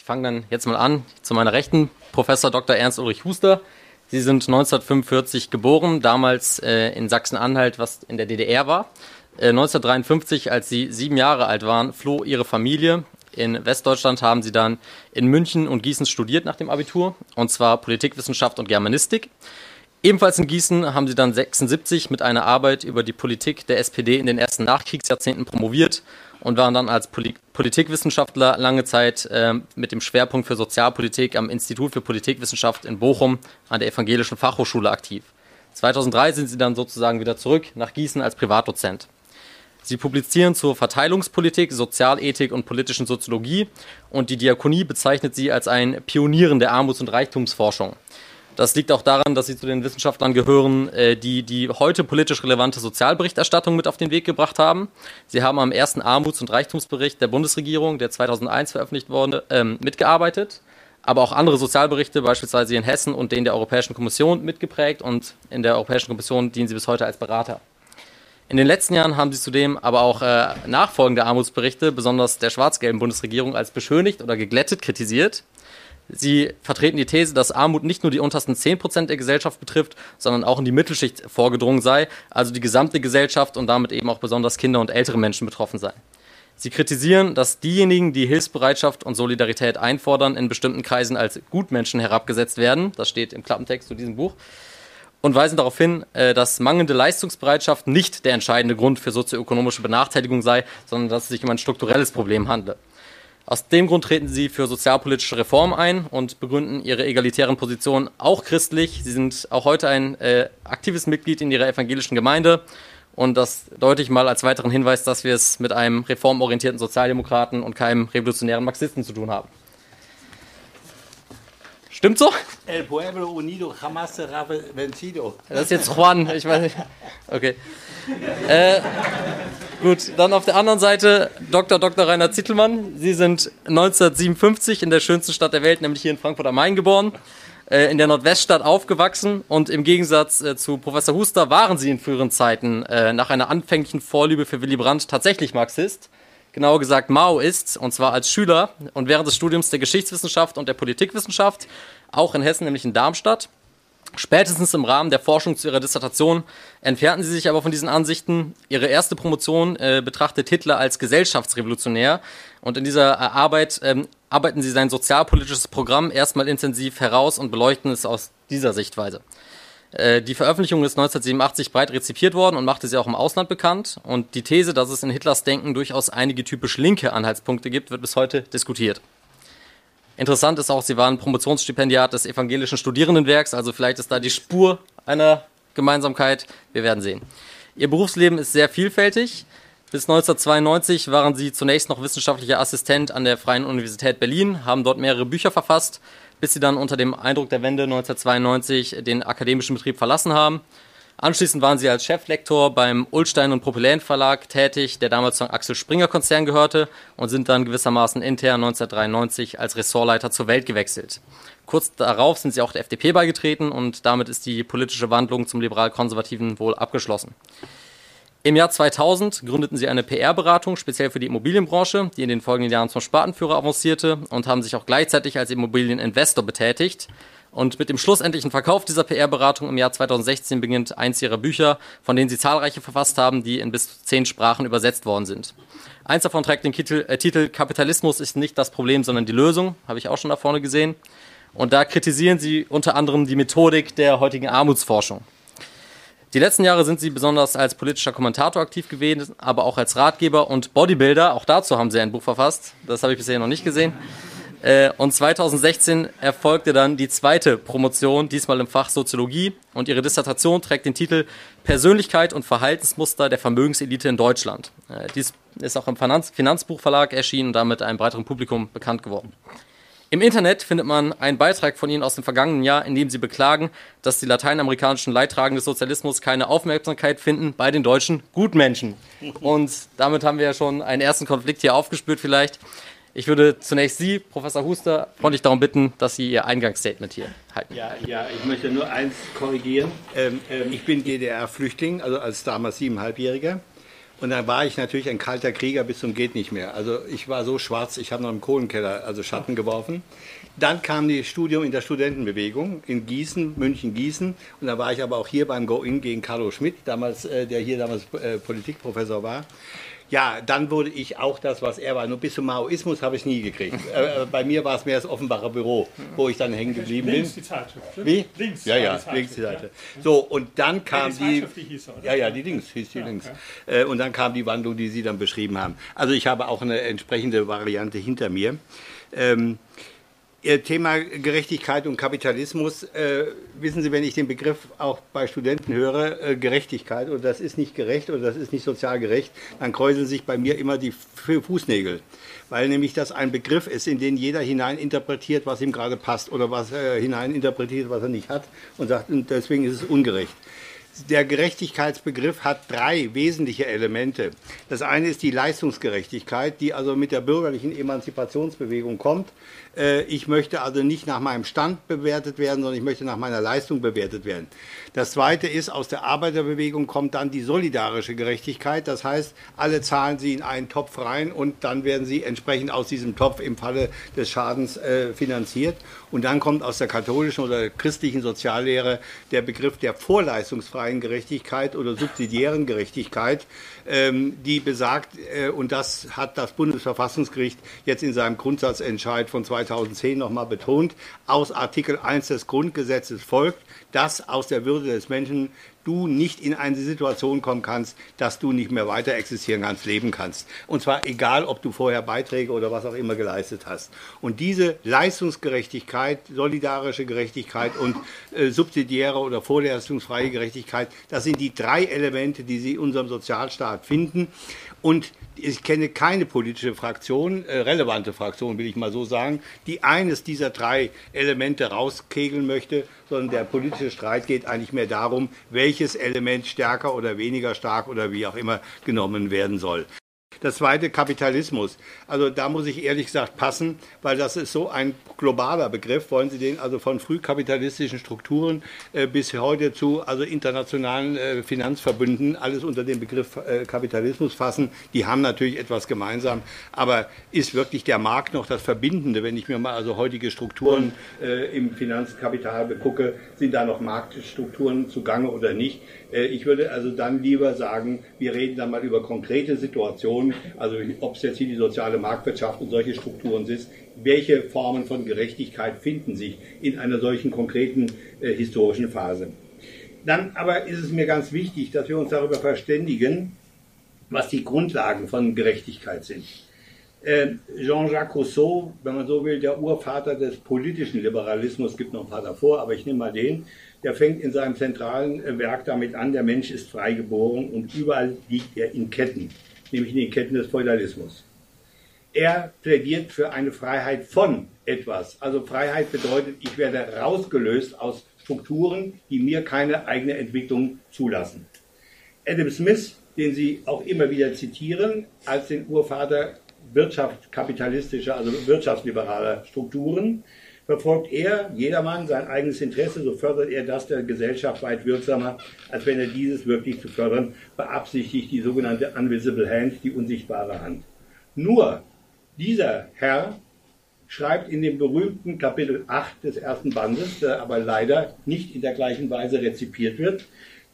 Ich fange dann jetzt mal an. Zu meiner Rechten, Professor Dr. Ernst Ulrich Huster. Sie sind 1945 geboren, damals äh, in Sachsen-Anhalt, was in der DDR war. Äh, 1953, als Sie sieben Jahre alt waren, floh Ihre Familie. In Westdeutschland haben Sie dann in München und Gießen studiert nach dem Abitur, und zwar Politikwissenschaft und Germanistik. Ebenfalls in Gießen haben sie dann 76 mit einer Arbeit über die Politik der SPD in den ersten Nachkriegsjahrzehnten promoviert und waren dann als Poli Politikwissenschaftler lange Zeit äh, mit dem Schwerpunkt für Sozialpolitik am Institut für Politikwissenschaft in Bochum an der Evangelischen Fachhochschule aktiv. 2003 sind sie dann sozusagen wieder zurück nach Gießen als Privatdozent. Sie publizieren zur Verteilungspolitik, Sozialethik und politischen Soziologie und die Diakonie bezeichnet sie als ein Pionieren der Armuts- und Reichtumsforschung. Das liegt auch daran, dass sie zu den Wissenschaftlern gehören, äh, die die heute politisch relevante Sozialberichterstattung mit auf den Weg gebracht haben. Sie haben am ersten Armuts- und Reichtumsbericht der Bundesregierung, der 2001 veröffentlicht wurde, ähm, mitgearbeitet. Aber auch andere Sozialberichte, beispielsweise in Hessen und den der Europäischen Kommission, mitgeprägt und in der Europäischen Kommission dienen sie bis heute als Berater. In den letzten Jahren haben sie zudem aber auch äh, nachfolgende Armutsberichte, besonders der schwarz-gelben Bundesregierung, als beschönigt oder geglättet kritisiert. Sie vertreten die These, dass Armut nicht nur die untersten 10% der Gesellschaft betrifft, sondern auch in die Mittelschicht vorgedrungen sei, also die gesamte Gesellschaft und damit eben auch besonders Kinder und ältere Menschen betroffen seien. Sie kritisieren, dass diejenigen, die Hilfsbereitschaft und Solidarität einfordern, in bestimmten Kreisen als Gutmenschen herabgesetzt werden. Das steht im Klappentext zu diesem Buch. Und weisen darauf hin, äh, dass mangelnde Leistungsbereitschaft nicht der entscheidende Grund für sozioökonomische Benachteiligung sei, sondern dass es sich um ein strukturelles Problem handle. Aus dem Grund treten sie für sozialpolitische Reformen ein und begründen ihre egalitären Positionen auch christlich. Sie sind auch heute ein äh, aktives Mitglied in ihrer evangelischen Gemeinde. Und das deute ich mal als weiteren Hinweis, dass wir es mit einem reformorientierten Sozialdemokraten und keinem revolutionären Marxisten zu tun haben. Stimmt so? El pueblo unido jamás será vencido. Das ist jetzt Juan, ich weiß nicht. Okay. Äh, gut, dann auf der anderen Seite Dr. Dr. Rainer Zittelmann. Sie sind 1957 in der schönsten Stadt der Welt, nämlich hier in Frankfurt am Main geboren, äh, in der Nordweststadt aufgewachsen und im Gegensatz äh, zu Professor Huster waren Sie in früheren Zeiten äh, nach einer anfänglichen Vorliebe für Willy Brandt tatsächlich Marxist genauer gesagt Maoist, und zwar als Schüler und während des Studiums der Geschichtswissenschaft und der Politikwissenschaft, auch in Hessen, nämlich in Darmstadt. Spätestens im Rahmen der Forschung zu ihrer Dissertation entfernten sie sich aber von diesen Ansichten. Ihre erste Promotion äh, betrachtet Hitler als gesellschaftsrevolutionär und in dieser äh, Arbeit ähm, arbeiten sie sein sozialpolitisches Programm erstmal intensiv heraus und beleuchten es aus dieser Sichtweise. Äh, die Veröffentlichung ist 1987 breit rezipiert worden und machte sie auch im Ausland bekannt. Und die These, dass es in Hitlers Denken durchaus einige typisch linke Anhaltspunkte gibt, wird bis heute diskutiert. Interessant ist auch, sie waren Promotionsstipendiat des evangelischen Studierendenwerks, also vielleicht ist da die Spur einer Gemeinsamkeit. Wir werden sehen. Ihr Berufsleben ist sehr vielfältig. Bis 1992 waren sie zunächst noch wissenschaftlicher Assistent an der Freien Universität Berlin, haben dort mehrere Bücher verfasst bis sie dann unter dem Eindruck der Wende 1992 den akademischen Betrieb verlassen haben. Anschließend waren sie als Cheflektor beim Ulstein und Propyläen Verlag tätig, der damals zum Axel Springer Konzern gehörte und sind dann gewissermaßen intern 1993 als Ressortleiter zur Welt gewechselt. Kurz darauf sind sie auch der FDP beigetreten und damit ist die politische Wandlung zum liberal-konservativen wohl abgeschlossen. Im Jahr 2000 gründeten sie eine PR-Beratung speziell für die Immobilienbranche, die in den folgenden Jahren zum Spartenführer avancierte und haben sich auch gleichzeitig als Immobilieninvestor betätigt. Und mit dem schlussendlichen Verkauf dieser PR-Beratung im Jahr 2016 beginnt eins ihrer Bücher, von denen sie zahlreiche verfasst haben, die in bis zu zehn Sprachen übersetzt worden sind. Eins davon trägt den Titel, äh, Titel Kapitalismus ist nicht das Problem, sondern die Lösung, habe ich auch schon da vorne gesehen. Und da kritisieren sie unter anderem die Methodik der heutigen Armutsforschung. Die letzten Jahre sind sie besonders als politischer Kommentator aktiv gewesen, aber auch als Ratgeber und Bodybuilder. Auch dazu haben sie ein Buch verfasst. Das habe ich bisher noch nicht gesehen. Äh, und 2016 erfolgte dann die zweite Promotion, diesmal im Fach Soziologie. Und ihre Dissertation trägt den Titel Persönlichkeit und Verhaltensmuster der Vermögenselite in Deutschland. Äh, dies ist auch im Finanzbuchverlag erschienen und damit einem breiteren Publikum bekannt geworden. Im Internet findet man einen Beitrag von Ihnen aus dem vergangenen Jahr, in dem Sie beklagen, dass die lateinamerikanischen Leidtragenden des Sozialismus keine Aufmerksamkeit finden bei den deutschen Gutmenschen. Und damit haben wir ja schon einen ersten Konflikt hier aufgespürt vielleicht. Ich würde zunächst Sie, Professor Huster, freundlich darum bitten, dass Sie Ihr Eingangsstatement hier halten. Ja, ja ich möchte nur eins korrigieren. Ähm, ähm, ich bin DDR-Flüchtling, also als damals siebeneinhalbjähriger Und dann war ich natürlich ein kalter Krieger bis zum geht nicht mehr. Also ich war so schwarz, ich habe noch im Kohlenkeller also Schatten geworfen. Dann kam das Studium in der Studentenbewegung in Gießen, München, Gießen. Und da war ich aber auch hier beim Go-In gegen Carlo Schmidt, damals, äh, der hier damals äh, Politikprofessor war. Ja, dann wurde ich auch das, was er war. Nur bis zum Maoismus habe ich nie gekriegt. äh, bei mir war es mehr das Offenbacher Büro, wo ich dann hängen geblieben bin. Links die Zeitschrift. Wie? Links. Ja, ja, die links die Seite. Ja. So, und dann kam ja, die. die hieß, oder? Ja, ja, die links hieß die ja, links. Okay. Äh, und dann kam die Wandlung, die Sie dann beschrieben haben. Also ich habe auch eine entsprechende Variante hinter mir. Ähm, Thema Gerechtigkeit und Kapitalismus, äh, wissen Sie, wenn ich den Begriff auch bei Studenten höre, äh, Gerechtigkeit, oder das ist nicht gerecht oder das ist nicht sozial gerecht, dann kräuseln sich bei mir immer die Fußnägel. Weil nämlich das ein Begriff ist, in den jeder hineininterpretiert, was ihm gerade passt oder was er hineininterpretiert, was er nicht hat und sagt, und deswegen ist es ungerecht. Der Gerechtigkeitsbegriff hat drei wesentliche Elemente. Das eine ist die Leistungsgerechtigkeit, die also mit der bürgerlichen Emanzipationsbewegung kommt äh, ich möchte also nicht nach meinem Stand bewertet werden, sondern ich möchte nach meiner Leistung bewertet werden. Das Zweite ist, aus der Arbeiterbewegung kommt dann die solidarische Gerechtigkeit. Das heißt, alle zahlen sie in einen Topf rein und dann werden sie entsprechend aus diesem Topf im Falle des Schadens äh, finanziert. Und dann kommt aus der katholischen oder christlichen Soziallehre der Begriff der vorleistungsfreien Gerechtigkeit oder subsidiären Gerechtigkeit, die besagt, äh, und das hat das Bundesverfassungsgericht jetzt in seinem Grundsatzentscheid von 2010 nochmal betont, aus Artikel 1 des Grundgesetzes folgt, dass aus der Würde des Menschen du nicht in eine Situation kommen kannst, dass du nicht mehr weiter existieren kannst, leben kannst. Und zwar egal, ob du vorher Beiträge oder was auch immer geleistet hast. Und diese Leistungsgerechtigkeit, solidarische Gerechtigkeit und äh, subsidiäre oder vorleistungsfreie Gerechtigkeit, das sind die drei Elemente, die sie in unserem Sozialstaat finden. Und ich kenne keine politische Fraktion, äh, relevante Fraktion will ich mal so sagen, die eines dieser drei Elemente rauskegeln möchte, sondern der politische Streit geht eigentlich mehr darum, welches Element stärker oder weniger stark oder wie auch immer genommen werden soll. Das zweite Kapitalismus. Also da muss ich ehrlich gesagt passen, weil das ist so ein globaler Begriff. Wollen Sie den also von frühkapitalistischen Strukturen äh, bis heute zu also internationalen äh, Finanzverbünden alles unter den Begriff äh, Kapitalismus fassen? Die haben natürlich etwas gemeinsam, aber ist wirklich der Markt noch das Verbindende? Wenn ich mir mal also heutige Strukturen äh, im Finanzkapital begucke, sind da noch Marktstrukturen zugange oder nicht? Äh, ich würde also dann lieber sagen, wir reden dann mal über konkrete Situationen, also ob es jetzt hier die soziale Marktwirtschaft und solche Strukturen sind, welche Formen von Gerechtigkeit finden sich in einer solchen konkreten äh, historischen Phase. Dann aber ist es mir ganz wichtig, dass wir uns darüber verständigen, was die Grundlagen von Gerechtigkeit sind. Äh, Jean-Jacques Rousseau, wenn man so will, der Urvater des politischen Liberalismus, gibt noch ein paar davor, aber ich nehme mal den, der fängt in seinem zentralen äh, Werk damit an, der Mensch ist frei geboren und überall liegt er in Ketten, nämlich in den Ketten des Feudalismus. Er plädiert für eine Freiheit von etwas. Also Freiheit bedeutet, ich werde rausgelöst aus Strukturen, die mir keine eigene Entwicklung zulassen. Adam Smith, den Sie auch immer wieder zitieren, als den Urvater wirtschaftskapitalistischer, also wirtschaftsliberaler Strukturen, verfolgt er, jedermann, sein eigenes Interesse, so fördert er das der Gesellschaft weit wirksamer, als wenn er dieses wirklich zu fördern beabsichtigt, die sogenannte Unvisible Hand, die unsichtbare Hand. Nur dieser Herr schreibt in dem berühmten Kapitel 8 des ersten Bandes, der aber leider nicht in der gleichen Weise rezipiert wird,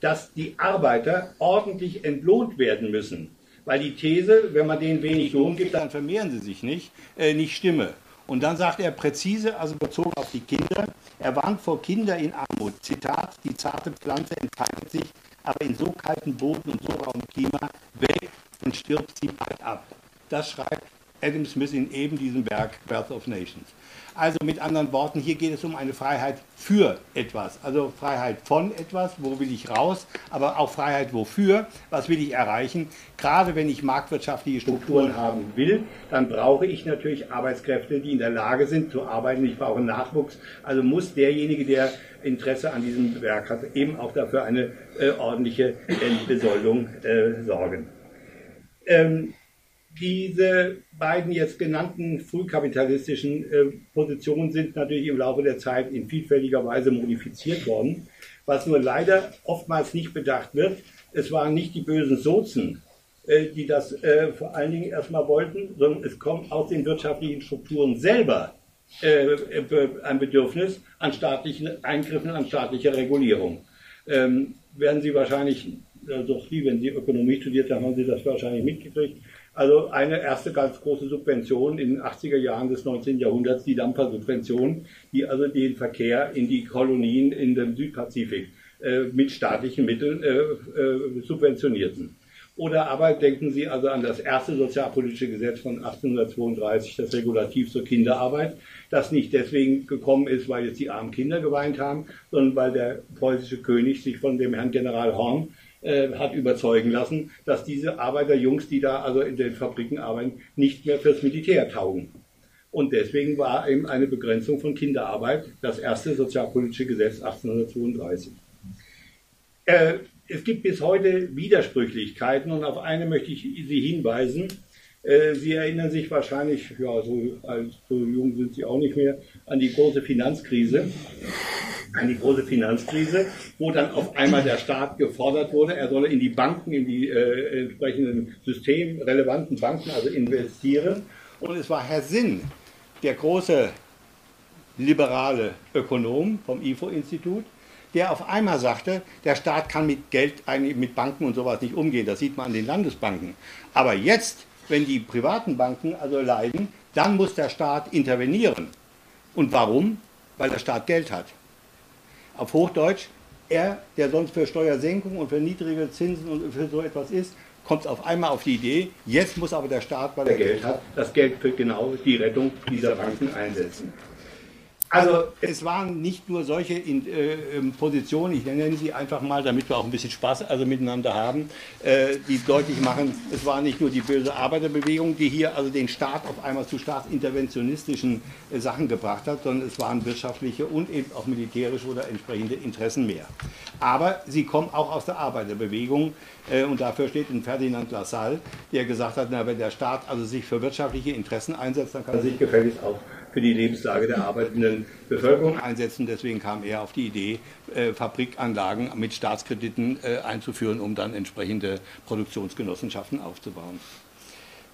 dass die Arbeiter ordentlich entlohnt werden müssen. Weil die These, wenn man denen wenig Lohn gibt, dann vermehren sie sich nicht, äh, nicht stimme. Und dann sagt er präzise, also bezogen auf die Kinder, er warnt vor Kinder in Armut. Zitat, die zarte Pflanze entfaltet sich, aber in so kalten Boden und so rauem Klima weg und stirbt sie bald ab. Das schreibt Adam Smith in eben diesem Werk Birth of Nations. Also mit anderen Worten, hier geht es um eine Freiheit für etwas. Also Freiheit von etwas, wo will ich raus, aber auch Freiheit wofür, was will ich erreichen. Gerade wenn ich marktwirtschaftliche Strukturen haben will, dann brauche ich natürlich Arbeitskräfte, die in der Lage sind zu arbeiten. Ich brauche Nachwuchs. Also muss derjenige, der Interesse an diesem Werk hat, eben auch dafür eine äh, ordentliche Besoldung äh, sorgen. Ähm, diese beiden jetzt genannten frühkapitalistischen äh, Positionen sind natürlich im Laufe der Zeit in vielfältiger Weise modifiziert worden. Was nur leider oftmals nicht bedacht wird, es waren nicht die bösen Sozen äh, die das äh, vor allen Dingen erstmal wollten, sondern es kommt aus den wirtschaftlichen Strukturen selber äh, ein Bedürfnis an staatlichen Eingriffen, an staatlicher Regulierung. Ähm, werden Sie wahrscheinlich, also Sie, wenn Sie Ökonomie studiert haben, haben Sie das wahrscheinlich mitgekriegt. Also eine erste ganz große Subvention in den 80er Jahren des 19. Jahrhunderts, die Dampfersubvention, die also den Verkehr in die Kolonien in dem Südpazifik äh, mit staatlichen Mitteln äh, äh, subventionierten. Oder aber denken Sie also an das erste sozialpolitische Gesetz von 1832, das Regulativ zur Kinderarbeit, das nicht deswegen gekommen ist, weil jetzt die armen Kinder geweint haben, sondern weil der preußische König sich von dem Herrn General Horn äh, hat überzeugen lassen, dass diese Arbeiterjungs, die da also in den Fabriken arbeiten, nicht mehr fürs Militär taugen. Und deswegen war eben eine Begrenzung von Kinderarbeit das erste sozialpolitische Gesetz 1832. Äh, es gibt bis heute Widersprüchlichkeiten und auf eine möchte ich Sie hinweisen. Äh, Sie erinnern sich wahrscheinlich, ja, so, so jung sind Sie auch nicht mehr, an die große Finanzkrise. An die große Finanzkrise, wo dann auf einmal der Staat gefordert wurde, er solle in die Banken, in die äh, entsprechenden systemrelevanten Banken, also investieren. Und es war Herr Sinn, der große liberale Ökonom vom IFO-Institut, der auf einmal sagte, der Staat kann mit Geld, mit Banken und sowas nicht umgehen. Das sieht man an den Landesbanken. Aber jetzt, wenn die privaten Banken also leiden, dann muss der Staat intervenieren. Und warum? Weil der Staat Geld hat. Auf Hochdeutsch, er, der sonst für Steuersenkung und für niedrige Zinsen und für so etwas ist, kommt auf einmal auf die Idee, jetzt muss aber der Staat, weil er Geld hat, das Geld für genau die Rettung dieser Banken einsetzen. Also es waren nicht nur solche in, äh, ähm, Positionen, ich nenne sie einfach mal, damit wir auch ein bisschen Spaß also miteinander haben, äh, die deutlich machen, es war nicht nur die böse Arbeiterbewegung, die hier also den Staat auf einmal zu staatsinterventionistischen äh, Sachen gebracht hat, sondern es waren wirtschaftliche und eben auch militärische oder entsprechende Interessen mehr. Aber sie kommen auch aus der Arbeiterbewegung äh, und dafür steht in Ferdinand Lassalle, der gesagt hat, na, wenn der Staat also sich für wirtschaftliche Interessen einsetzt, dann kann er sich gefälligst auch für die Lebenslage der arbeitenden Bevölkerung einsetzen. Deswegen kam er auf die Idee, äh, Fabrikanlagen mit Staatskrediten äh, einzuführen, um dann entsprechende Produktionsgenossenschaften aufzubauen.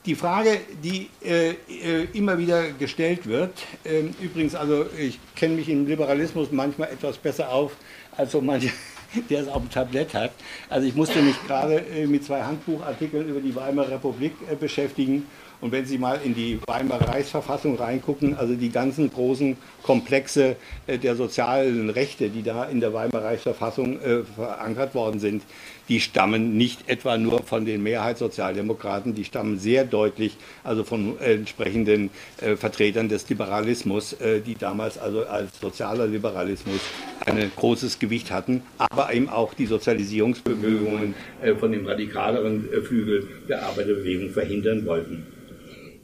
Die Frage, die äh, äh immer wieder gestellt wird, äh, übrigens, also ich kenne mich im Liberalismus manchmal etwas besser auf, als so manche, der es auf dem Tablett hat. Also ich musste mich gerade äh, mit zwei Handbuchartikeln über die Weimarer Republik beschäftigen und wenn Sie mal in die Weimarer Reichsverfassung reingucken, also die ganzen großen Komplexe äh, der sozialen Rechte, die da in der Weimarer Reichsverfassung äh, verankert worden sind, die stammen nicht etwa nur von den Mehrheitssozialdemokraten, die stammen sehr deutlich also von entsprechenden äh, Vertretern des Liberalismus, die damals also als sozialer Liberalismus ein großes Gewicht hatten, aber eben auch die Sozialisierungsbemühungen äh, von dem radikaleren Flügel der Arbeiterbewegung verhindern wollten.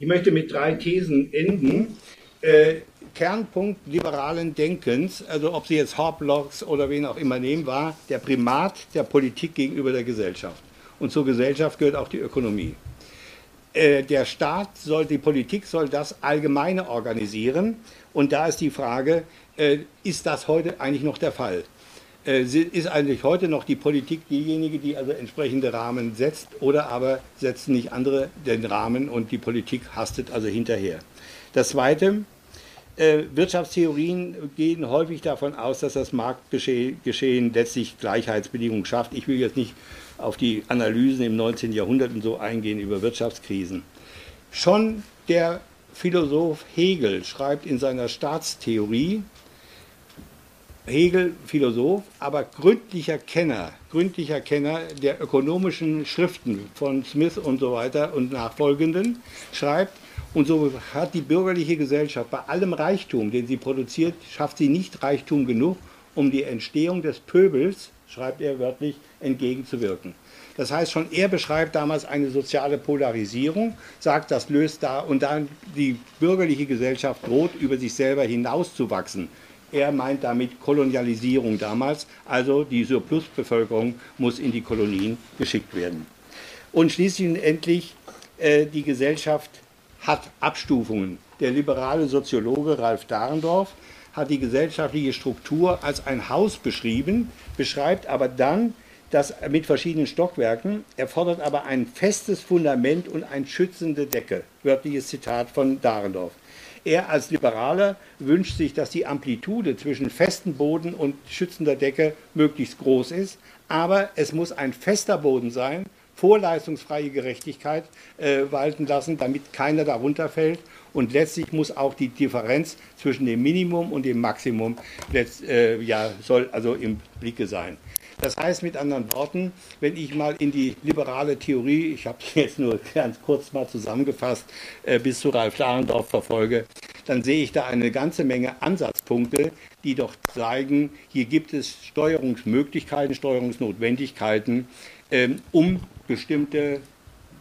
Ich möchte mit drei Thesen enden. Äh, Kernpunkt liberalen Denkens, also ob Sie jetzt Horblocks oder wen auch immer nehmen, war der Primat der Politik gegenüber der Gesellschaft. Und zur Gesellschaft gehört auch die Ökonomie. Äh, der Staat soll, die Politik soll das Allgemeine organisieren. Und da ist die Frage, äh, ist das heute eigentlich noch der Fall? Äh, ist eigentlich heute noch die Politik diejenige, die also entsprechende Rahmen setzt oder aber setzen nicht andere den Rahmen und die Politik hastet also hinterher. Das Zweite, äh, Wirtschaftstheorien gehen häufig davon aus, dass das Marktgeschehen letztlich Gleichheitsbedingungen schafft. Ich will jetzt nicht auf die Analysen im 19. Jahrhundert und so eingehen über Wirtschaftskrisen. Schon der Philosoph Hegel schreibt in seiner Staatstheorie, Hegel Philosoph, aber gründlicher Kenner, gründlicher Kenner der ökonomischen Schriften von Smith und so weiter und nachfolgenden, schreibt, und so hat die bürgerliche Gesellschaft bei allem Reichtum, den sie produziert, schafft sie nicht Reichtum genug, um die Entstehung des Pöbels, schreibt er wörtlich, entgegenzuwirken. Das heißt, schon er beschreibt damals eine soziale Polarisierung, sagt, das löst da und dann die bürgerliche Gesellschaft droht, über sich selber hinauszuwachsen. Er meint damit Kolonialisierung damals, also die Surplusbevölkerung muss in die Kolonien geschickt werden. Und schließlich und endlich, äh, die Gesellschaft hat Abstufungen. Der liberale Soziologe Ralf Dahrendorf hat die gesellschaftliche Struktur als ein Haus beschrieben, beschreibt aber dann das mit verschiedenen Stockwerken. Er fordert aber ein festes Fundament und eine schützende Decke. Wörtliches Zitat von Dahrendorf. Er als Liberaler wünscht sich, dass die Amplitude zwischen festem Boden und schützender Decke möglichst groß ist, aber es muss ein fester Boden sein, vorleistungsfreie Gerechtigkeit äh, walten lassen, damit keiner darunter fällt. Und letztlich muss auch die Differenz zwischen dem Minimum und dem Maximum äh, ja, soll also im Blicke sein. Das heißt mit anderen Worten, wenn ich mal in die liberale Theorie, ich habe jetzt nur ganz kurz mal zusammengefasst, äh, bis zu Ralf Dahrendorf verfolge, dann sehe ich da eine ganze Menge Ansatzpunkte, die doch zeigen, hier gibt es Steuerungsmöglichkeiten, Steuerungsnotwendigkeiten, ähm, um bestimmte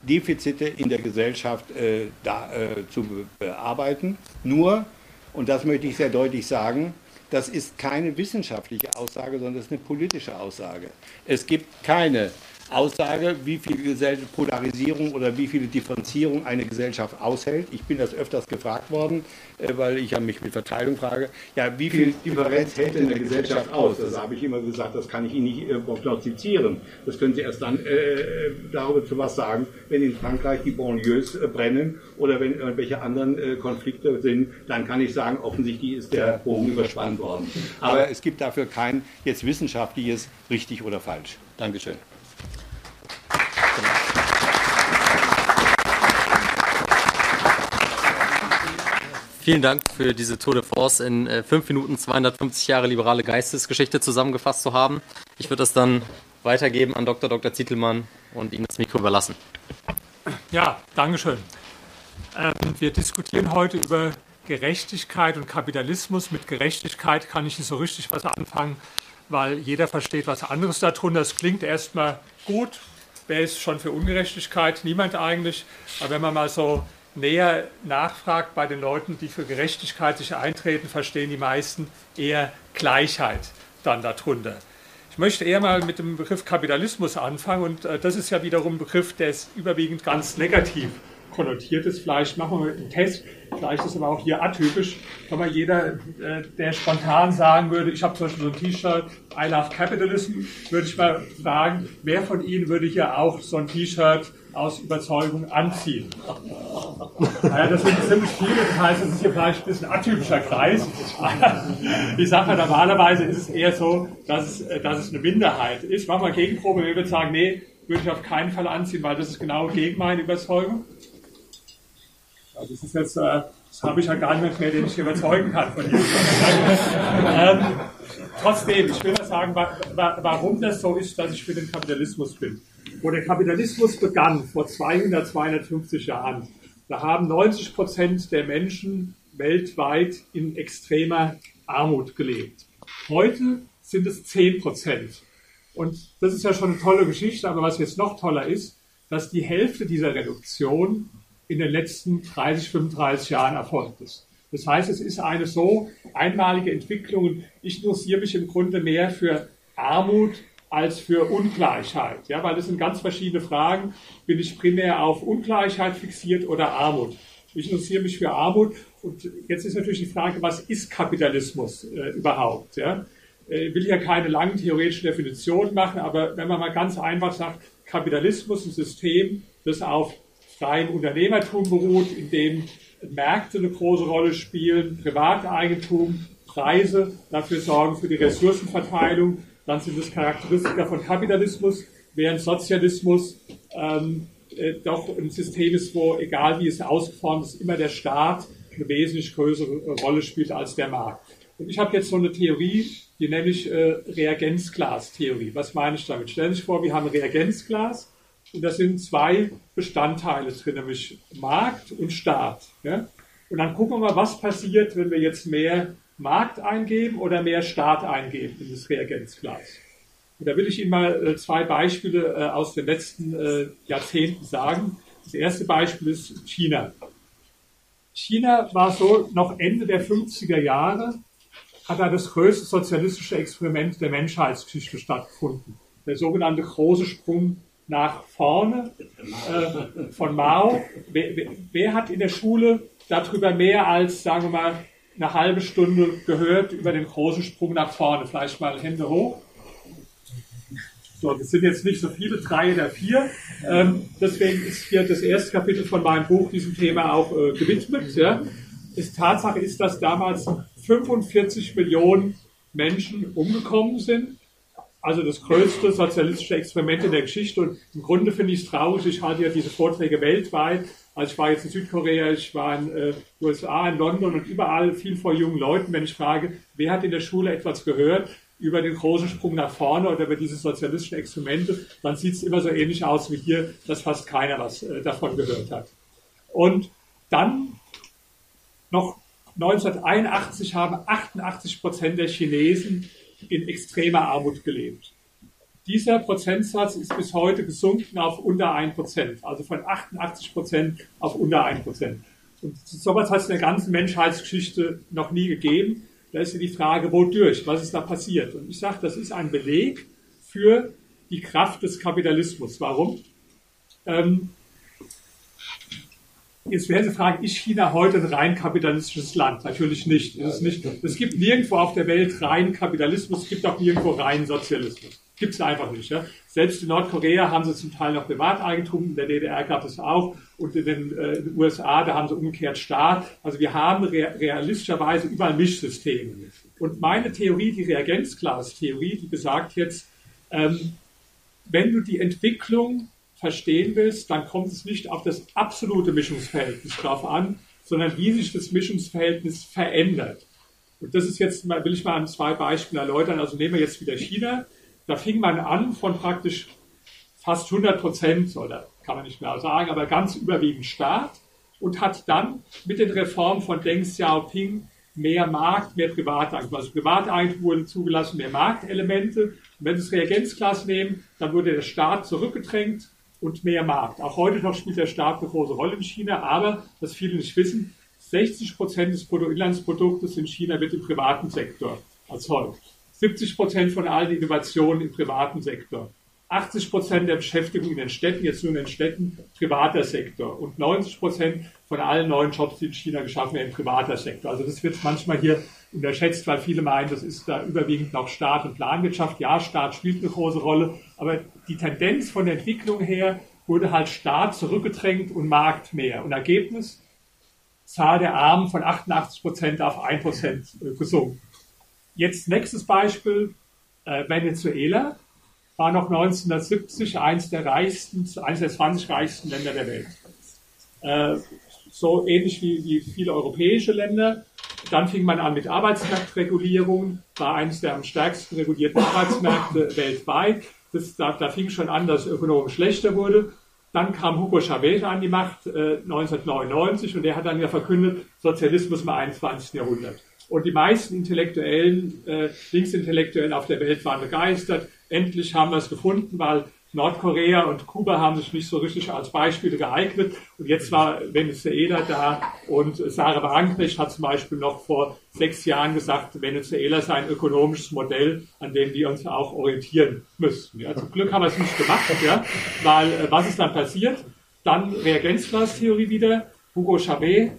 Defizite in der Gesellschaft äh, da, äh, zu bearbeiten. Nur, und das möchte ich sehr deutlich sagen, das ist keine wissenschaftliche Aussage, sondern das ist eine politische Aussage. Es gibt keine Aussage, wie viel Polarisierung oder wie viele Differenzierung eine Gesellschaft aushält. Ich bin das öfters gefragt worden, äh, weil ich ja mich mit Verteilung frage. Ja, wie viel Differenz hält denn eine Gesellschaft aus? Das habe ich immer gesagt, das kann ich Ihnen nicht äh, prognostizieren. Das können Sie erst dann äh, darüber zu was sagen, wenn in Frankreich die Banlieues äh, brennen oder wenn irgendwelche anderen äh, Konflikte sind. Dann kann ich sagen, offensichtlich ist der Bogen überspannt worden. Aber es gibt dafür kein jetzt wissenschaftliches richtig oder falsch. Dankeschön. Vielen Dank für diese Tour de France in äh, fünf Minuten 250 Jahre liberale Geistesgeschichte zusammengefasst zu haben. Ich würde das dann weitergeben an Dr. Dr. Zietelmann und Ihnen das Mikro überlassen. Ja, Dankeschön. Ähm, wir diskutieren heute über Gerechtigkeit und Kapitalismus. Mit Gerechtigkeit kann ich nicht so richtig was anfangen, weil jeder versteht was anderes darunter. Es klingt erstmal gut. Wer ist schon für Ungerechtigkeit? Niemand eigentlich. Aber wenn man mal so näher nachfragt bei den Leuten, die für Gerechtigkeit sich eintreten, verstehen die meisten eher Gleichheit dann darunter. Ich möchte eher mal mit dem Begriff Kapitalismus anfangen und äh, das ist ja wiederum ein Begriff, der ist überwiegend ganz negativ konnotiert ist. Vielleicht machen wir einen Test, vielleicht ist aber auch hier atypisch. Mal jeder, äh, der spontan sagen würde, ich habe zum Beispiel so ein T-Shirt, I love Capitalism, würde ich mal fragen, wer von Ihnen würde hier auch so ein T-Shirt aus Überzeugung anziehen. Naja, das sind ziemlich viele, das heißt, es ist hier vielleicht ein bisschen atypischer Kreis. Ich sage normalerweise ist es eher so, dass es, dass es eine Minderheit ist. Machen wir Gegenprobe, wir würden sagen, nee, würde ich auf keinen Fall anziehen, weil das ist genau gegen meine Überzeugung. Also das ist jetzt, äh, das habe ich ja gar nicht mehr, den ich überzeugen kann von ihm. ähm, trotzdem, ich will mal sagen, warum das so ist, dass ich für den Kapitalismus bin. Wo der Kapitalismus begann, vor 200, 250 Jahren, da haben 90 Prozent der Menschen weltweit in extremer Armut gelebt. Heute sind es 10 Prozent. Und das ist ja schon eine tolle Geschichte, aber was jetzt noch toller ist, dass die Hälfte dieser Reduktion in den letzten 30, 35 Jahren erfolgt ist. Das heißt, es ist eine so einmalige Entwicklung. Ich interessiere mich im Grunde mehr für Armut als für Ungleichheit. Ja, weil das sind ganz verschiedene Fragen. Bin ich primär auf Ungleichheit fixiert oder Armut? Ich interessiere mich für Armut. Und jetzt ist natürlich die Frage, was ist Kapitalismus äh, überhaupt? Ja? Ich will ja keine langen theoretischen Definitionen machen, aber wenn man mal ganz einfach sagt, Kapitalismus ist ein System, das auf freiem Unternehmertum beruht, in dem Märkte eine große Rolle spielen, Privateigentum, Preise dafür sorgen für die Ressourcenverteilung, dann sind es Charakteristika von Kapitalismus, während Sozialismus ähm, äh, doch ein System ist, wo, egal wie es ausgeformt ist, immer der Staat eine wesentlich größere Rolle spielt als der Markt. Und ich habe jetzt so eine Theorie, die nenne ich äh, Reagenzglas-Theorie. Was meine ich damit? Stellen Sie sich vor, wir haben ein Reagenzglas und da sind zwei Bestandteile drin, nämlich Markt und Staat. Ja? Und dann gucken wir mal, was passiert, wenn wir jetzt mehr Markt eingeben oder mehr Staat eingeben in das Reagenzglas. Und da will ich Ihnen mal äh, zwei Beispiele äh, aus den letzten äh, Jahrzehnten sagen. Das erste Beispiel ist China. China war so noch Ende der 50er Jahre, hat da das größte sozialistische Experiment der Menschheitsgeschichte stattgefunden. Der sogenannte große Sprung nach vorne äh, von Mao. Wer, wer, hat in der Schule darüber mehr als, sagen wir mal, eine halbe Stunde gehört über den großen Sprung nach vorne? Vielleicht mal Hände hoch. So, das sind jetzt nicht so viele, drei oder vier. Ähm, deswegen ist hier das erste Kapitel von meinem Buch diesem Thema auch äh, gewidmet. Ja. Die Tatsache ist, dass damals 45 Millionen Menschen umgekommen sind. Also das größte sozialistische Experiment in der Geschichte. Und im Grunde finde ich es traurig. Ich halte ja diese Vorträge weltweit. Also ich war jetzt in Südkorea, ich war in äh, USA, in London und überall viel vor jungen Leuten. Wenn ich frage, wer hat in der Schule etwas gehört, über den großen Sprung nach vorne oder über diese sozialistischen Experimente, dann sieht es immer so ähnlich aus wie hier, dass fast keiner was äh, davon gehört hat. Und dann noch 1981 haben 88 Prozent der Chinesen in extremer Armut gelebt. Dieser Prozentsatz ist bis heute gesunken auf unter 1 Prozent, also von 88 Prozent auf unter 1 Prozent. Und sowas hat es in der ganzen Menschheitsgeschichte noch nie gegeben. Da ist ja die Frage, wodurch? Was ist da passiert? Und ich sage, das ist ein Beleg für die Kraft des Kapitalismus. Warum? Ähm, Jetzt werden Sie fragen, ist China heute ein rein kapitalistisches Land? Natürlich nicht. Ist es, nicht. es gibt nirgendwo auf der Welt rein Kapitalismus, es gibt auch nirgendwo rein Sozialismus. Gibt es einfach nicht. Ja? Selbst in Nordkorea haben sie zum Teil noch Privateigentum, in der DDR gab es auch und in den, äh, in den USA, da haben sie umgekehrt Staat. Also wir haben rea realistischerweise überall Mischsysteme. Und meine Theorie, die Reagenzglas-Theorie, die besagt jetzt, ähm, wenn du die Entwicklung verstehen willst, dann kommt es nicht auf das absolute Mischungsverhältnis drauf an, sondern wie sich das Mischungsverhältnis verändert. Und das ist jetzt, will ich mal an zwei Beispielen erläutern. Also nehmen wir jetzt wieder China. Da fing man an von praktisch fast 100 Prozent, oder kann man nicht mehr sagen, aber ganz überwiegend Staat und hat dann mit den Reformen von Deng Xiaoping mehr Markt, mehr Privateigentum. Also Privateigentum wurde zugelassen, mehr Marktelemente. Und wenn Sie das Reagenzglas nehmen, dann wurde der Staat zurückgedrängt und mehr Markt. Auch heute noch spielt der Staat eine große Rolle in China, aber, was viele nicht wissen, 60 Prozent des Bruttoinlandsproduktes in China wird im privaten Sektor erzeugt. 70 Prozent von allen Innovationen im privaten Sektor. 80 Prozent der Beschäftigung in den Städten, jetzt nur in den Städten, privater Sektor. Und 90 Prozent von allen neuen Jobs, die in China geschaffen werden, privater Sektor. Also das wird manchmal hier unterschätzt, weil viele meinen, das ist da überwiegend noch Staat und Planwirtschaft. Ja, Staat spielt eine große Rolle, aber die Tendenz von der Entwicklung her wurde halt Staat zurückgedrängt und Markt mehr. Und Ergebnis, Zahl der Armen von 88 Prozent auf 1 Prozent äh, gesunken. Jetzt nächstes Beispiel, äh, Venezuela war noch 1970 eins der reichsten, eines der 20 reichsten Länder der Welt. Äh, so ähnlich wie, wie viele europäische Länder. Dann fing man an mit Arbeitsmarktregulierung, war eines der am stärksten regulierten Arbeitsmärkte weltweit. Das, da, da fing schon an, dass es ökonomisch schlechter wurde. Dann kam Hugo Chavez an die Macht äh, 1999 und der hat dann ja verkündet, Sozialismus im 21. Jahrhundert. Und die meisten Intellektuellen, äh, Linksintellektuellen auf der Welt waren begeistert. Endlich haben wir es gefunden, weil Nordkorea und Kuba haben sich nicht so richtig als Beispiele geeignet. Und jetzt war Venezuela da und Sarah Wagenknecht hat zum Beispiel noch vor sechs Jahren gesagt, Venezuela sei ein ökonomisches Modell, an dem wir uns auch orientieren müssen. Ja, zum Glück haben wir es nicht gemacht, ja, weil äh, was ist dann passiert? Dann Reagenzglastheorie wieder, Hugo Chavez,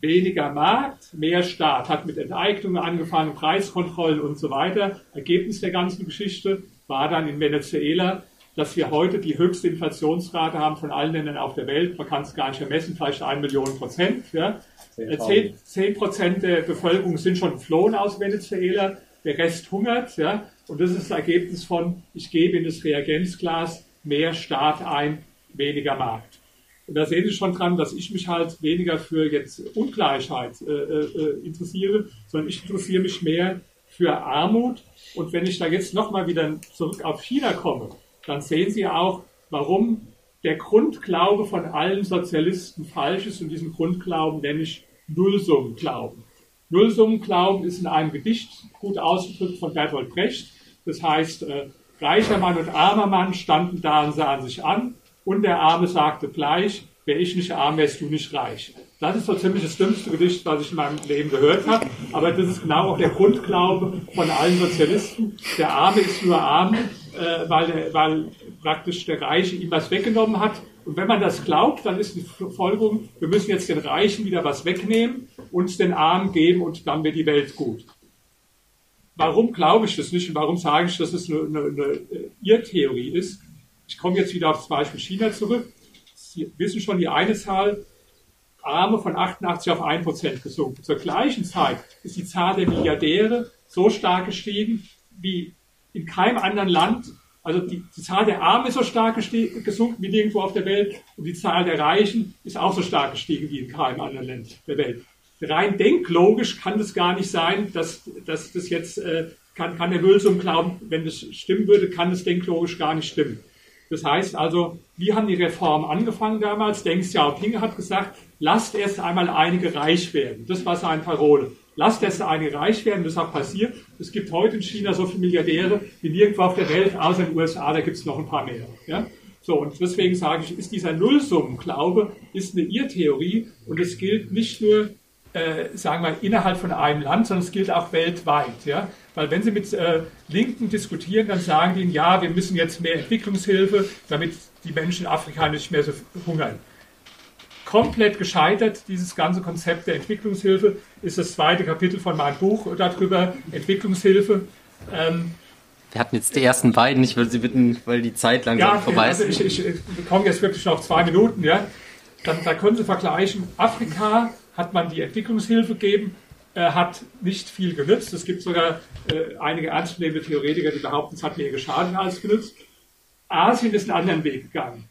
weniger Markt, mehr Staat, hat mit Enteignungen angefangen, Preiskontrollen und so weiter. Ergebnis der ganzen Geschichte war dann in Venezuela dass wir heute die höchste Inflationsrate haben von allen Ländern auf der Welt. Man kann es gar nicht ermessen, vielleicht eine Million Prozent. Ja. Zehn Prozent der Bevölkerung sind schon geflohen aus Venezuela, der Rest hungert. Ja. Und das ist das Ergebnis von, ich gebe in das Reagenzglas mehr Staat ein, weniger Markt. Und da sehen Sie schon dran, dass ich mich halt weniger für jetzt Ungleichheit äh, äh, interessiere, sondern ich interessiere mich mehr für Armut. Und wenn ich da jetzt nochmal wieder zurück auf China komme, dann sehen Sie auch, warum der Grundglaube von allen Sozialisten falsch ist. Und diesen Grundglauben nenne ich Nullsummenglauben. Nullsummenglauben ist in einem Gedicht gut ausgedrückt von Bertolt Brecht. Das heißt, äh, reicher Mann und armer Mann standen da und sahen sich an. Und der Arme sagte gleich, wäre ich nicht arm, wärst du nicht reich. Das ist so ziemlich das dümmste Gedicht, was ich in meinem Leben gehört habe. Aber das ist genau auch der Grundglaube von allen Sozialisten. Der Arme ist nur arm, äh, weil, weil praktisch der Reiche ihm was weggenommen hat. Und wenn man das glaubt, dann ist die Folgerung, wir müssen jetzt den Reichen wieder was wegnehmen, uns den Armen geben und dann wird die Welt gut. warum glaube ich das nicht und warum sage ich, dass es eine, eine, eine Irrtheorie ist? Ich komme jetzt wieder auf das Beispiel China zurück. Sie wissen schon, die eine Zahl Arme von 88 auf 1 Prozent gesunken. Zur gleichen Zeit ist die Zahl der Milliardäre so stark gestiegen wie in keinem anderen Land. Also die, die Zahl der Armen ist so stark gesunken wie nirgendwo auf der Welt und die Zahl der Reichen ist auch so stark gestiegen wie in keinem anderen Land der Welt. Rein denklogisch kann es gar nicht sein, dass, dass das jetzt, äh, kann, kann der Wülsum glauben, wenn das stimmen würde, kann es denklogisch gar nicht stimmen. Das heißt also, wie haben die Reformen angefangen damals? Deng Xiaoping hat gesagt, lasst erst einmal einige reich werden. Das war seine Parole. Lasst erst einige reich werden, das ist auch passiert. Es gibt heute in China so viele Milliardäre wie nirgendwo auf der Welt, außer in den USA, da gibt es noch ein paar mehr. Ja? So, und deswegen sage ich, ist dieser Nullsummen-Glaube, ist eine Irrtheorie und es gilt nicht nur, äh, sagen wir, innerhalb von einem Land, sondern es gilt auch weltweit. Ja? Weil wenn Sie mit äh, Linken diskutieren, dann sagen die, ja, wir müssen jetzt mehr Entwicklungshilfe, damit die Menschen in Afrika nicht mehr so hungern. Komplett gescheitert, dieses ganze Konzept der Entwicklungshilfe, ist das zweite Kapitel von meinem Buch darüber, Entwicklungshilfe. Ähm, wir hatten jetzt die ersten beiden, ich würde Sie bitten, weil die Zeit langsam ja, vorbei ist. Also ich, ich bekomme jetzt wirklich noch zwei Minuten. Ja? Dann, da können Sie vergleichen, Afrika hat man die Entwicklungshilfe gegeben, äh, hat nicht viel genützt. Es gibt sogar äh, einige ernstzunehmende Theoretiker, die behaupten, es hat mehr geschadet als genützt. Asien ist einen anderen Weg gegangen.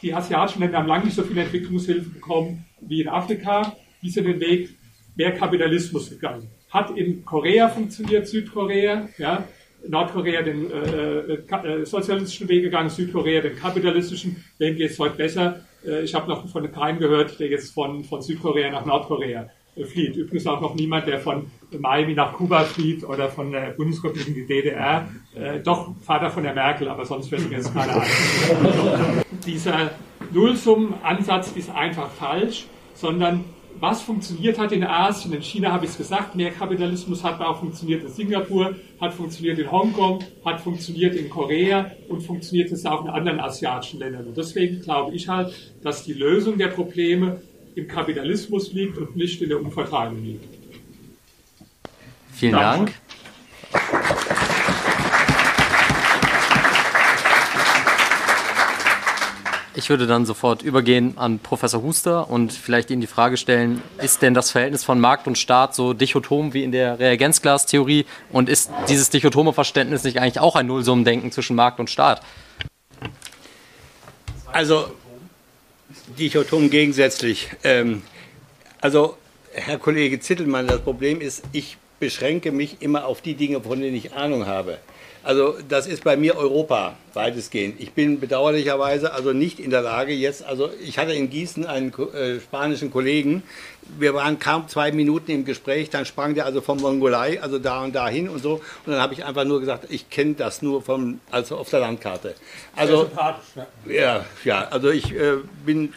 Die asiatischen Länder haben lange nicht so viel Entwicklungshilfe bekommen wie in Afrika. Die sind den Weg mehr Kapitalismus gegangen. Hat in Korea funktioniert, Südkorea, ja, Nordkorea den äh, äh, äh sozialistischen Weg gegangen, Südkorea den kapitalistischen. Wem geht es heute besser? Äh, ich habe noch von keinem gehört, der jetzt von, von Südkorea nach Nordkorea flieht. Übrigens auch noch niemand, der von Miami nach Kuba flieht oder von der Bundesrepublik in die DDR. Äh, doch Vater von der Merkel, aber sonst fällt mir jetzt keiner ein. Dieser Nullsummenansatz ist einfach falsch, sondern was funktioniert hat in Asien, in China habe ich es gesagt, mehr Kapitalismus hat auch funktioniert in Singapur, hat funktioniert in Hongkong, hat funktioniert in Korea und funktioniert es auch in anderen asiatischen Ländern. Und deswegen glaube ich halt, dass die Lösung der Probleme im Kapitalismus liegt und nicht in der Umverteilung liegt. Vielen Dank. Ich würde dann sofort übergehen an Professor Huster und vielleicht Ihnen die Frage stellen, ist denn das Verhältnis von Markt und Staat so dichotom wie in der Reagenzglastheorie und ist dieses dichotome Verständnis nicht eigentlich auch ein Nullsummendenken zwischen Markt und Staat? Also dichotom gegensätzlich. Ähm, also, Herr Kollege Zittelmann, das Problem ist, ich beschränke mich immer auf die Dinge, von denen ich Ahnung habe. Also das ist bei mir Europa weitestgehend. Ich bin bedauerlicherweise also nicht in der Lage jetzt, also ich hatte in Gießen einen äh, spanischen Kollegen, wir waren kaum zwei Minuten im Gespräch, dann sprang der also vom Mongolei, also da und da hin und so. Und dann habe ich einfach nur gesagt, ich kenne das nur vom, also auf der Landkarte. Also, ja, ja, also ich äh, bin,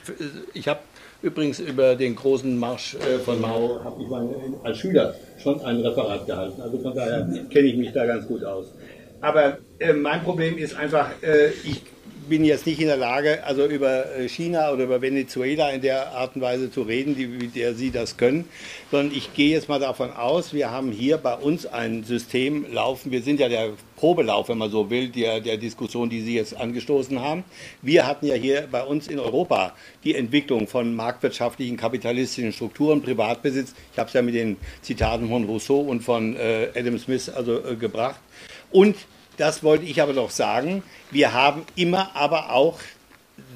ich habe übrigens über den großen Marsch äh, von Mao, habe ich mal als Schüler schon ein Referat gehalten. Also von daher kenne ich mich da ganz gut aus. Aber äh, mein Problem ist einfach, äh, ich bin jetzt nicht in der Lage, also über äh, China oder über Venezuela in der Art und Weise zu reden, wie mit der Sie das können, sondern ich gehe jetzt mal davon aus, wir haben hier bei uns ein System laufen. Wir sind ja der Probelauf, wenn man so will, der, der Diskussion, die Sie jetzt angestoßen haben. Wir hatten ja hier bei uns in Europa die Entwicklung von marktwirtschaftlichen, kapitalistischen Strukturen, Privatbesitz. Ich habe es ja mit den Zitaten von Rousseau und von äh, Adam Smith also äh, gebracht. Und das wollte ich aber noch sagen. Wir haben immer aber auch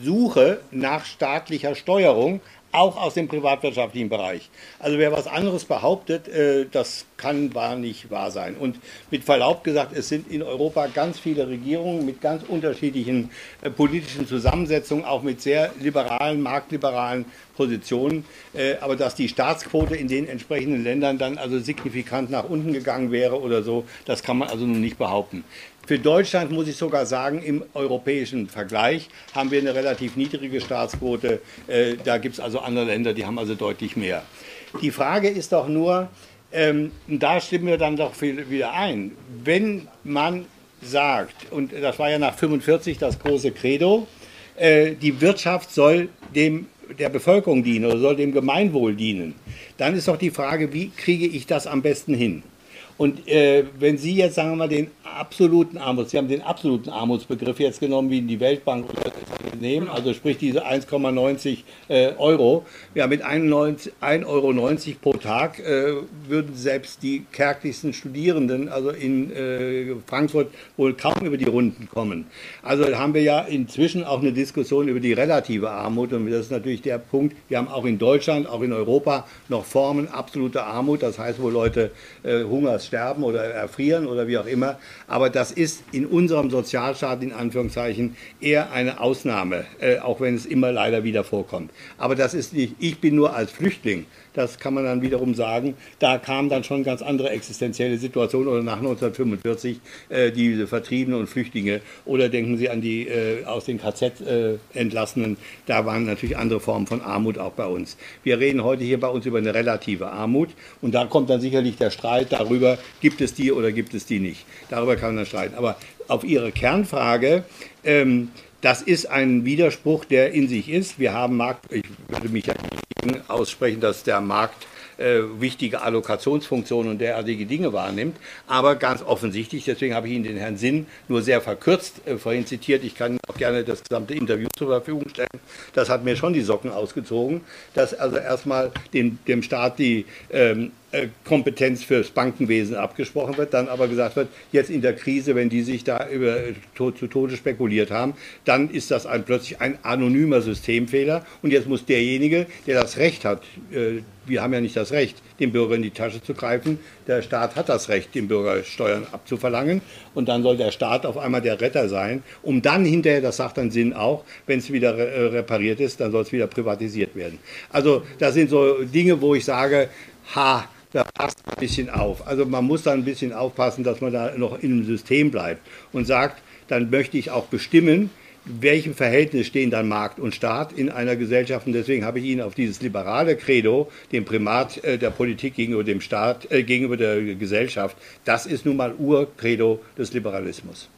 Suche nach staatlicher Steuerung, auch aus dem privatwirtschaftlichen Bereich. Also wer was anderes behauptet, äh, das kann wahr nicht wahr sein. Und mit Verlaub gesagt, es sind in Europa ganz viele Regierungen mit ganz unterschiedlichen äh, politischen Zusammensetzungen, auch mit sehr liberalen, marktliberalen Positionen. Äh, aber dass die Staatsquote in den entsprechenden Ländern dann also signifikant nach unten gegangen wäre oder so, das kann man also nun nicht behaupten. Für Deutschland muss ich sogar sagen, im europäischen Vergleich haben wir eine relativ niedrige Staatsquote. Äh, da gibt es also andere Länder, die haben also deutlich mehr. Die Frage ist doch nur, ähm, da stimmen wir dann doch wieder ein, wenn man sagt, und das war ja nach 45 das große Credo, äh, die Wirtschaft soll dem der Bevölkerung dienen oder soll dem Gemeinwohl dienen, dann ist doch die Frage, wie kriege ich das am besten hin? Und äh, wenn Sie jetzt, sagen wir mal, den absoluten Armut, Sie haben den absoluten Armutsbegriff jetzt genommen, wie die Weltbank nehmen, also sprich diese 1,90 äh, Euro, ja mit 1,90 Euro pro Tag äh, würden selbst die kärglichsten Studierenden, also in äh, Frankfurt, wohl kaum über die Runden kommen. Also haben wir ja inzwischen auch eine Diskussion über die relative Armut. Und das ist natürlich der Punkt, wir haben auch in Deutschland, auch in Europa noch Formen absoluter Armut, das heißt, wo Leute äh, Hungers sterben oder erfrieren oder wie auch immer, aber das ist in unserem Sozialstaat in Anführungszeichen eher eine Ausnahme, äh, auch wenn es immer leider wieder vorkommt. Aber das ist nicht, ich bin nur als Flüchtling das kann man dann wiederum sagen, da kam dann schon ganz andere existenzielle Situationen oder nach 1945 äh, diese Vertriebene und Flüchtlinge oder denken Sie an die äh, aus den KZ äh, entlassenen, da waren natürlich andere Formen von Armut auch bei uns. Wir reden heute hier bei uns über eine relative Armut und da kommt dann sicherlich der Streit darüber, gibt es die oder gibt es die nicht. Darüber kann man dann streiten. Aber auf Ihre Kernfrage, ähm, das ist ein Widerspruch, der in sich ist. Wir haben Markt, ich würde mich ja aussprechen, dass der Markt äh, wichtige Allokationsfunktionen und derartige Dinge wahrnimmt. Aber ganz offensichtlich, deswegen habe ich Ihnen den Herrn Sinn nur sehr verkürzt äh, vorhin zitiert. Ich kann auch gerne das gesamte Interview zur Verfügung stellen. Das hat mir schon die Socken ausgezogen, dass also erstmal dem, dem Staat die ähm, äh, Kompetenz fürs Bankenwesen abgesprochen wird, dann aber gesagt wird, jetzt in der Krise, wenn die sich da über, zu Tode spekuliert haben, dann ist das ein, plötzlich ein anonymer Systemfehler. Und jetzt muss derjenige, der das Recht hat, äh, wir haben ja nicht das Recht, dem Bürger in die Tasche zu greifen, der Staat hat das Recht, dem Bürger Steuern abzuverlangen. Und dann soll der Staat auf einmal der Retter sein, um dann hinterher, das sagt dann Sinn auch, wenn es wieder äh, repariert ist, dann soll es wieder privatisiert werden. Also das sind so Dinge, wo ich sage, ha, da passt ein bisschen auf. Also man muss da ein bisschen aufpassen, dass man da noch einem System bleibt und sagt, dann möchte ich auch bestimmen, welchem Verhältnis stehen dann Markt und Staat in einer Gesellschaft. Und deswegen habe ich Ihnen auf dieses liberale Credo, dem Primat äh, der Politik gegenüber dem Staat, äh, gegenüber der Gesellschaft, das ist nun mal Urcredo des Liberalismus.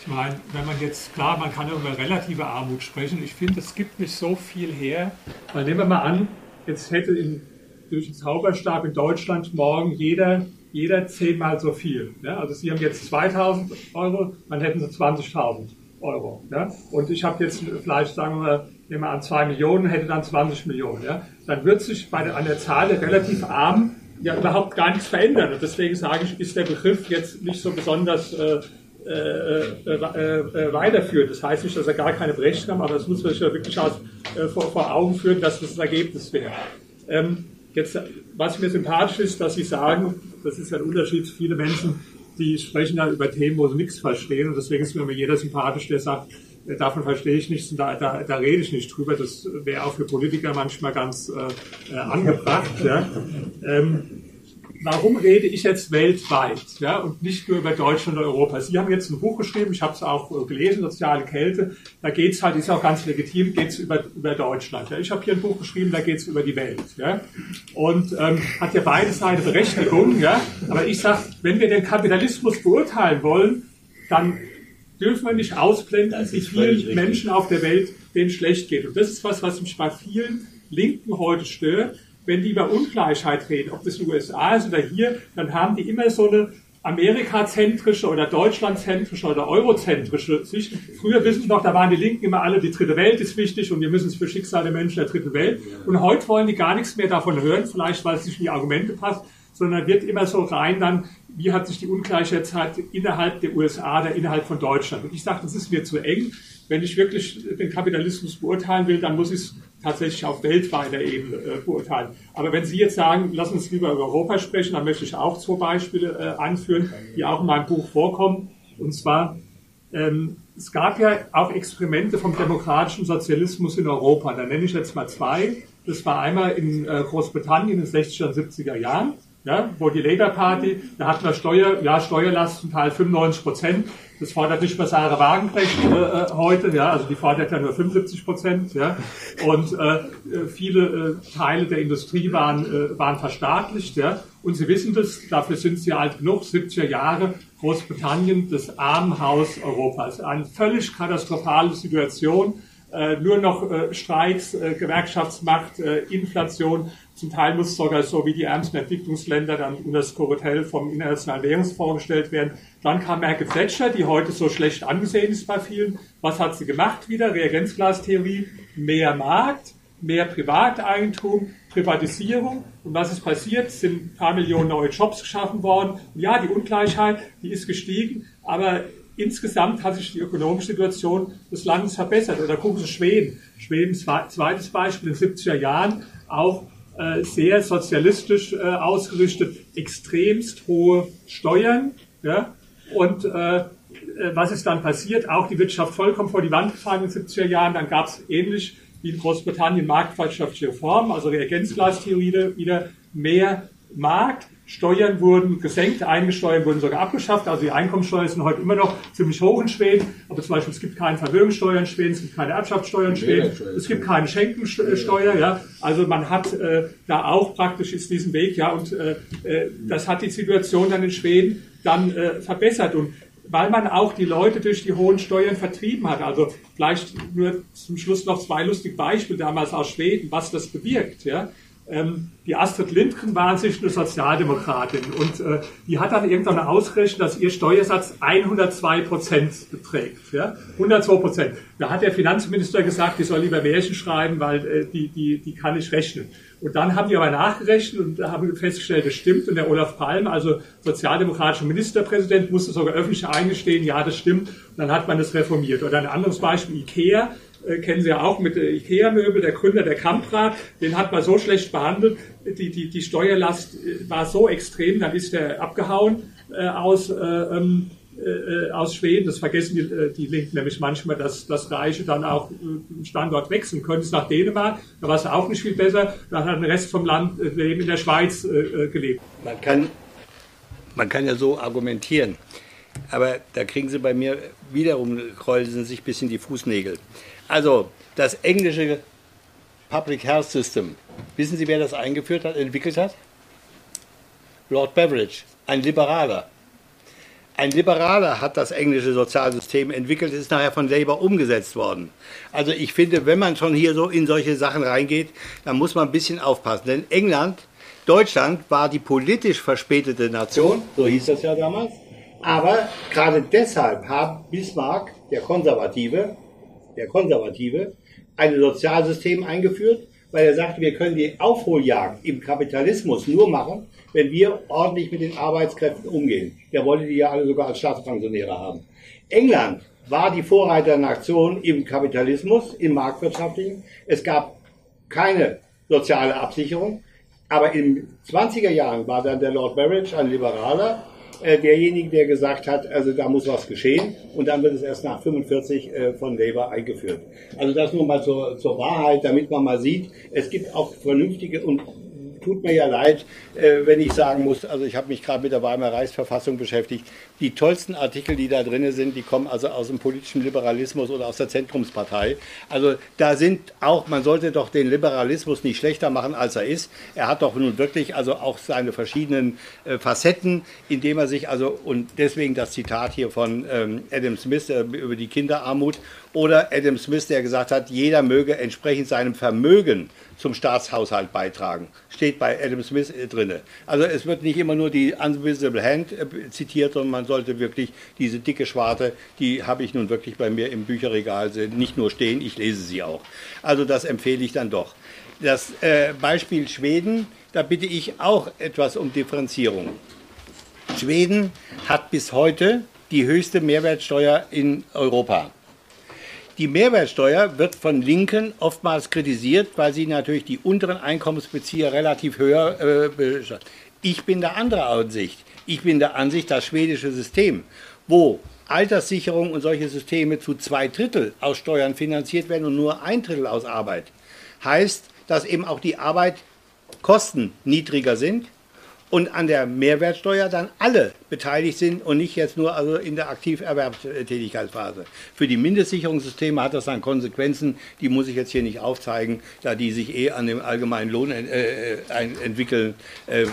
Ich meine, wenn man jetzt, klar, man kann über relative Armut sprechen. Ich finde, es gibt nicht so viel her. Weil nehmen wir mal an, jetzt hätte in, durch den Zauberstab in Deutschland morgen jeder, jeder zehnmal so viel. Ja? Also Sie haben jetzt 2000 Euro, dann hätten Sie 20.000 Euro. Ja? Und ich habe jetzt vielleicht, sagen wir, nehmen wir an, 2 Millionen, hätte dann 20 Millionen. Ja? Dann wird sich bei der, an der Zahl der relativ Armen ja überhaupt gar nichts verändern. Und deswegen sage ich, ist der Begriff jetzt nicht so besonders äh, äh, äh, äh, weiterführt. Das heißt nicht, dass er gar keine Berechtigung hat, aber es muss man sich ja wirklich aus, vor, vor, Augen führen, dass das das Ergebnis wäre. Ähm, jetzt, was mir sympathisch ist, dass Sie sagen, das ist ein Unterschied, viele Menschen, die sprechen ja über Themen, wo sie nichts verstehen und deswegen ist mir immer jeder sympathisch, der sagt, davon verstehe ich nichts und da, da, da rede ich nicht drüber. Das wäre auch für Politiker manchmal ganz äh, angebracht. Ja. Ähm, warum rede ich jetzt weltweit ja, und nicht nur über Deutschland und Europa? Sie haben jetzt ein Buch geschrieben, ich habe es auch gelesen, Soziale Kälte. Da geht es halt, ist auch ganz legitim, geht es über, über Deutschland. Ja. Ich habe hier ein Buch geschrieben, da geht es über die Welt. Ja. Und ähm, hat ja beide Seiten Berechtigung. Ja. Aber ich sage, wenn wir den Kapitalismus beurteilen wollen, dann dürfen wir nicht ausblenden, wie vielen Menschen auf der Welt denen schlecht geht. Und das ist was, was mich bei vielen Linken heute stört wenn die über Ungleichheit reden, ob das in den USA ist oder hier, dann haben die immer so eine amerikazentrische oder deutschlandzentrische oder eurozentrische Sicht. Früher wissen Sie noch, da waren die Linken immer alle, die dritte Welt ist wichtig und wir müssen es für Schicksal der Menschen der dritten Welt. Und heute wollen die gar nichts mehr davon hören, vielleicht weil es nicht in die Argumente passt, sondern wird immer so rein dann, wie hat sich die Ungleichheit innerhalb der USA oder innerhalb von Deutschland. Und ich sage, das ist mir zu eng. Wenn ich wirklich den Kapitalismus beurteilen will, dann muss ich es tatsächlich auf weltweiter Ebene äh, beurteilen. Aber wenn Sie jetzt sagen, lass uns lieber über Europa sprechen, dann möchte ich auch zwei Beispiele äh, anführen, die auch in meinem Buch vorkommen. Und zwar, ähm, es gab ja auch Experimente vom demokratischen Sozialismus in Europa. Da nenne ich jetzt mal zwei. Das war einmal in äh, Großbritannien in den 60er und 70er Jahren ja, wo die Labour Party, da hat man Steuer, ja, Steuerlast zum Teil 95 Prozent. Das fordert nicht mehr Sarah Wagenknecht äh, äh, heute, ja, also die fordert ja nur 75 Prozent, ja. Und äh, viele äh, Teile der Industrie waren, äh, waren verstaatlicht, ja. Und Sie wissen das, dafür sind Sie alt genug, 70er Jahre, Großbritannien, das Armenhaus Europas. Eine völlig katastrophale Situation äh, nur noch äh, Streiks, äh, Gewerkschaftsmacht, äh, Inflation. Zum Teil muss sogar so wie die ärmsten Entwicklungsländer dann unter das Korruptell vom Internationalen Währungsfonds gestellt werden. Dann kam Merkel Thatcher, die heute so schlecht angesehen ist bei vielen. Was hat sie gemacht wieder? Reagenzglastheorie, mehr Markt, mehr Privateigentum, Privatisierung. Und was ist passiert? Es sind ein paar Millionen neue Jobs geschaffen worden. Und ja, die Ungleichheit, die ist gestiegen, aber insgesamt hat sich die ökonomische Situation des Landes verbessert. Oder gucken Sie Schweden. Schweden, zweites Beispiel, in den 70er Jahren auch sehr sozialistisch äh, ausgerichtet, extremst hohe Steuern. Ja? Und äh, äh was ist dann passiert? Auch die Wirtschaft vollkommen vor die Wand gefahren in den 70er Jahren. Dann gab es ähnlich wie in Großbritannien marktwirtschaftliche Reformen, also Reagenzglastheorie wieder mehr Markt. Steuern wurden gesenkt, Eingesteuern wurden sogar abgeschafft. Also die Einkommensteuern sind heute immer noch ziemlich hoch in Schweden. Aber zum Beispiel es gibt keine Vermögenssteuer in Schweden, es gibt keine Erbschaftssteuer in Schweden, es gibt keine Schenkensteuer. Ja, also man hat äh, da auch praktisch ist diesen Weg. Ja, und äh, äh, das hat die Situation dann in Schweden dann äh, verbessert und weil man auch die Leute durch die hohen Steuern vertrieben hat. Also vielleicht nur zum Schluss noch zwei lustige Beispiele damals aus Schweden, was das bewirkt. Ja. Ähm, die Astrid Lindgren war an sich eine Sozialdemokratin und äh, die hat dann irgendwann ausgerechnet, dass ihr Steuersatz 102 Prozent beträgt. Ja? 102 Prozent. Da hat der Finanzminister gesagt, die soll lieber Märchen schreiben, weil äh, die, die, die kann nicht rechnen. Und dann haben die aber nachgerechnet und haben festgestellt, das stimmt. Und der Olaf Palme, also sozialdemokratischer Ministerpräsident, musste sogar öffentlich eingestehen, ja, das stimmt. Und dann hat man das reformiert. Oder ein anderes Beispiel, Ikea äh, kennen Sie ja auch mit äh, Ikea-Möbel, der Gründer der Kamprad, den hat man so schlecht behandelt, die, die, die Steuerlast äh, war so extrem, dann ist er abgehauen aus, äh, ähm, äh, aus Schweden. Das vergessen die, die Linken nämlich manchmal, dass, dass Reiche dann auch äh, Standort wechseln können. Ist nach Dänemark, da war es auch nicht viel besser. Da hat der Rest vom Land Leben in der Schweiz gelebt. Man kann, man kann ja so argumentieren. Aber da kriegen Sie bei mir wiederum, kreuzen sich ein bisschen die Fußnägel. Also, das englische Public Health System, wissen Sie, wer das eingeführt hat, entwickelt hat? Lord Beveridge, ein Liberaler. Ein Liberaler hat das englische Sozialsystem entwickelt, ist nachher von Labour umgesetzt worden. Also ich finde, wenn man schon hier so in solche Sachen reingeht, dann muss man ein bisschen aufpassen. Denn England, Deutschland war die politisch verspätete Nation, so hieß das ja damals. Aber gerade deshalb hat Bismarck, der Konservative, der Konservative, ein Sozialsystem eingeführt, weil er sagte, wir können die Aufholjagd im Kapitalismus nur machen, wenn wir ordentlich mit den Arbeitskräften umgehen. Der wollte die ja alle sogar als Staatspensionäre haben. England war die Vorreiternation im Kapitalismus, im Marktwirtschaftlichen. Es gab keine soziale Absicherung. Aber in den 20er Jahren war dann der Lord Barrage ein Liberaler, äh, derjenige, der gesagt hat, also da muss was geschehen und dann wird es erst nach 45 äh, von Labour eingeführt. Also das nur mal zur, zur Wahrheit, damit man mal sieht, es gibt auch vernünftige und tut mir ja leid, äh, wenn ich sagen muss, also ich habe mich gerade mit der Weimarer Reichsverfassung beschäftigt. Die tollsten Artikel, die da drin sind, die kommen also aus dem politischen Liberalismus oder aus der Zentrumspartei. Also da sind auch, man sollte doch den Liberalismus nicht schlechter machen, als er ist. Er hat doch nun wirklich also auch seine verschiedenen äh, Facetten, indem er sich also, und deswegen das Zitat hier von ähm, Adam Smith äh, über die Kinderarmut, oder Adam Smith, der gesagt hat, jeder möge entsprechend seinem Vermögen zum Staatshaushalt beitragen. Steht bei Adam Smith äh, drin. Also es wird nicht immer nur die Unvisible Hand äh, zitiert, sondern man sollte wirklich diese dicke Schwarte, die habe ich nun wirklich bei mir im Bücherregal nicht nur stehen, ich lese sie auch. Also das empfehle ich dann doch. Das äh, Beispiel Schweden, da bitte ich auch etwas um Differenzierung. Schweden hat bis heute die höchste Mehrwertsteuer in Europa. Die Mehrwertsteuer wird von Linken oftmals kritisiert, weil sie natürlich die unteren Einkommensbezieher relativ höher äh, Ich bin der anderer Ansicht. Ich bin der Ansicht, das schwedische System, wo Alterssicherung und solche Systeme zu zwei Drittel aus Steuern finanziert werden und nur ein Drittel aus Arbeit, heißt, dass eben auch die Arbeitskosten niedriger sind und an der Mehrwertsteuer dann alle beteiligt sind und nicht jetzt nur also in der Aktiverwerbstätigkeitsphase. Für die Mindestsicherungssysteme hat das dann Konsequenzen, die muss ich jetzt hier nicht aufzeigen, da die sich eh an dem allgemeinen Lohn äh, äh entwickeln, äh,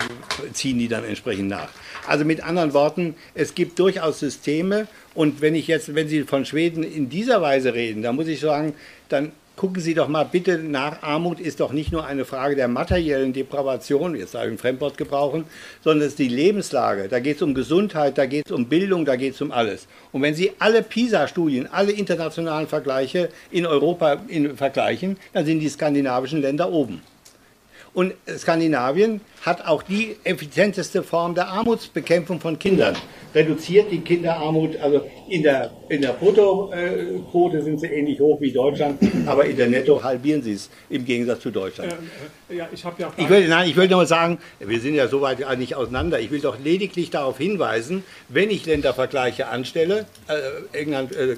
ziehen die dann entsprechend nach. Also mit anderen Worten, es gibt durchaus Systeme und wenn ich jetzt, wenn Sie von Schweden in dieser Weise reden, dann muss ich sagen, dann gucken Sie doch mal bitte nach, Armut ist doch nicht nur eine Frage der materiellen Depravation, jetzt sage ich ein Fremdwort gebrauchen, sondern es ist die Lebenslage. Da geht es um Gesundheit, da geht es um Bildung, da geht es um alles. Und wenn Sie alle PISA-Studien, alle internationalen Vergleiche in Europa in, vergleichen, dann sind die skandinavischen Länder oben. Und Skandinavien hat auch die effizienteste Form der Armutsbekämpfung von Kindern. Reduziert die Kinderarmut, also in der, in der Bruttoquote sind sie ähnlich hoch wie Deutschland, aber in der Netto halbieren sie es im Gegensatz zu Deutschland. Äh, äh, ja, ich, ja ich will, nein, ich will nur sagen, wir sind ja so weit nicht auseinander. Ich will doch lediglich darauf hinweisen, wenn ich Ländervergleiche anstelle, äh, England, äh,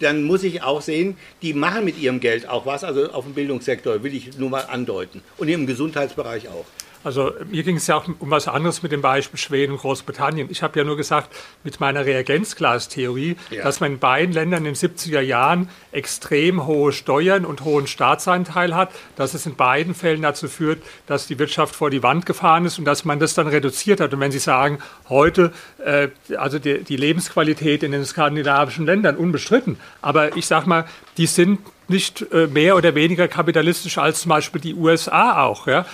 dann muss ich auch sehen, die machen mit ihrem Geld auch was, also auf dem Bildungssektor will ich nur mal andeuten und im Gesundheitsbereich auch. Also mir ging es ja auch um was anderes mit dem Beispiel Schweden und Großbritannien. Ich habe ja nur gesagt, mit meiner Reagenzglastheorie, ja. dass man in beiden Ländern in den 70er Jahren extrem hohe Steuern und hohen Staatsanteil hat, dass es in beiden Fällen dazu führt, dass die Wirtschaft vor die Wand gefahren ist und dass man das dann reduziert hat. Und wenn Sie sagen, heute, äh, also die, die Lebensqualität in den skandinavischen Ländern unbestritten, aber ich sage mal, die sind nicht äh, mehr oder weniger kapitalistisch als zum Beispiel die USA auch. Ja?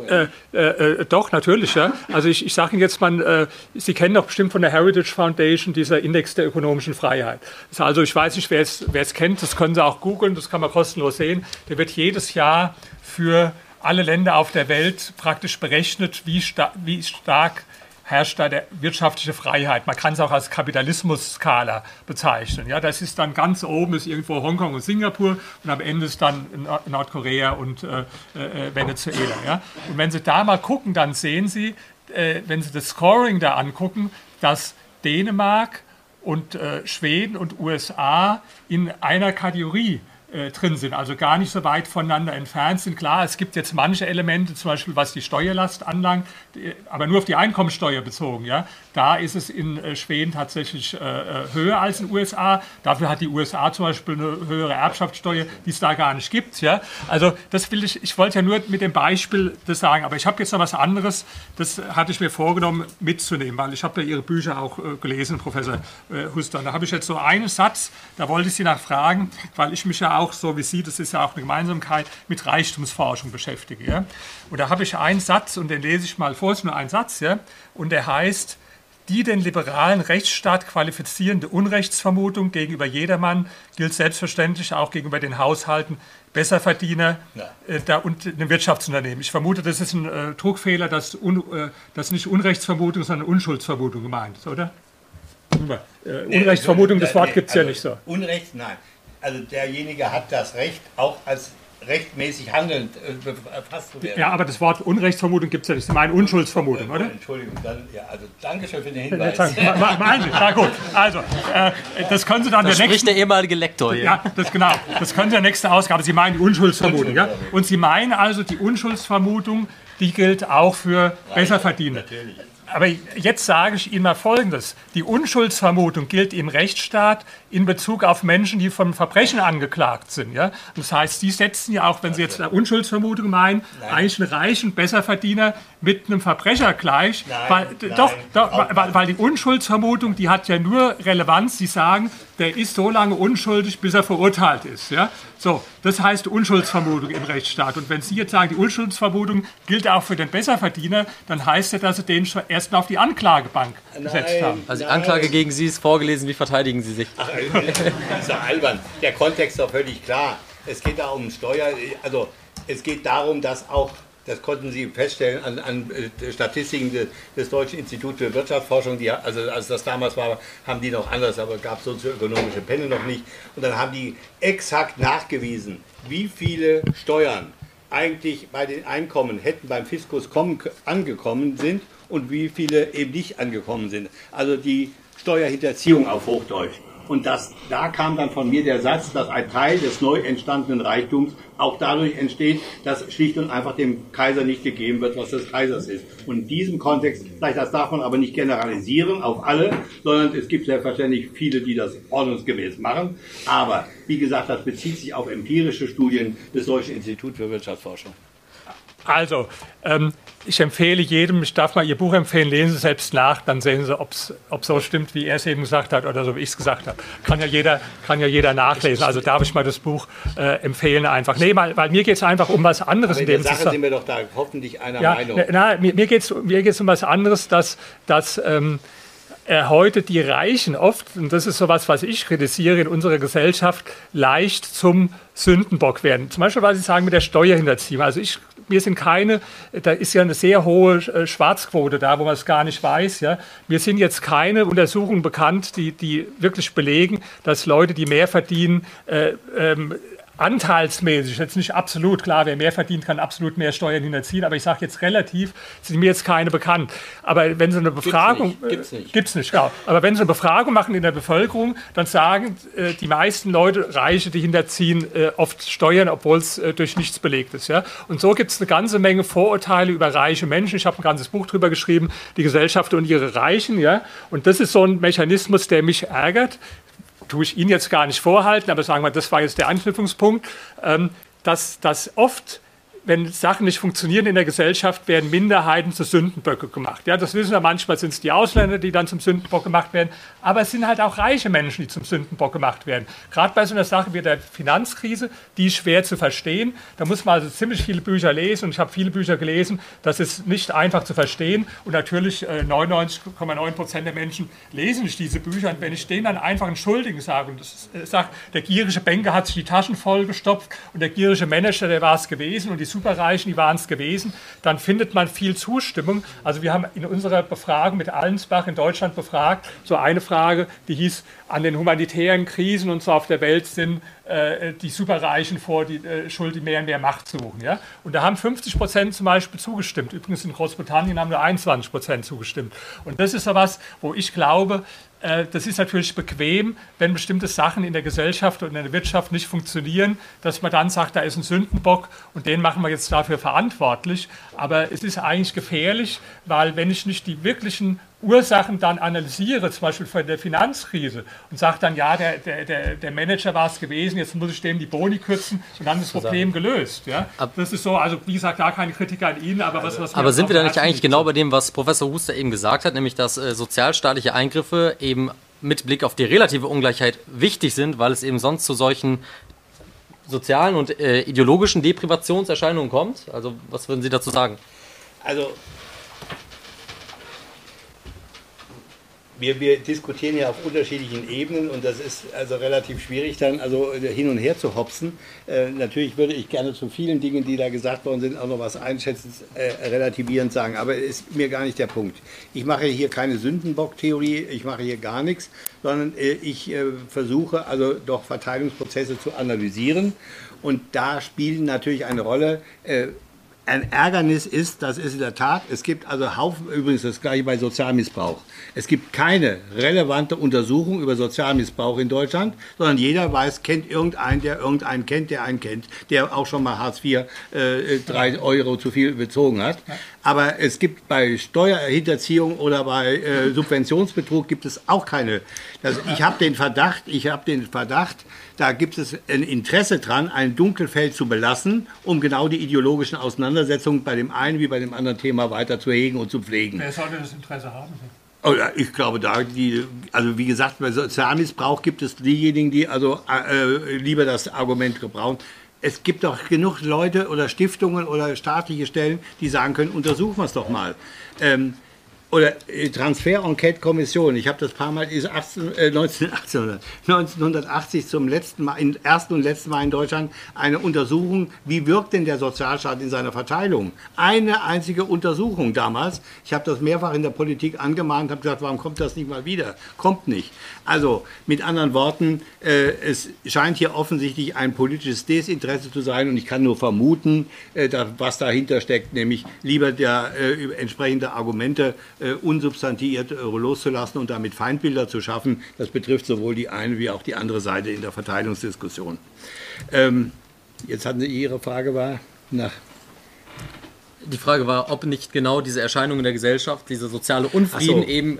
Auch äh, äh, äh, doch, natürlich. Ja? Also ich, ich sage Ihnen jetzt mal, äh, Sie kennen doch bestimmt von der Heritage Foundation dieser Index der ökonomischen Freiheit. Also ich weiß nicht, wer es, wer es kennt, das können Sie auch googeln, das kann man kostenlos sehen. Der wird jedes Jahr für alle Länder auf der Welt praktisch berechnet, wie, sta wie stark herrscht da der wirtschaftliche Freiheit. Man kann es auch als Kapitalismus-Skala bezeichnen. Ja, das ist dann ganz oben ist irgendwo Hongkong und Singapur und am Ende ist dann Nordkorea und äh, äh, Venezuela. Ja. Und wenn Sie da mal gucken, dann sehen Sie, äh, wenn Sie das Scoring da angucken, dass Dänemark und äh, Schweden und USA in einer Kategorie äh, drin sind, also gar nicht so weit voneinander entfernt sind. Klar, es gibt jetzt manche Elemente, zum Beispiel was die Steuerlast anlangt, aber nur auf die Einkommensteuer bezogen. Ja? Da ist es in äh, Schweden tatsächlich äh, äh höher als in den USA. Dafür hat die USA zum Beispiel eine höhere Erbschaftssteuer, die es da gar nicht gibt. Ja? Also das will ich, ich wollte ja nur mit dem Beispiel das sagen, aber ich habe jetzt noch was anderes, das hatte ich mir vorgenommen mitzunehmen, weil ich habe ja Ihre Bücher auch gelesen, Professor Huster. Da habe ich jetzt so einen Satz, da wollte ich Sie nachfragen, weil ich mich ja auch so wie Sie, das ist ja auch eine Gemeinsamkeit, mit Reichtumsforschung beschäftige. Ja? Und da habe ich einen Satz und den lese ich mal vor, es ist nur ein Satz, ja? und der heißt, die den liberalen Rechtsstaat qualifizierende Unrechtsvermutung gegenüber jedermann gilt selbstverständlich auch gegenüber den Haushalten Besserverdiener ja. äh, da, und den Wirtschaftsunternehmen. Ich vermute, das ist ein äh, Druckfehler, dass, un, äh, dass nicht Unrechtsvermutung, sondern Unschuldsvermutung gemeint ist, oder? Äh, Unrechtsvermutung, das Wort gibt es also ja nicht so. Unrecht, nein also derjenige hat das Recht, auch als rechtmäßig handelnd äh, zu werden. Ja, aber das Wort Unrechtsvermutung gibt es ja nicht. Sie meinen Unschuldsvermutung, oder? Entschuldigung, dann, ja, also Dankeschön für den Hinweis. Meinen Sie, na gut. Also, äh, das können Sie dann das der nächsten... der ehemalige Lektor hier. Ja, das genau. Das können Sie in der nächsten Ausgabe. Sie meinen die Unschuldsvermutung, ja? Und Sie meinen also, die Unschuldsvermutung, die gilt auch für Besserverdiener. Natürlich. Aber jetzt sage ich Ihnen mal Folgendes. Die Unschuldsvermutung gilt im Rechtsstaat in Bezug auf Menschen, die vom Verbrechen angeklagt sind. Ja? Das heißt, Sie setzen ja auch, wenn Sie jetzt eine Unschuldsvermutung meinen, nein. eigentlich einen reichen Besserverdiener mit einem Verbrecher gleich. Nein, weil, nein, doch, doch weil, weil, die Unschuldsvermutung, die hat ja nur Relevanz. Sie sagen, der ist so lange unschuldig, bis er verurteilt ist. Ja? So, das heißt Unschuldsvermutung im Rechtsstaat. Und wenn Sie jetzt sagen, die Unschuldsvermutung gilt auch für den Besserverdiener, dann heißt ja, dass Sie den schon erstmal auf die Anklagebank nein, gesetzt haben. Also die Anklage gegen Sie ist vorgelesen, wie verteidigen Sie sich? Ach, das ist ja albern. Der Kontext ist doch völlig klar. Es geht da um Steuer, also es geht darum, dass auch das konnten Sie feststellen an, an äh, Statistiken des, des, Deutschen Instituts für Wirtschaftsforschung. Die, also als das damals war, haben die noch anders, aber gab sozioökonomische Penne noch nicht. Und dann haben die exakt nachgewiesen, wie viele Steuern eigentlich bei den Einkommen hätten beim Fiskus kommen, angekommen sind und wie viele eben nicht angekommen sind. Also die Steuerhinterziehung auf Hochdeutsch. Und das, da kam dann von mir der Satz, dass ein Teil des neu entstandenen Reichtums auch dadurch entsteht, dass schlicht und einfach dem Kaiser nicht gegeben wird, was des Kaisers ist. Und in diesem Kontext, vielleicht das darf man aber nicht generalisieren auf alle, sondern es gibt selbstverständlich viele, die das ordnungsgemäß machen. Aber wie gesagt, das bezieht sich auf empirische Studien des Deutschen Instituts für Wirtschaftsforschung. Also, ähm, ich empfehle jedem, ich darf mal Ihr Buch empfehlen, lesen Sie selbst nach, dann sehen Sie, ob es so stimmt, wie er es eben gesagt hat oder so, wie ich es gesagt habe. Kann ja jeder, kann ja jeder nachlesen. Also darf ich mal das Buch äh, empfehlen einfach. Nee, weil, weil mir geht es einfach um was anderes. Aber in der Sache sind wir doch da hoffentlich einer ja, Meinung. Na, mir, mir geht es mir geht's um was anderes, dass, dass ähm, äh, heute die Reichen oft, und das ist sowas, was ich kritisiere in unserer Gesellschaft, leicht zum Sündenbock werden. Zum Beispiel, was Sie sagen mit der Steuerhinterziehung. Also ich, wir sind keine, da ist ja eine sehr hohe äh, Schwarzquote da, wo man es gar nicht weiß. Ja. Mir sind jetzt keine Untersuchungen bekannt, die, die wirklich belegen, dass Leute, die mehr verdienen, äh, ähm, anteilsmäßig, jetzt nicht absolut, klar, wer mehr verdient, kann absolut mehr Steuern hinterziehen, aber ich sage jetzt relativ, sind mir jetzt keine bekannt. Aber wenn Sie eine Befragung... Gibt's nicht. Gibt's nicht, genau. Aber wenn Sie eine Befragung machen in der Bevölkerung, dann sagen äh, die meisten Leute, Reiche, die hinterziehen äh, oft Steuern, obwohl es äh, durch nichts belegt ist. Ja? Und so gibt es eine ganze Menge Vorurteile über reiche Menschen. Ich habe ein ganzes Buch darüber geschrieben, die Gesellschaft und ihre Reichen. Ja? Und das ist so ein Mechanismus, der mich ärgert tue ich Ihnen jetzt gar nicht vorhalten, aber sagen wir, das war jetzt der Anknüpfungspunkt, ähm, dass, dass oft wenn Sachen nicht funktionieren in der Gesellschaft, werden Minderheiten zu Sündenböcke gemacht. Ja, das wissen wir, manchmal sind es die Ausländer, die dann zum Sündenbock gemacht werden, aber es sind halt auch reiche Menschen, die zum Sündenbock gemacht werden. Gerade bei so einer Sache wie der Finanzkrise, die ist schwer zu verstehen. Da muss man also ziemlich viele Bücher lesen und ich habe viele Bücher gelesen. Das ist nicht einfach zu verstehen und natürlich äh, 99,9 Prozent der Menschen lesen nicht diese Bücher. Und wenn ich denen dann einfach einen Schuldigen sage und äh, sage, der gierige Banker hat sich die Taschen vollgestopft und der gierige Manager, der war es gewesen und die Superreichen, die waren es gewesen, dann findet man viel Zustimmung. Also wir haben in unserer Befragung mit Allensbach in Deutschland befragt, so eine Frage, die hieß, an den humanitären Krisen und so auf der Welt sind äh, die Superreichen vor die äh, Schuld, die mehr und mehr Macht suchen. Ja? Und da haben 50 Prozent zum Beispiel zugestimmt. Übrigens in Großbritannien haben nur 21 Prozent zugestimmt. Und das ist so was, wo ich glaube, äh, das ist natürlich bequem, wenn bestimmte Sachen in der Gesellschaft und in der Wirtschaft nicht funktionieren, dass man dann sagt, da ist ein Sündenbock und den machen wir jetzt dafür verantwortlich. Aber es ist eigentlich gefährlich, weil wenn ich nicht die wirklichen Ursachen dann analysiere, zum Beispiel von der Finanzkrise, und sage dann, ja, der, der, der Manager war es gewesen, jetzt muss ich dem die Boni kürzen und dann ist das Problem gelöst. Ja? Das ist so, also wie gesagt, gar keine Kritik an Ihnen, aber was, was Aber sind wir da nicht eigentlich genau bei dem, was Professor Huster eben gesagt hat, nämlich dass äh, sozialstaatliche Eingriffe eben mit Blick auf die relative Ungleichheit wichtig sind, weil es eben sonst zu solchen sozialen und äh, ideologischen Deprivationserscheinungen kommt? Also was würden Sie dazu sagen? Also wir, wir diskutieren ja auf unterschiedlichen Ebenen und das ist also relativ schwierig dann also hin und her zu hopsen. Äh, natürlich würde ich gerne zu vielen Dingen, die da gesagt worden sind, auch noch was einschätzend, äh, relativierend sagen, aber ist mir gar nicht der Punkt. Ich mache hier keine Sündenbock-Theorie, ich mache hier gar nichts, sondern äh, ich äh, versuche also doch Verteilungsprozesse zu analysieren und da spielen natürlich eine Rolle äh, ein Ärgernis ist, das ist in der Tat, es gibt also Haufen, übrigens das gleiche bei Sozialmissbrauch. Es gibt keine relevante Untersuchung über Sozialmissbrauch in Deutschland, sondern jeder weiß, kennt irgendeinen, der irgendeinen kennt, der einen kennt, der auch schon mal Hartz IV äh, drei Euro zu viel bezogen hat. Aber es gibt bei Steuerhinterziehung oder bei äh, Subventionsbetrug gibt es auch keine. Das, ich habe den Verdacht, ich habe den Verdacht, da gibt es ein Interesse dran, ein Dunkelfeld zu belassen, um genau die ideologischen Auseinandersetzungen bei dem einen wie bei dem anderen Thema weiter zu hegen und zu pflegen. Wer sollte das Interesse haben? Oh ich glaube, da die, also wie gesagt, bei Sozialmissbrauch gibt es diejenigen, die also äh, lieber das Argument gebrauchen. Es gibt doch genug Leute oder Stiftungen oder staatliche Stellen, die sagen können, untersuchen wir es doch mal. Ähm, oder äh, Transfer-Enquete-Kommission. Ich habe das paar Mal, ist 18, äh, 19, 1800, 1980 zum letzten Mal, im ersten und letzten Mal in Deutschland eine Untersuchung, wie wirkt denn der Sozialstaat in seiner Verteilung? Eine einzige Untersuchung damals. Ich habe das mehrfach in der Politik angemahnt, habe gesagt, warum kommt das nicht mal wieder? Kommt nicht. Also mit anderen Worten, äh, es scheint hier offensichtlich ein politisches Desinteresse zu sein und ich kann nur vermuten, äh, da, was dahinter steckt, nämlich lieber der äh, entsprechende Argumente äh, unsubstantiiert äh, loszulassen und damit Feindbilder zu schaffen. Das betrifft sowohl die eine wie auch die andere Seite in der Verteilungsdiskussion. Ähm, jetzt hatten Sie Ihre Frage war nach die Frage war, ob nicht genau diese Erscheinungen der Gesellschaft, diese soziale Unfrieden so. eben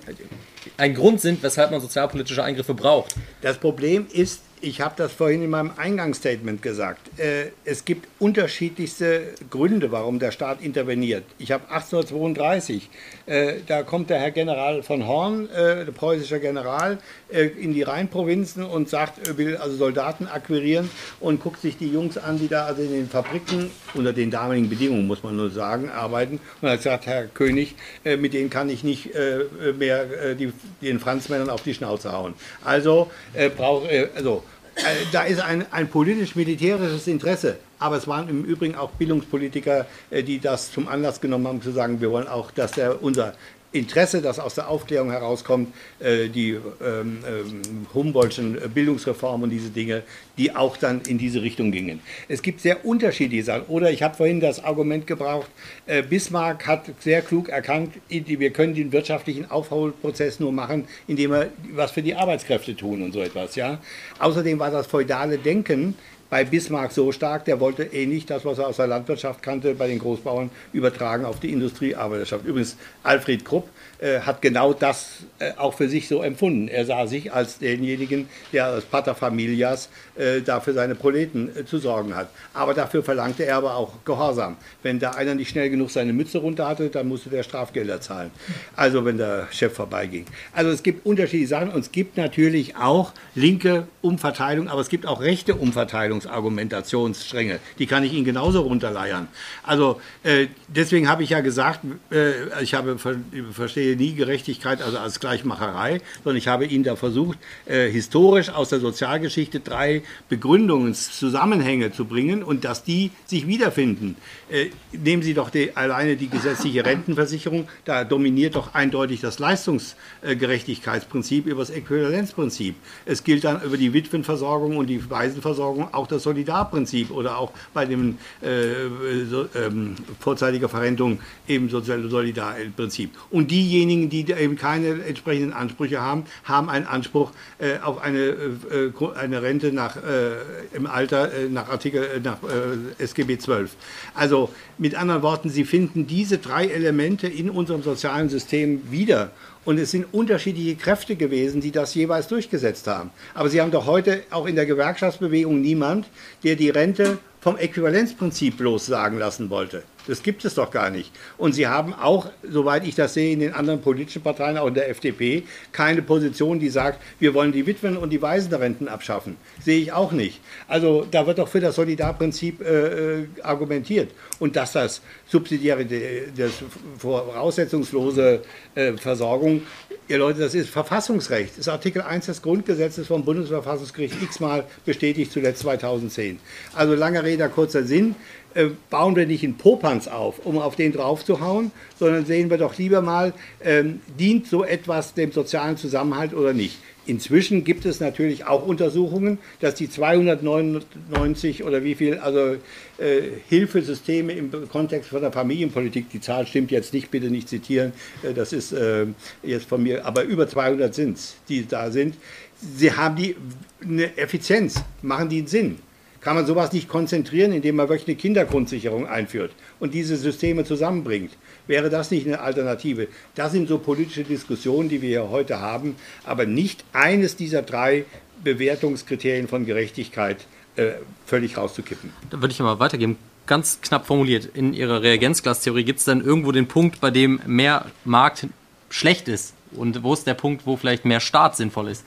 ein Grund sind, weshalb man sozialpolitische Eingriffe braucht. Das Problem ist, Ich habe das vorhin in meinem Eingangsstatement gesagt. Äh, es gibt unterschiedlichste Gründe, warum der Staat interveniert. Ich habe 1832, äh, da kommt der Herr General von Horn, äh, der preußische General, in die Rheinprovinzen und sagt, er will also Soldaten akquirieren und guckt sich die Jungs an, die da also in den Fabriken unter den damaligen Bedingungen, muss man nur sagen, arbeiten. Und er sagt, Herr König, mit denen kann ich nicht mehr den Franzmännern auf die Schnauze hauen. Also brauche also äh, da ist ein, ein politisch-militärisches Interesse. Aber es waren im Übrigen auch Bildungspolitiker, äh, die das zum Anlass genommen haben, zu sagen, wir wollen auch, dass der, unser Interesse, das aus der Aufklärung herauskommt, äh, die ähm, ähm, Humboldtschen Bildungsreformen und diese Dinge, die auch dann in diese Richtung gingen. Es gibt sehr unterschiedliche Sachen. Oder ich habe vorhin das Argument gebraucht, äh, Bismarck hat sehr klug erkannt, wir können den wirtschaftlichen Aufholprozess nur machen, indem wir was für die Arbeitskräfte tun und so etwas. Ja? Außerdem war das feudale Denken, bei Bismarck so stark, der wollte eh nicht das, was er aus der Landwirtschaft kannte, bei den Großbauern übertragen auf die Industriearbeiterschaft. Übrigens, Alfred Krupp äh, hat genau das äh, auch für sich so empfunden. Er sah sich als denjenigen, der als Paterfamilias äh, dafür seine Proleten äh, zu sorgen hat. Aber dafür verlangte er aber auch Gehorsam. Wenn da einer nicht schnell genug seine Mütze runter hatte, dann musste der Strafgelder zahlen. Also wenn der Chef vorbeiging. Also es gibt unterschiedliche Sachen und es gibt natürlich auch linke Umverteilung, aber es gibt auch rechte Umverteilung. Argumentationsstränge. Die kann ich Ihnen genauso runterleiern. Also äh, deswegen habe ich ja gesagt, äh, ich habe, ver, verstehe nie Gerechtigkeit also als Gleichmacherei, sondern ich habe Ihnen da versucht, äh, historisch aus der Sozialgeschichte drei Begründungen, Zusammenhänge zu bringen und dass die sich wiederfinden. Äh, nehmen Sie doch die, alleine die gesetzliche Rentenversicherung, da dominiert doch eindeutig das Leistungsgerechtigkeitsprinzip über das Äquivalenzprinzip. Es gilt dann über die Witwenversorgung und die Waisenversorgung auch das Solidarprinzip oder auch bei dem äh, so, ähm, vorzeitiger Verrentung eben Solidarprinzip. Und diejenigen, die eben keine entsprechenden Ansprüche haben, haben einen Anspruch äh, auf eine, äh, eine Rente nach, äh, im Alter äh, nach Artikel äh, nach SGB 12. Also mit anderen Worten, Sie finden diese drei Elemente in unserem sozialen System wieder. Und es sind unterschiedliche Kräfte gewesen, die das jeweils durchgesetzt haben. Aber Sie haben doch heute auch in der Gewerkschaftsbewegung niemand, der die Rente vom Äquivalenzprinzip bloß sagen lassen wollte. Das gibt es doch gar nicht. Und Sie haben auch, soweit ich das sehe, in den anderen politischen Parteien, auch in der FDP, keine Position, die sagt, wir wollen die Witwen- und die Waisenrenten abschaffen. Sehe ich auch nicht. Also da wird doch für das Solidarprinzip äh, äh argumentiert. Und dass das subsidiäre, das voraussetzungslose äh, Versorgung, ihr Leute, das ist Verfassungsrecht. Das ist Artikel 1 des Grundgesetzes vom Bundesverfassungsgericht x-mal bestätigt, zuletzt 2010. Also lange Rede, kurzer Sinn. Äh, bauen wir nicht in Popanz auf, um auf den draufzuhauen, sondern sehen wir doch lieber mal, ähm, dient so etwas dem sozialen Zusammenhalt oder nicht. Inzwischen gibt es natürlich auch Untersuchungen, dass die 299 oder wie viel, also äh, Hilfesysteme im Kontext von der Familienpolitik, die Zahl stimmt jetzt nicht, bitte nicht zitieren, äh, das ist äh, jetzt von mir, aber über 200 sind es, die da sind. Sie haben die eine Effizienz, machen die einen Sinn. Kann man sowas nicht konzentrieren, indem man wirklich eine Kindergrundsicherung einführt und diese Systeme zusammenbringt? Wäre das nicht eine Alternative? Das sind so politische Diskussionen, die wir hier heute haben, aber nicht eines dieser drei Bewertungskriterien von Gerechtigkeit äh, völlig rauszukippen. Da würde ich mal weitergeben. Ganz knapp formuliert, in Ihrer Reagenzglastheorie gibt es dann irgendwo den Punkt, bei dem mehr Markt schlecht ist? Und wo ist der Punkt, wo vielleicht mehr Staat sinnvoll ist?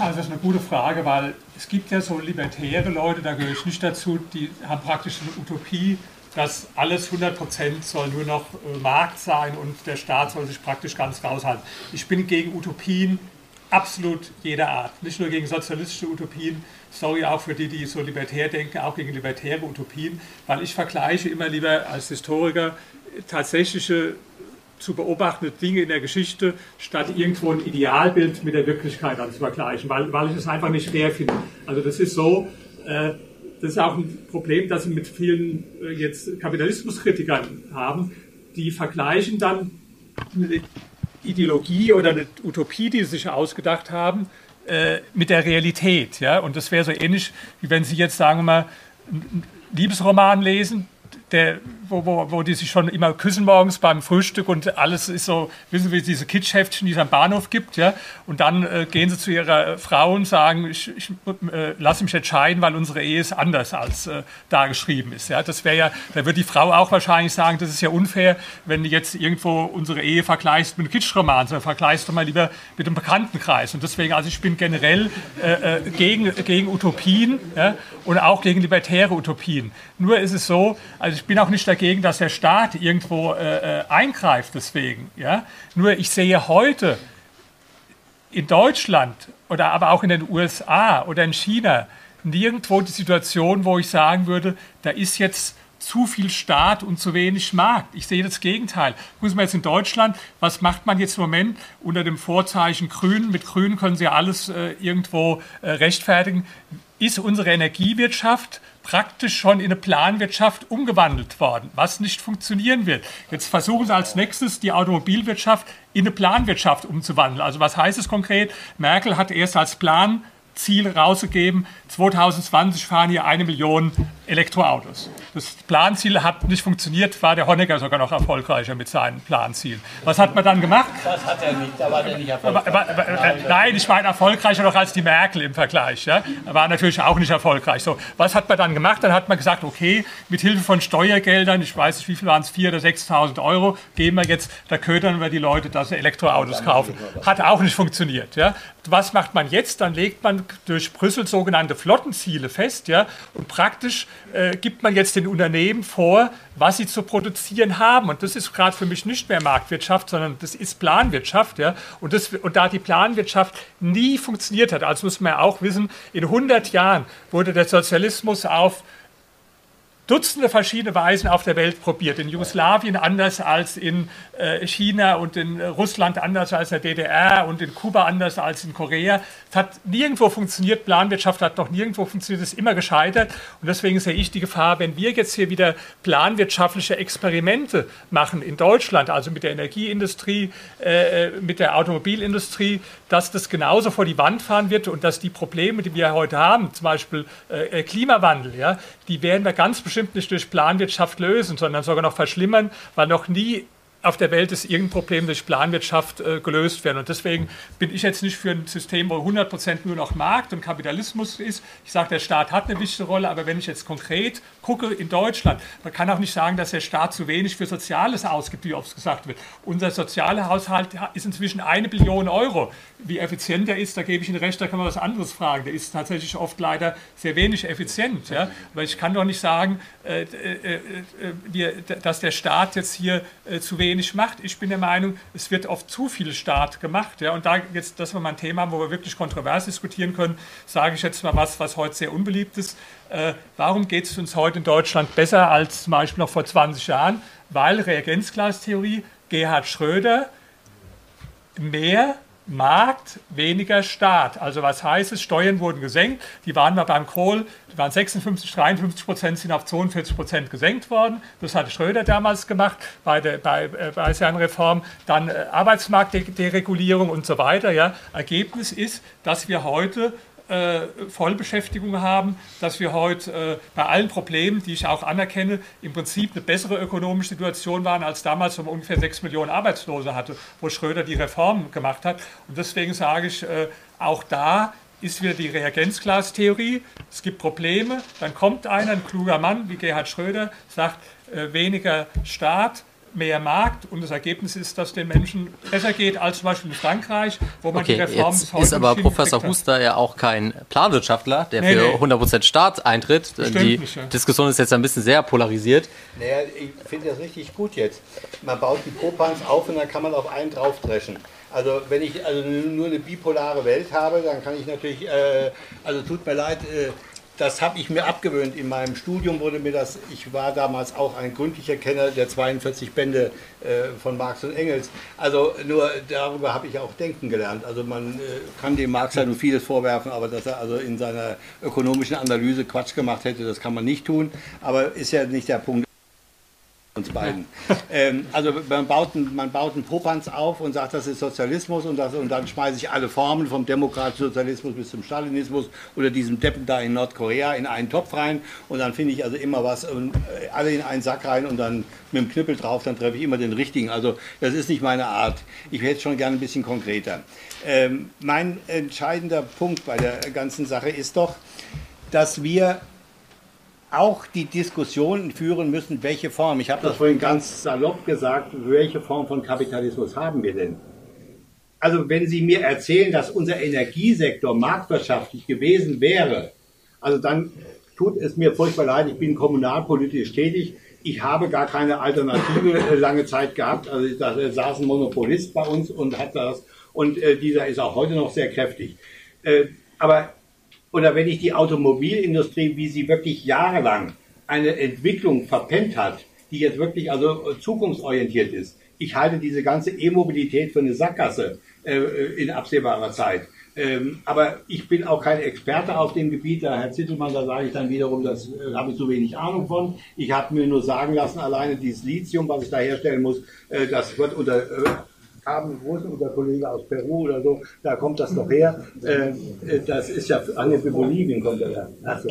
Also das ist eine gute Frage, weil es gibt ja so libertäre Leute, da gehöre ich nicht dazu, die haben praktisch eine Utopie, dass alles 100% soll nur noch äh, Markt sein und der Staat soll sich praktisch ganz raushalten. Ich bin gegen Utopien absolut jeder Art, nicht nur gegen sozialistische Utopien, sorry auch für die, die so libertär denken, auch gegen libertäre Utopien, weil ich vergleiche immer lieber als Historiker tatsächliche zu beobachtende Dinge in der Geschichte, statt irgendwo ein Idealbild mit der Wirklichkeit zu vergleichen, weil, weil ich es einfach nicht fair finde. Also das ist so, äh, das ist auch ein Problem, das wir mit vielen äh, jetzt Kapitalismuskritikern haben, die vergleichen dann eine Ideologie oder eine Utopie, die sie sich ausgedacht haben, äh, mit der Realität. Ja? Und das wäre so ähnlich, wie wenn Sie jetzt, sagen wir mal, einen Liebesroman lesen, der, wo, wo, wo die sich schon immer küssen morgens beim Frühstück und alles ist so, wissen Sie, diese Kitschheftchen, die es am Bahnhof gibt, ja, und dann äh, gehen sie zu ihrer Frau und sagen, ich, ich äh, lasse mich entscheiden, weil unsere Ehe ist anders als äh, da geschrieben ist, ja, das wäre ja, da wird die Frau auch wahrscheinlich sagen, das ist ja unfair, wenn du jetzt irgendwo unsere Ehe vergleichst mit einem Kitschroman, sondern vergleichst du mal lieber mit dem Bekanntenkreis. Und deswegen, also ich bin generell äh, äh, gegen, gegen Utopien ja, und auch gegen libertäre Utopien. Nur ist es so, also ich bin auch nicht dagegen, dass der Staat irgendwo äh, äh, eingreift deswegen. Ja? Nur ich sehe heute in Deutschland oder aber auch in den USA oder in China nirgendwo die Situation, wo ich sagen würde, da ist jetzt zu viel Staat und zu wenig Markt. Ich sehe das Gegenteil. Muss man jetzt in Deutschland, was macht man jetzt im Moment unter dem Vorzeichen Grün? Mit Grün können Sie ja alles äh, irgendwo äh, rechtfertigen. Ist unsere Energiewirtschaft praktisch schon in eine Planwirtschaft umgewandelt worden, was nicht funktionieren wird. Jetzt versuchen sie als nächstes die Automobilwirtschaft in eine Planwirtschaft umzuwandeln. Also was heißt es konkret? Merkel hat erst als Planziel rausgegeben, 2020 fahren hier eine Million Elektroautos. Das Planziel hat nicht funktioniert, war der Honecker sogar noch erfolgreicher mit seinen Planzielen. Was hat man dann gemacht? Das hat er nicht, da war der nicht erfolgreich. Aber, aber, aber, nein, ich meine erfolgreicher noch als die Merkel im Vergleich. Ja? Er war natürlich auch nicht erfolgreich. So, was hat man dann gemacht? Dann hat man gesagt, okay, mit Hilfe von Steuergeldern, ich weiß nicht, wie viel waren es, 4.000 oder 6.000 Euro, geben wir jetzt, da ködern wir die Leute, dass sie Elektroautos kaufen. Hat auch nicht funktioniert. Ja? Was macht man jetzt? Dann legt man durch Brüssel sogenannte Flottenziele fest ja? und praktisch äh, gibt man jetzt den Unternehmen vor, was sie zu produzieren haben. Und das ist gerade für mich nicht mehr Marktwirtschaft, sondern das ist Planwirtschaft. Ja? Und, das, und da die Planwirtschaft nie funktioniert hat, also muss man ja auch wissen, in 100 Jahren wurde der Sozialismus auf Dutzende verschiedene Weisen auf der Welt probiert. In Jugoslawien anders als in äh, China und in Russland anders als in der DDR und in Kuba anders als in Korea. Es hat nirgendwo funktioniert. Planwirtschaft hat noch nirgendwo funktioniert. Es ist immer gescheitert. Und deswegen sehe ich die Gefahr, wenn wir jetzt hier wieder planwirtschaftliche Experimente machen in Deutschland, also mit der Energieindustrie, äh, mit der Automobilindustrie, dass das genauso vor die Wand fahren wird und dass die Probleme, die wir heute haben, zum Beispiel äh, Klimawandel, ja, die werden wir ganz bestimmt bestimmt nicht durch Planwirtschaft lösen, sondern sogar noch verschlimmern, weil noch nie auf der Welt ist irgendein Problem durch Planwirtschaft äh, gelöst werden. Und deswegen bin ich jetzt nicht für ein System, wo 100% nur noch Markt und Kapitalismus ist. Ich sage, der Staat hat eine wichtige Rolle, aber wenn ich jetzt konkret gucke in Deutschland, man kann auch nicht sagen, dass der Staat zu wenig für Soziales ausgibt, wie oft gesagt wird. Unser sozialer Haushalt ist inzwischen eine Billion Euro. Wie effizient er ist, da gebe ich Ihnen recht, da kann man was anderes fragen. Der ist tatsächlich oft leider sehr wenig effizient. Ja? Aber ich kann doch nicht sagen, äh, äh, äh, dass der Staat jetzt hier äh, zu wenig wenig macht. Ich bin der Meinung, es wird oft zu viel Staat gemacht. Ja, und da jetzt, dass wir mal ein Thema haben, wo wir wirklich kontrovers diskutieren können, sage ich jetzt mal was, was heute sehr unbeliebt ist. Äh, warum geht es uns heute in Deutschland besser als zum Beispiel noch vor 20 Jahren? Weil Reagenzglastheorie, Gerhard Schröder mehr Markt, weniger Staat. Also was heißt es? Steuern wurden gesenkt. Die waren mal beim Kohl, die waren 56, 53 Prozent, sind auf 42 Prozent gesenkt worden. Das hat Schröder damals gemacht bei, der, bei, äh, bei seiner Reform. Dann äh, Arbeitsmarktderegulierung und so weiter. Ja. Ergebnis ist, dass wir heute Vollbeschäftigung haben, dass wir heute äh, bei allen Problemen, die ich auch anerkenne, im Prinzip eine bessere ökonomische Situation waren als damals, wo man ungefähr sechs Millionen Arbeitslose hatte, wo Schröder die Reform gemacht hat. Und deswegen sage ich, äh, auch da ist wieder die Reagenzglastheorie. Es gibt Probleme, dann kommt einer, ein kluger Mann wie Gerhard Schröder, sagt äh, weniger Staat, mehr Markt und das Ergebnis ist, dass den Menschen besser geht als zum Beispiel in Frankreich, wo man okay, die Reform jetzt ist aber Professor Huster ja auch kein Planwirtschaftler, der nee, für nee. 100% Staat eintritt. Bestimmt die nicht, ja. Diskussion ist jetzt ein bisschen sehr polarisiert. Naja, ich finde das richtig gut jetzt. Man baut die Popanz auf und dann kann man auf einen draufdreschen. Also wenn ich also nur eine bipolare Welt habe, dann kann ich natürlich, äh, also tut mir leid, äh, das habe ich mir abgewöhnt. In meinem Studium wurde mir das, ich war damals auch ein gründlicher Kenner der 42 Bände äh, von Marx und Engels. Also nur darüber habe ich auch denken gelernt. Also man äh, kann dem Marx ja nur vieles vorwerfen, aber dass er also in seiner ökonomischen Analyse Quatsch gemacht hätte, das kann man nicht tun. Aber ist ja nicht der Punkt. Uns beiden. Ähm, also man baut, einen, man baut einen Popanz auf und sagt, das ist Sozialismus und, das, und dann schmeiße ich alle Formen vom demokratischen Sozialismus bis zum Stalinismus oder diesem Deppen da in Nordkorea in einen Topf rein und dann finde ich also immer was und äh, alle in einen Sack rein und dann mit dem Knüppel drauf, dann treffe ich immer den richtigen. Also das ist nicht meine Art. Ich hätte schon gerne ein bisschen konkreter. Ähm, mein entscheidender Punkt bei der ganzen Sache ist doch, dass wir auch die Diskussion führen müssen, welche Form, ich habe das vorhin ganz salopp gesagt, welche Form von Kapitalismus haben wir denn? Also wenn Sie mir erzählen, dass unser Energiesektor marktwirtschaftlich gewesen wäre, also dann tut es mir furchtbar leid, ich bin kommunalpolitisch tätig, ich habe gar keine Alternative äh, lange Zeit gehabt, also da saß ein Monopolist bei uns und hat das, und äh, dieser ist auch heute noch sehr kräftig. Äh, aber oder wenn ich die Automobilindustrie, wie sie wirklich jahrelang eine Entwicklung verpennt hat, die jetzt wirklich also zukunftsorientiert ist. Ich halte diese ganze E-Mobilität für eine Sackgasse äh, in absehbarer Zeit. Ähm, aber ich bin auch kein Experte auf dem Gebiet. Da Herr Zittelmann, da sage ich dann wiederum, das äh, habe ich so wenig Ahnung von. Ich habe mir nur sagen lassen, alleine dieses Lithium, was ich da herstellen muss, äh, das wird unter äh, haben, wo ist unser Kollege aus Peru oder so, da kommt das doch her. Äh, äh das ist ja, an der Bolivien kommt er da. Achso.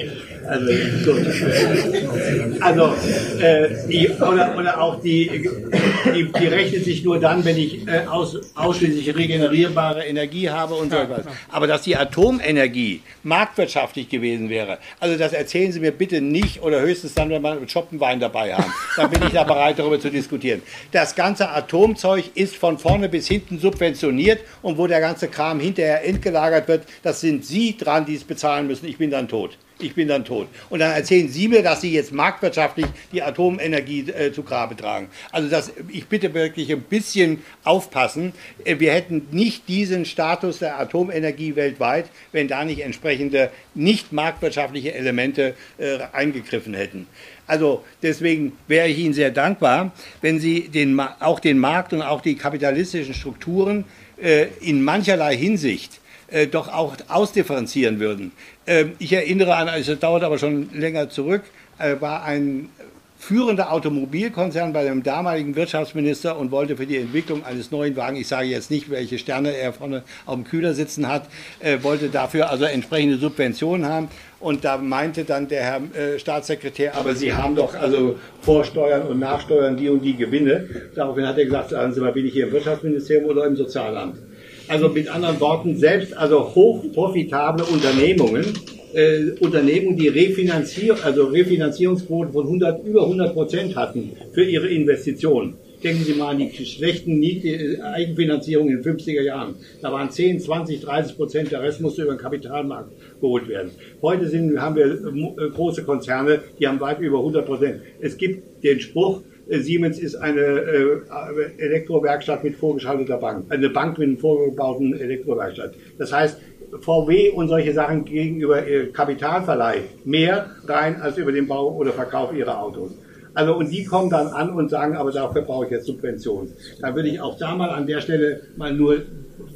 Also, gut. also äh, die, oder, oder auch die, die, die rechnet sich nur dann, wenn ich äh, aus, ausschließlich regenerierbare Energie habe und so etwas. Aber dass die Atomenergie marktwirtschaftlich gewesen wäre, also das erzählen Sie mir bitte nicht oder höchstens dann, wenn wir einen Schoppenwein dabei haben. Dann bin ich da bereit, darüber zu diskutieren. Das ganze Atomzeug ist von vorne vorne bis hinten subventioniert und wo der ganze Kram hinterher entgelagert wird, das sind Sie dran, die es bezahlen müssen. Ich bin dann tot. Ich bin dann tot. Und dann erzählen Sie mir, dass Sie jetzt marktwirtschaftlich die Atomenergie äh, zu Grabe tragen. Also das, ich bitte wirklich ein bisschen aufpassen. Äh, wir hätten nicht diesen Status der Atomenergie weltweit, wenn da nicht entsprechende nicht marktwirtschaftliche Elemente äh, eingegriffen hätten. Also deswegen wäre ich Ihnen sehr dankbar, wenn Sie den, auch den Markt und auch die kapitalistischen Strukturen äh, in mancherlei Hinsicht äh, doch auch ausdifferenzieren würden. Ähm, ich erinnere an, es dauert aber schon länger zurück, äh, war ein führender Automobilkonzern bei dem damaligen Wirtschaftsminister und wollte für die Entwicklung eines neuen Wagens, ich sage jetzt nicht, welche Sterne er vorne auf dem Kühler sitzen hat, äh, wollte dafür also entsprechende Subventionen haben. Und da meinte dann der Herr äh, Staatssekretär, aber Sie haben doch also Vorsteuern und Nachsteuern die und die Gewinne. Daraufhin hat er gesagt, sagen Sie mal, bin ich hier im Wirtschaftsministerium oder im Sozialamt? Also mit anderen Worten, selbst also hochprofitable Unternehmungen äh, Unternehmen, die Refinanzier also Refinanzierungsquoten von 100, über 100 Prozent hatten für ihre Investitionen. Denken Sie mal an die schlechten Eigenfinanzierungen in den 50er Jahren. Da waren 10, 20, 30 Prozent, der Rest musste über den Kapitalmarkt geholt werden. Heute sind, haben wir äh, große Konzerne, die haben weit über 100 Prozent. Es gibt den Spruch, äh, Siemens ist eine äh, Elektrowerkstatt mit vorgeschalteter Bank, eine Bank mit einem vorgebauten Elektrowerkstatt. Das heißt, VW und solche Sachen gegenüber äh, Kapitalverleih mehr rein als über den Bau oder Verkauf ihrer Autos. Also und die kommen dann an und sagen, aber dafür brauche ich jetzt Subventionen. Da würde ich auch da mal an der Stelle mal nur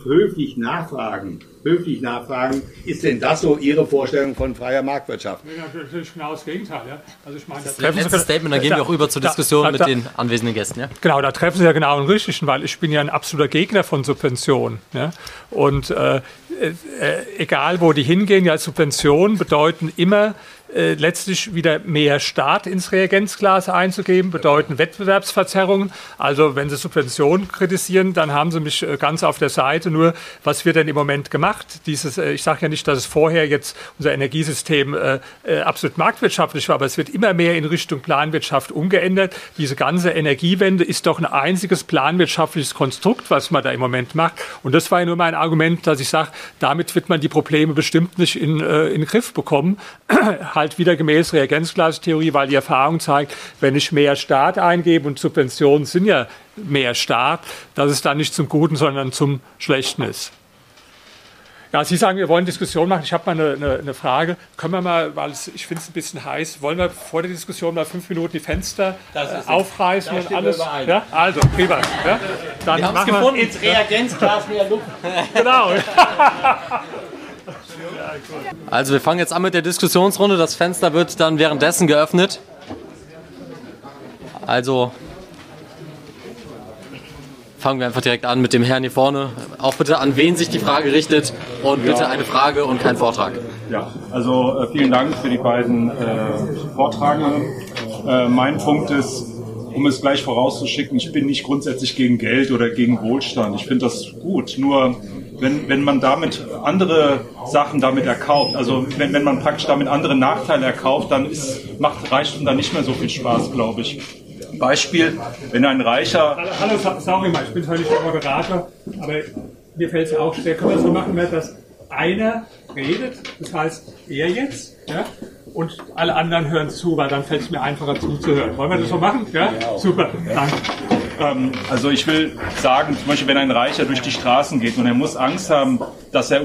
höflich nachfragen, höflich nachfragen, ist denn das so Ihre Vorstellung von freier Marktwirtschaft? Nee, natürlich genau das Gegenteil. Ja. Also ich meine, das letzte Statement, dann gehen wir auch über zur Diskussion da, da, mit den anwesenden Gästen. Ja? Genau, da treffen Sie ja genau den richtigen, weil ich bin ja ein absoluter Gegner von Subventionen. Ja. Und äh, äh, egal, wo die hingehen, ja, Subventionen bedeuten immer äh, letztlich wieder mehr Staat ins Reagenzglas einzugeben, bedeuten Wettbewerbsverzerrungen. Also wenn Sie Subventionen kritisieren, dann haben Sie mich äh, ganz auf der Seite. Nur, was wird denn im Moment gemacht? Dieses, äh, ich sage ja nicht, dass es vorher jetzt unser Energiesystem absolut marktwirtschaftlich war, aber es wird immer mehr in Richtung Planwirtschaft umgeändert. Diese ganze Energiewende ist doch ein einziges planwirtschaftliches Konstrukt, was man da im Moment macht. Und das war ja nur mein Argument, dass ich sage, damit wird man die Probleme bestimmt nicht in, in den Griff bekommen halt wieder gemäß Reagenzglastheorie, weil die Erfahrung zeigt, wenn ich mehr Staat eingebe und Subventionen sind ja mehr Staat, dass es dann nicht zum Guten, sondern zum Schlechten ist. Ja, Sie sagen, wir wollen Diskussion machen. Ich habe mal eine, eine, eine, Frage. Können wir mal, weil es, ich finde es ein bisschen heiß, wollen wir vor der Diskussion mal fünf Minuten die Fenster äh, aufreißen und alles? Ja? Also, prima. Ja? Dann wir machen wir ins Reagenzglas mehr Luft. genau. Also wir fangen jetzt an mit der Diskussionsrunde. Das Fenster wird dann währenddessen geöffnet. Also fangen wir einfach direkt an mit dem Herrn hier vorne. Auch bitte an wen sich die Frage richtet und bitte ja. eine Frage und kein Vortrag. Ja, also äh, vielen Dank für die beiden äh, Vortragenden. Äh, mein Punkt ist, um es gleich vorauszuschicken, ich bin nicht grundsätzlich gegen Geld oder gegen Wohlstand. Ich finde das gut. Nur wenn, wenn man damit andere Sachen damit erkauft, also wenn, wenn man praktisch damit andere Nachteile erkauft, dann ist, macht Reichtum dann nicht mehr so viel Spaß, glaube ich. Beispiel, wenn ein Reicher... Hallo, sorry mal, ich bin heute nicht der Moderator, aber mir fällt es auch schwer, können wir so machen, dass einer redet, das heißt er jetzt, ja, und alle anderen hören zu, weil dann fällt es mir einfacher zuzuhören. Wollen wir das so machen? Ja? Super, danke. Ähm, also ich will sagen, zum Beispiel, wenn ein Reicher durch die Straßen geht und er muss Angst haben, dass er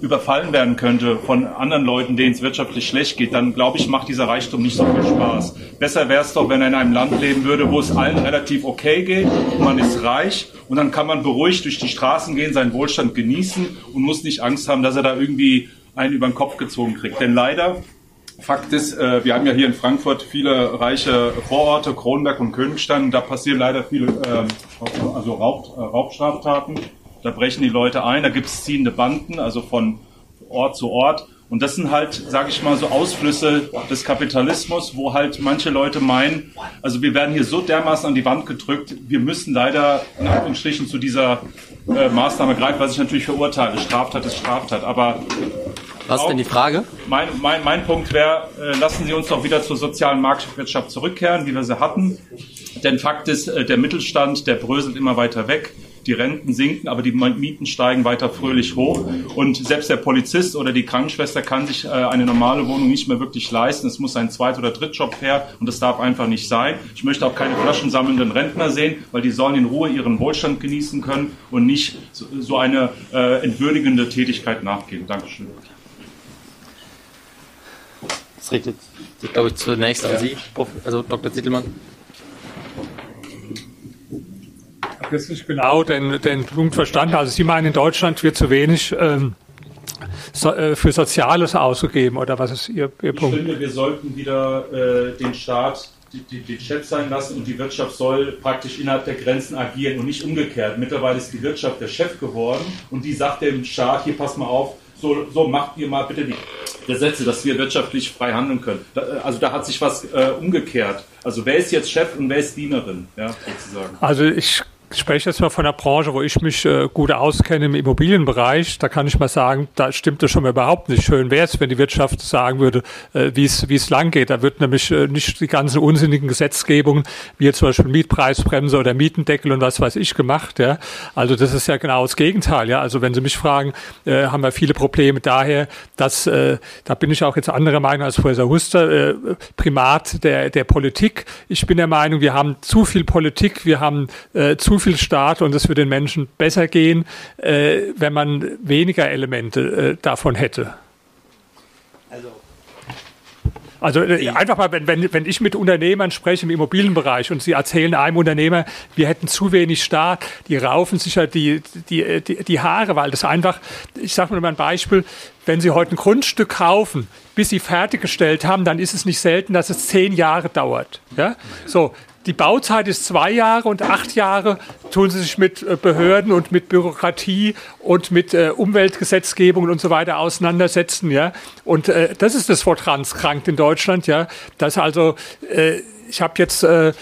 überfallen werden könnte von anderen Leuten, denen es wirtschaftlich schlecht geht, dann glaube ich, macht dieser Reichtum nicht so viel Spaß. Besser wäre es doch, wenn er in einem Land leben würde, wo es allen relativ okay geht, man ist reich und dann kann man beruhigt durch die Straßen gehen, seinen Wohlstand genießen und muss nicht Angst haben, dass er da irgendwie einen über den Kopf gezogen kriegt. Denn leider Fakt ist, äh, wir haben ja hier in Frankfurt viele reiche Vororte, Kronberg und Königstein. Da passieren leider viele ähm, also Raub, äh, Raubstraftaten. Da brechen die Leute ein, da gibt es ziehende Banden, also von Ort zu Ort. Und das sind halt, sage ich mal, so Ausflüsse des Kapitalismus, wo halt manche Leute meinen, also wir werden hier so dermaßen an die Wand gedrückt, wir müssen leider in Anführungsstrichen zu dieser äh, Maßnahme greifen, was ich natürlich verurteile. Straftat ist Straftat. Aber was ist denn die Frage? Mein, mein, mein Punkt wäre, äh, lassen Sie uns doch wieder zur sozialen Marktwirtschaft zurückkehren, wie wir sie hatten. Denn Fakt ist, äh, der Mittelstand, der bröselt immer weiter weg. Die Renten sinken, aber die Mieten steigen weiter fröhlich hoch. Und selbst der Polizist oder die Krankenschwester kann sich äh, eine normale Wohnung nicht mehr wirklich leisten. Es muss ein Zweit- oder Drittjob her und das darf einfach nicht sein. Ich möchte auch keine flaschensammelnden Rentner sehen, weil die sollen in Ruhe ihren Wohlstand genießen können und nicht so eine äh, entwürdigende Tätigkeit nachgehen. Dankeschön. Das richtet sich, glaube ich, zunächst an Sie, also Dr. Zittelmann. Ich habe jetzt nicht genau den, den Punkt verstanden. Also Sie meinen, in Deutschland wird zu wenig ähm, so, äh, für Soziales ausgegeben, oder was ist Ihr, Ihr Punkt? Ich finde, wir sollten wieder äh, den Staat den Chef sein lassen und die Wirtschaft soll praktisch innerhalb der Grenzen agieren und nicht umgekehrt. Mittlerweile ist die Wirtschaft der Chef geworden und die sagt dem Staat, hier pass mal auf, so, so macht ihr mal bitte die Gesetze, dass wir wirtschaftlich frei handeln können. Da, also da hat sich was äh, umgekehrt. Also wer ist jetzt Chef und wer ist Dienerin, ja, sozusagen. Also ich ich spreche jetzt mal von der Branche, wo ich mich äh, gut auskenne im Immobilienbereich. Da kann ich mal sagen, da stimmt es schon mal überhaupt nicht. Schön wäre es, wenn die Wirtschaft sagen würde, äh, wie es lang geht. Da wird nämlich äh, nicht die ganzen unsinnigen Gesetzgebungen, wie zum Beispiel Mietpreisbremse oder Mietendeckel und was weiß ich gemacht. Ja. Also das ist ja genau das Gegenteil. Ja. Also wenn Sie mich fragen, äh, haben wir viele Probleme daher, dass, äh, da bin ich auch jetzt anderer Meinung als Professor Huster, äh, Primat der, der Politik. Ich bin der Meinung, wir haben zu viel Politik, wir haben äh, zu viel Staat und es würde den Menschen besser gehen, äh, wenn man weniger Elemente äh, davon hätte. Also also äh, einfach mal, wenn, wenn, wenn ich mit Unternehmern spreche im Immobilienbereich und sie erzählen einem Unternehmer, wir hätten zu wenig Staat, die raufen sich ja die, die, die, die Haare, weil das einfach, ich sage mal ein Beispiel, wenn Sie heute ein Grundstück kaufen, bis Sie fertiggestellt haben, dann ist es nicht selten, dass es zehn Jahre dauert. Ja? So, die Bauzeit ist zwei Jahre und acht Jahre tun sie sich mit äh, Behörden und mit Bürokratie und mit äh, Umweltgesetzgebung und so weiter auseinandersetzen. Ja? Und äh, das ist das Wort transkrankt in Deutschland. Ja? Das also, äh, ich habe jetzt äh,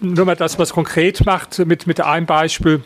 nur mal das, was konkret macht, mit, mit einem Beispiel.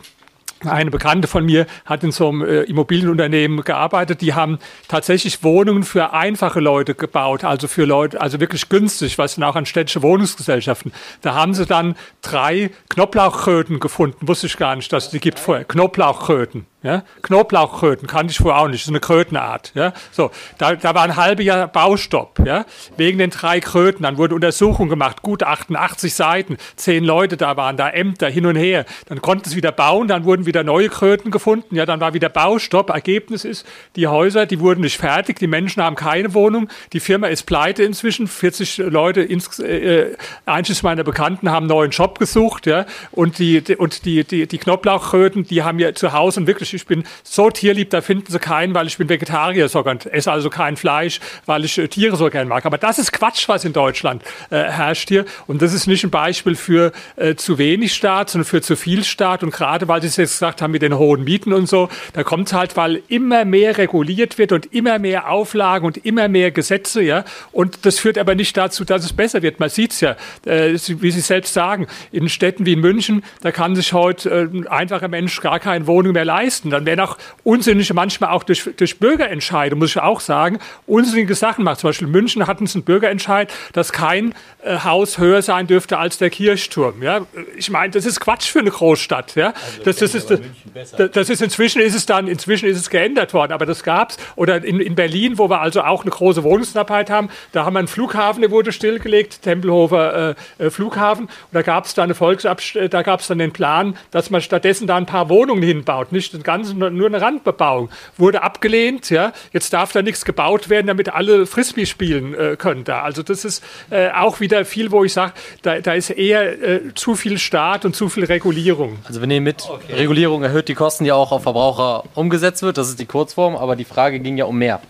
Eine Bekannte von mir hat in so einem äh, Immobilienunternehmen gearbeitet. Die haben tatsächlich Wohnungen für einfache Leute gebaut, also für Leute, also wirklich günstig, was sind auch an städtische Wohnungsgesellschaften. Da haben sie dann drei Knoblauchkröten gefunden. Wusste ich gar nicht, dass es die gibt vorher. Knoblauchkröten. Ja? Knoblauchkröten kannte ich vorher auch nicht, so eine Krötenart. Ja? So, da, da war ein halbes Jahr Baustopp, ja? wegen den drei Kröten. Dann wurde Untersuchung gemacht, gut 88 Seiten, zehn Leute da waren, da Ämter hin und her. Dann konnten sie wieder bauen, dann wurden wieder wieder neue Kröten gefunden. Ja, dann war wieder Baustopp. Ergebnis ist, die Häuser, die wurden nicht fertig, die Menschen haben keine Wohnung, die Firma ist pleite inzwischen, 40 Leute, ins, äh, einschließlich meiner Bekannten, haben einen neuen Job gesucht, ja, und die, die und die, die, die Knoblauchkröten, die haben ja zu Hause, und wirklich, ich bin so tierlieb, da finden sie keinen, weil ich bin Vegetarier sogar, esse also kein Fleisch, weil ich äh, Tiere so gern mag. Aber das ist Quatsch, was in Deutschland äh, herrscht hier. Und das ist nicht ein Beispiel für äh, zu wenig Staat, sondern für zu viel Staat. Und gerade weil es jetzt gesagt haben mit den hohen Mieten und so, da kommt es halt, weil immer mehr reguliert wird und immer mehr Auflagen und immer mehr Gesetze, ja. Und das führt aber nicht dazu, dass es besser wird. Man sieht es ja, äh, wie Sie selbst sagen, in Städten wie München, da kann sich heute äh, ein einfacher Mensch gar keine Wohnung mehr leisten. Dann werden auch unsinnige, manchmal auch durch, durch Bürgerentscheide, muss ich auch sagen, unsinnige Sachen macht. Zum Beispiel in München hatten sie einen Bürgerentscheid, dass kein äh, Haus höher sein dürfte als der Kirchturm. Ja? Ich meine, das ist Quatsch für eine Großstadt. Ja? Also das, das, ist, das, das, ist inzwischen ist es dann, inzwischen ist es geändert worden, aber das gab es. Oder in, in Berlin, wo wir also auch eine große Wohnungsknappheit haben, da haben wir einen Flughafen, der wurde stillgelegt, Tempelhofer äh, äh Flughafen. Und da gab es dann eine Volksabst da gab es dann den Plan, dass man stattdessen da ein paar Wohnungen hinbaut, nicht den ganzen, nur eine Randbebauung. Wurde abgelehnt. Ja? Jetzt darf da nichts gebaut werden, damit alle Frisbee spielen äh, können da. Also das ist äh, auch wieder viel, wo ich sage, da, da ist eher äh, zu viel Staat und zu viel Regulierung. Also wenn ihr mit okay. Regulierung erhöht die Kosten, die auch auf Verbraucher umgesetzt wird, das ist die Kurzform, aber die Frage ging ja um mehr.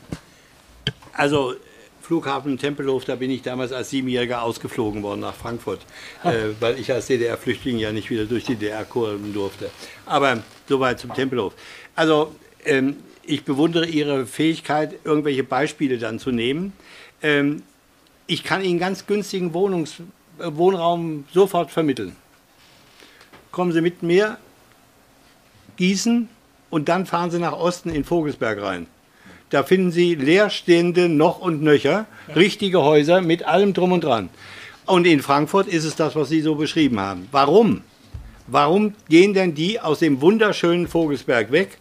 Also Flughafen Tempelhof, da bin ich damals als Siebenjähriger ausgeflogen worden nach Frankfurt, äh, weil ich als DDR-Flüchtling ja nicht wieder durch die DDR kurven durfte. Aber soweit zum Tempelhof. Also ähm, ich bewundere Ihre Fähigkeit, irgendwelche Beispiele dann zu nehmen. Ähm, ich kann Ihnen ganz günstigen Wohnungs Wohnraum sofort vermitteln. Kommen Sie mit mir, Gießen und dann fahren Sie nach Osten in Vogelsberg rein. Da finden Sie leerstehende noch und nöcher, richtige Häuser mit allem drum und dran. Und in Frankfurt ist es das, was Sie so beschrieben haben. Warum? Warum gehen denn die aus dem wunderschönen Vogelsberg weg?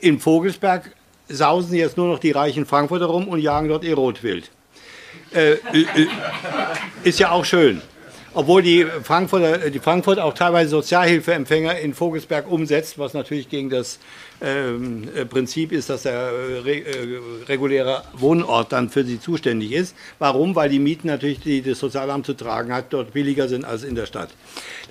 In Vogelsberg sausen jetzt nur noch die reichen Frankfurter rum und jagen dort ihr Rotwild. Äh, äh, ist ja auch schön. Obwohl die Frankfurter, die Frankfurt auch teilweise Sozialhilfeempfänger in Vogelsberg umsetzt, was natürlich gegen das ähm, äh, Prinzip ist, dass der äh, äh, reguläre Wohnort dann für sie zuständig ist. Warum? Weil die Mieten natürlich, die das Sozialamt zu tragen hat, dort billiger sind als in der Stadt.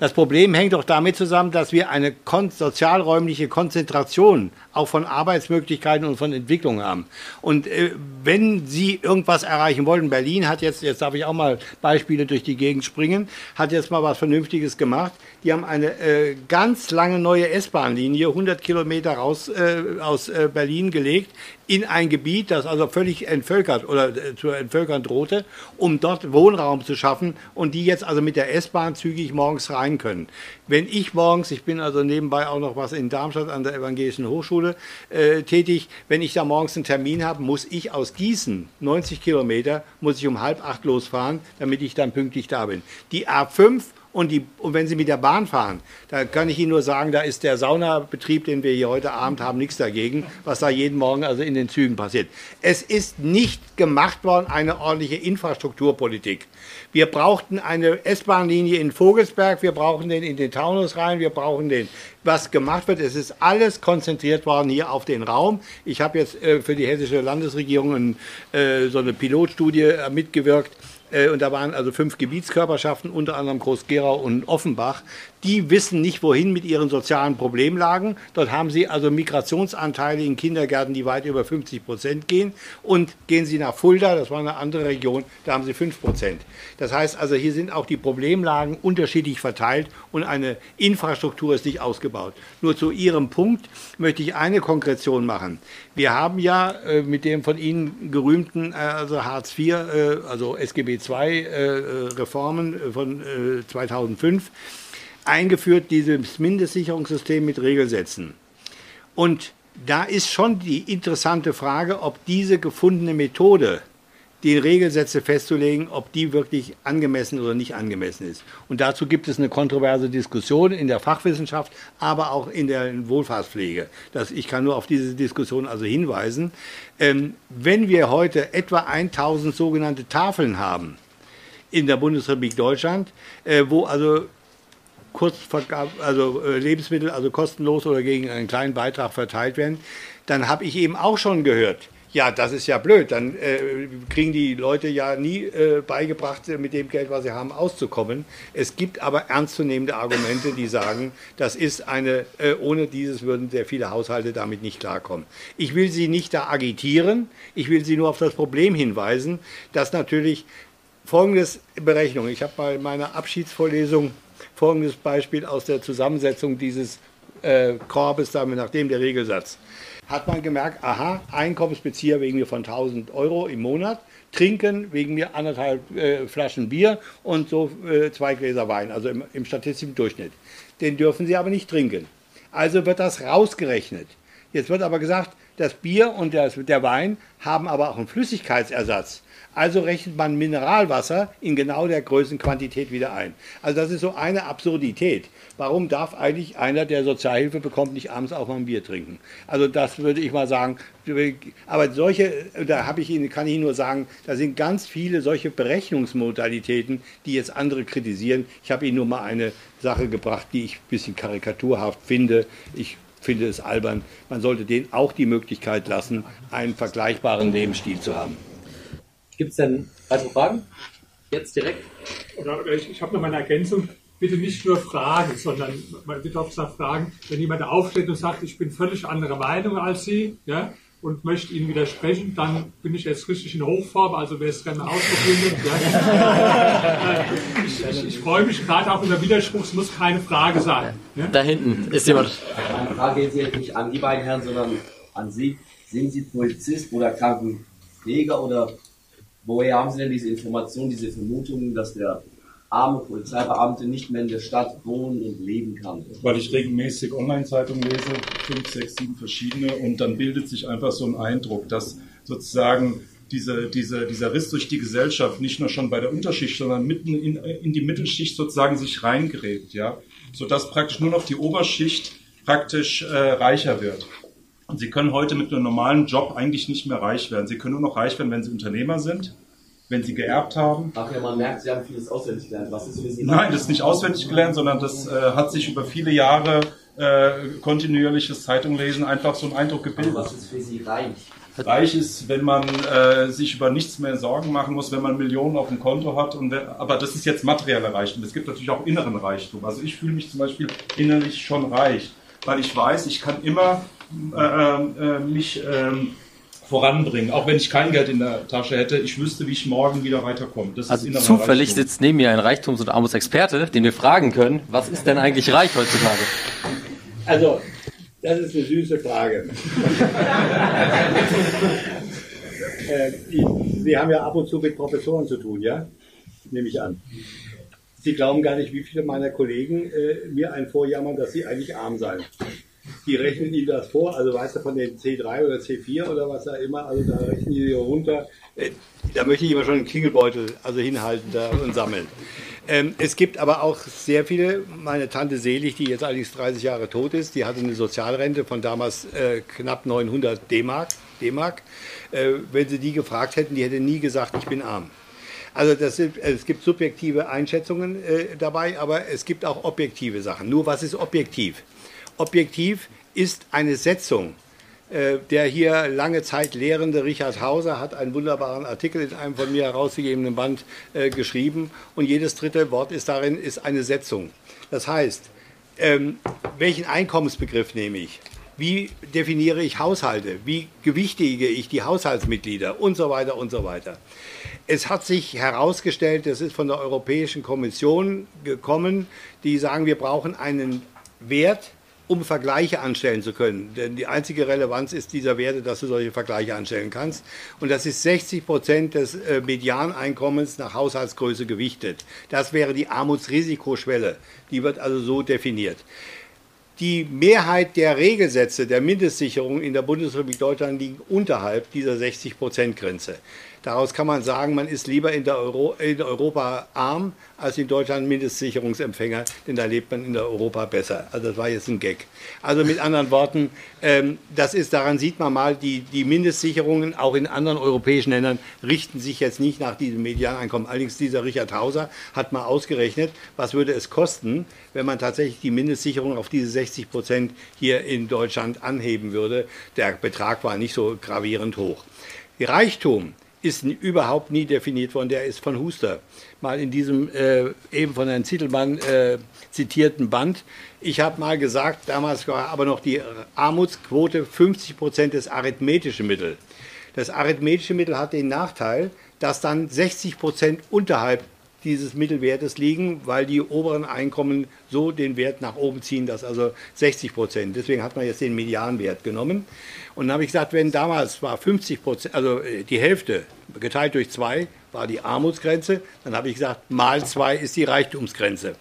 Das Problem hängt doch damit zusammen, dass wir eine kon sozialräumliche Konzentration auch von Arbeitsmöglichkeiten und von Entwicklung haben. Und äh, wenn Sie irgendwas erreichen wollen, Berlin hat jetzt, jetzt darf ich auch mal Beispiele durch die Gegend springen, hat jetzt mal was Vernünftiges gemacht. Die haben eine äh, ganz lange neue S-Bahn-Linie, 100 Kilometer raus äh, aus äh, Berlin gelegt, in ein Gebiet, das also völlig entvölkert oder äh, zu entvölkern drohte, um dort Wohnraum zu schaffen und die jetzt also mit der S-Bahn zügig morgens rein können. Wenn ich morgens, ich bin also nebenbei auch noch was in Darmstadt an der Evangelischen Hochschule äh, tätig, wenn ich da morgens einen Termin habe, muss ich aus Gießen, 90 Kilometer, muss ich um halb acht losfahren, damit ich dann pünktlich da bin. Die A5 und, die, und wenn Sie mit der Bahn fahren, da kann ich Ihnen nur sagen, da ist der Saunabetrieb, den wir hier heute Abend haben, nichts dagegen, was da jeden Morgen also in den Zügen passiert. Es ist nicht gemacht worden, eine ordentliche Infrastrukturpolitik. Wir brauchten eine S-Bahn-Linie in Vogelsberg, wir brauchen den in den Taunus rein, wir brauchen den, was gemacht wird. Es ist alles konzentriert worden hier auf den Raum. Ich habe jetzt äh, für die hessische Landesregierung äh, so eine Pilotstudie äh, mitgewirkt und da waren also fünf Gebietskörperschaften, unter anderem Groß-Gerau und Offenbach, die wissen nicht, wohin mit ihren sozialen Problemlagen. Dort haben sie also Migrationsanteile in Kindergärten, die weit über 50 Prozent gehen. Und gehen Sie nach Fulda, das war eine andere Region, da haben Sie 5 Prozent. Das heißt also, hier sind auch die Problemlagen unterschiedlich verteilt und eine Infrastruktur ist nicht ausgebaut. Nur zu Ihrem Punkt möchte ich eine Konkretion machen. Wir haben ja äh, mit dem von Ihnen gerühmten, äh, also Hartz IV, äh, also SGB II äh, äh, Reformen äh, von 2005, eingeführt, dieses Mindestsicherungssystem mit Regelsätzen. Und da ist schon die interessante Frage, ob diese gefundene Methode, die Regelsätze festzulegen, ob die wirklich angemessen oder nicht angemessen ist. Und dazu gibt es eine kontroverse Diskussion in der Fachwissenschaft, aber auch in der Wohlfahrtspflege. Das, ich kann nur auf diese Diskussion also hinweisen. Ähm, wenn wir heute etwa 1000 sogenannte Tafeln haben in der Bundesrepublik Deutschland, äh, wo also Kurzvergabe, also äh, Lebensmittel, also kostenlos oder gegen einen kleinen Beitrag verteilt werden, dann habe ich eben auch schon gehört, ja, das ist ja blöd. Dann äh, kriegen die Leute ja nie äh, beigebracht, mit dem Geld, was sie haben, auszukommen. Es gibt aber ernstzunehmende Argumente, die sagen, das ist eine, äh, ohne dieses würden sehr viele Haushalte damit nicht klarkommen. Ich will sie nicht da agitieren, ich will sie nur auf das Problem hinweisen, dass natürlich folgendes Berechnung, ich habe bei meiner Abschiedsvorlesung folgendes Beispiel aus der Zusammensetzung dieses äh, Korbes, damit nachdem der Regelsatz hat man gemerkt, aha, Einkommensbezieher wegen mir von 1000 Euro im Monat, Trinken wegen mir anderthalb äh, Flaschen Bier und so äh, zwei Gläser Wein, also im, im statistischen Durchschnitt. Den dürfen sie aber nicht trinken. Also wird das rausgerechnet. Jetzt wird aber gesagt, das Bier und das, der Wein haben aber auch einen Flüssigkeitsersatz. Also rechnet man Mineralwasser in genau der Größenquantität wieder ein. Also das ist so eine Absurdität. Warum darf eigentlich einer, der Sozialhilfe bekommt, nicht abends auch mal ein Bier trinken? Also das würde ich mal sagen. Aber solche, da habe ich Ihnen, kann ich Ihnen nur sagen, da sind ganz viele solche Berechnungsmodalitäten, die jetzt andere kritisieren. Ich habe Ihnen nur mal eine Sache gebracht, die ich ein bisschen karikaturhaft finde. Ich finde es albern. Man sollte denen auch die Möglichkeit lassen, einen vergleichbaren Lebensstil zu haben. Gibt es denn weitere Fragen? Jetzt direkt? Oder, ich, ich habe noch mal eine Ergänzung. Bitte nicht nur fragen, sondern man wird auch gesagt fragen, wenn jemand aufsteht und sagt, ich bin völlig anderer Meinung als Sie, ja, und möchte Ihnen widersprechen, dann bin ich jetzt richtig in Hochform, also wer es gerne ausprobieren ja. ich, ich, ich, freue mich gerade auch über Widerspruch, es muss keine Frage sein. Ja? Da hinten ist jemand. Meine Frage geht jetzt nicht an die beiden Herren, sondern an Sie. Sind Sie Polizist oder Krankenpfleger oder Woher haben Sie denn diese Information, diese Vermutung, dass der arme Polizeibeamte nicht mehr in der Stadt wohnen und leben kann? Weil ich regelmäßig Online-Zeitungen lese, fünf, sechs, sieben verschiedene, und dann bildet sich einfach so ein Eindruck, dass sozusagen diese, diese, dieser Riss durch die Gesellschaft nicht nur schon bei der Unterschicht, sondern mitten in, in die Mittelschicht sozusagen sich reingräbt, ja, sodass praktisch nur noch die Oberschicht praktisch äh, reicher wird. Und Sie können heute mit einem normalen Job eigentlich nicht mehr reich werden. Sie können nur noch reich werden, wenn Sie Unternehmer sind, wenn Sie geerbt haben. Ach ja, man merkt, Sie haben vieles auswendig gelernt. Was ist für Sie? Nein, das ist nicht auswendig gelernt, sondern das äh, hat sich über viele Jahre äh, kontinuierliches Zeitunglesen einfach so einen Eindruck gebildet. Aber was ist für Sie reich? Reich ist, wenn man äh, sich über nichts mehr Sorgen machen muss, wenn man Millionen auf dem Konto hat. Und wenn, aber das ist jetzt materieller Reichtum. Es gibt natürlich auch inneren Reichtum. Also ich fühle mich zum Beispiel innerlich schon reich, weil ich weiß, ich kann immer äh, äh, mich ähm, voranbringen, auch wenn ich kein Geld in der Tasche hätte. Ich wüsste, wie ich morgen wieder weiterkomme. Das also zufällig Reichtum. sitzt neben mir ein Reichtums- und Armutsexperte, den wir fragen können, was ist denn eigentlich reich heutzutage? Also, das ist eine süße Frage. äh, Sie haben ja ab und zu mit Professoren zu tun, ja? Nehme ich an. Sie glauben gar nicht, wie viele meiner Kollegen äh, mir ein vorjammern, dass sie eigentlich arm seien die rechnen ihnen das vor, also weißt du, von den C3 oder C4 oder was da immer, also da rechnen die runter. Äh, da möchte ich immer schon einen Klingelbeutel also hinhalten da und sammeln. Ähm, es gibt aber auch sehr viele, meine Tante Selig, die jetzt allerdings 30 Jahre tot ist, die hatte eine Sozialrente von damals äh, knapp 900 D-Mark. D-Mark. Äh, wenn sie die gefragt hätten, die hätte nie gesagt, ich bin arm. Also sind, es gibt subjektive Einschätzungen äh, dabei, aber es gibt auch objektive Sachen. Nur was ist objektiv? Objektiv ist eine Setzung. Äh, der hier lange Zeit lehrende Richard Hauser hat einen wunderbaren Artikel in einem von mir herausgegebenen Band äh, geschrieben und jedes dritte Wort ist darin ist eine Setzung. Das heißt, ähm, welchen Einkommensbegriff nehme ich? Wie definiere ich Haushalte? Wie gewichtige ich die Haushaltsmitglieder und so weiter und so weiter? Es hat sich herausgestellt, das ist von der Europäischen Kommission gekommen, die sagen, wir brauchen einen Wert um Vergleiche anstellen zu können. Denn die einzige Relevanz ist dieser Werte, dass du solche Vergleiche anstellen kannst. Und das ist 60 Prozent des äh, Medianeinkommens nach Haushaltsgröße gewichtet. Das wäre die Armutsrisikoschwelle. Die wird also so definiert. Die Mehrheit der Regelsätze der Mindestsicherung in der Bundesrepublik Deutschland liegen unterhalb dieser 60-Prozent-Grenze. Daraus kann man sagen, man ist lieber in, Euro, in Europa arm als in Deutschland Mindestsicherungsempfänger, denn da lebt man in der Europa besser. Also das war jetzt ein Gag. Also mit anderen Worten, ähm, das ist, daran sieht man mal, die, die Mindestsicherungen auch in anderen europäischen Ländern richten sich jetzt nicht nach diesem Medianeinkommen. Allerdings dieser Richard Hauser hat mal ausgerechnet, was würde es kosten, wenn man tatsächlich die Mindestsicherung auf diese 60 Prozent hier in Deutschland anheben würde. Der Betrag war nicht so gravierend hoch. Reichtum ist überhaupt nie definiert worden, der ist von Huster. Mal in diesem äh, eben von Herrn Zittelmann äh, zitierten Band. Ich habe mal gesagt, damals war aber noch die Armutsquote 50 Prozent des arithmetischen Mittel. Das arithmetische Mittel hat den Nachteil, dass dann 60 Prozent unterhalb dieses Mittelwertes liegen, weil die oberen Einkommen so den Wert nach oben ziehen, dass also 60 Prozent. Deswegen hat man jetzt den Medianwert genommen. Und dann habe ich gesagt, wenn damals war 50 Prozent, also äh, die Hälfte geteilt durch zwei war die Armutsgrenze, dann habe ich gesagt, mal zwei ist die Reichtumsgrenze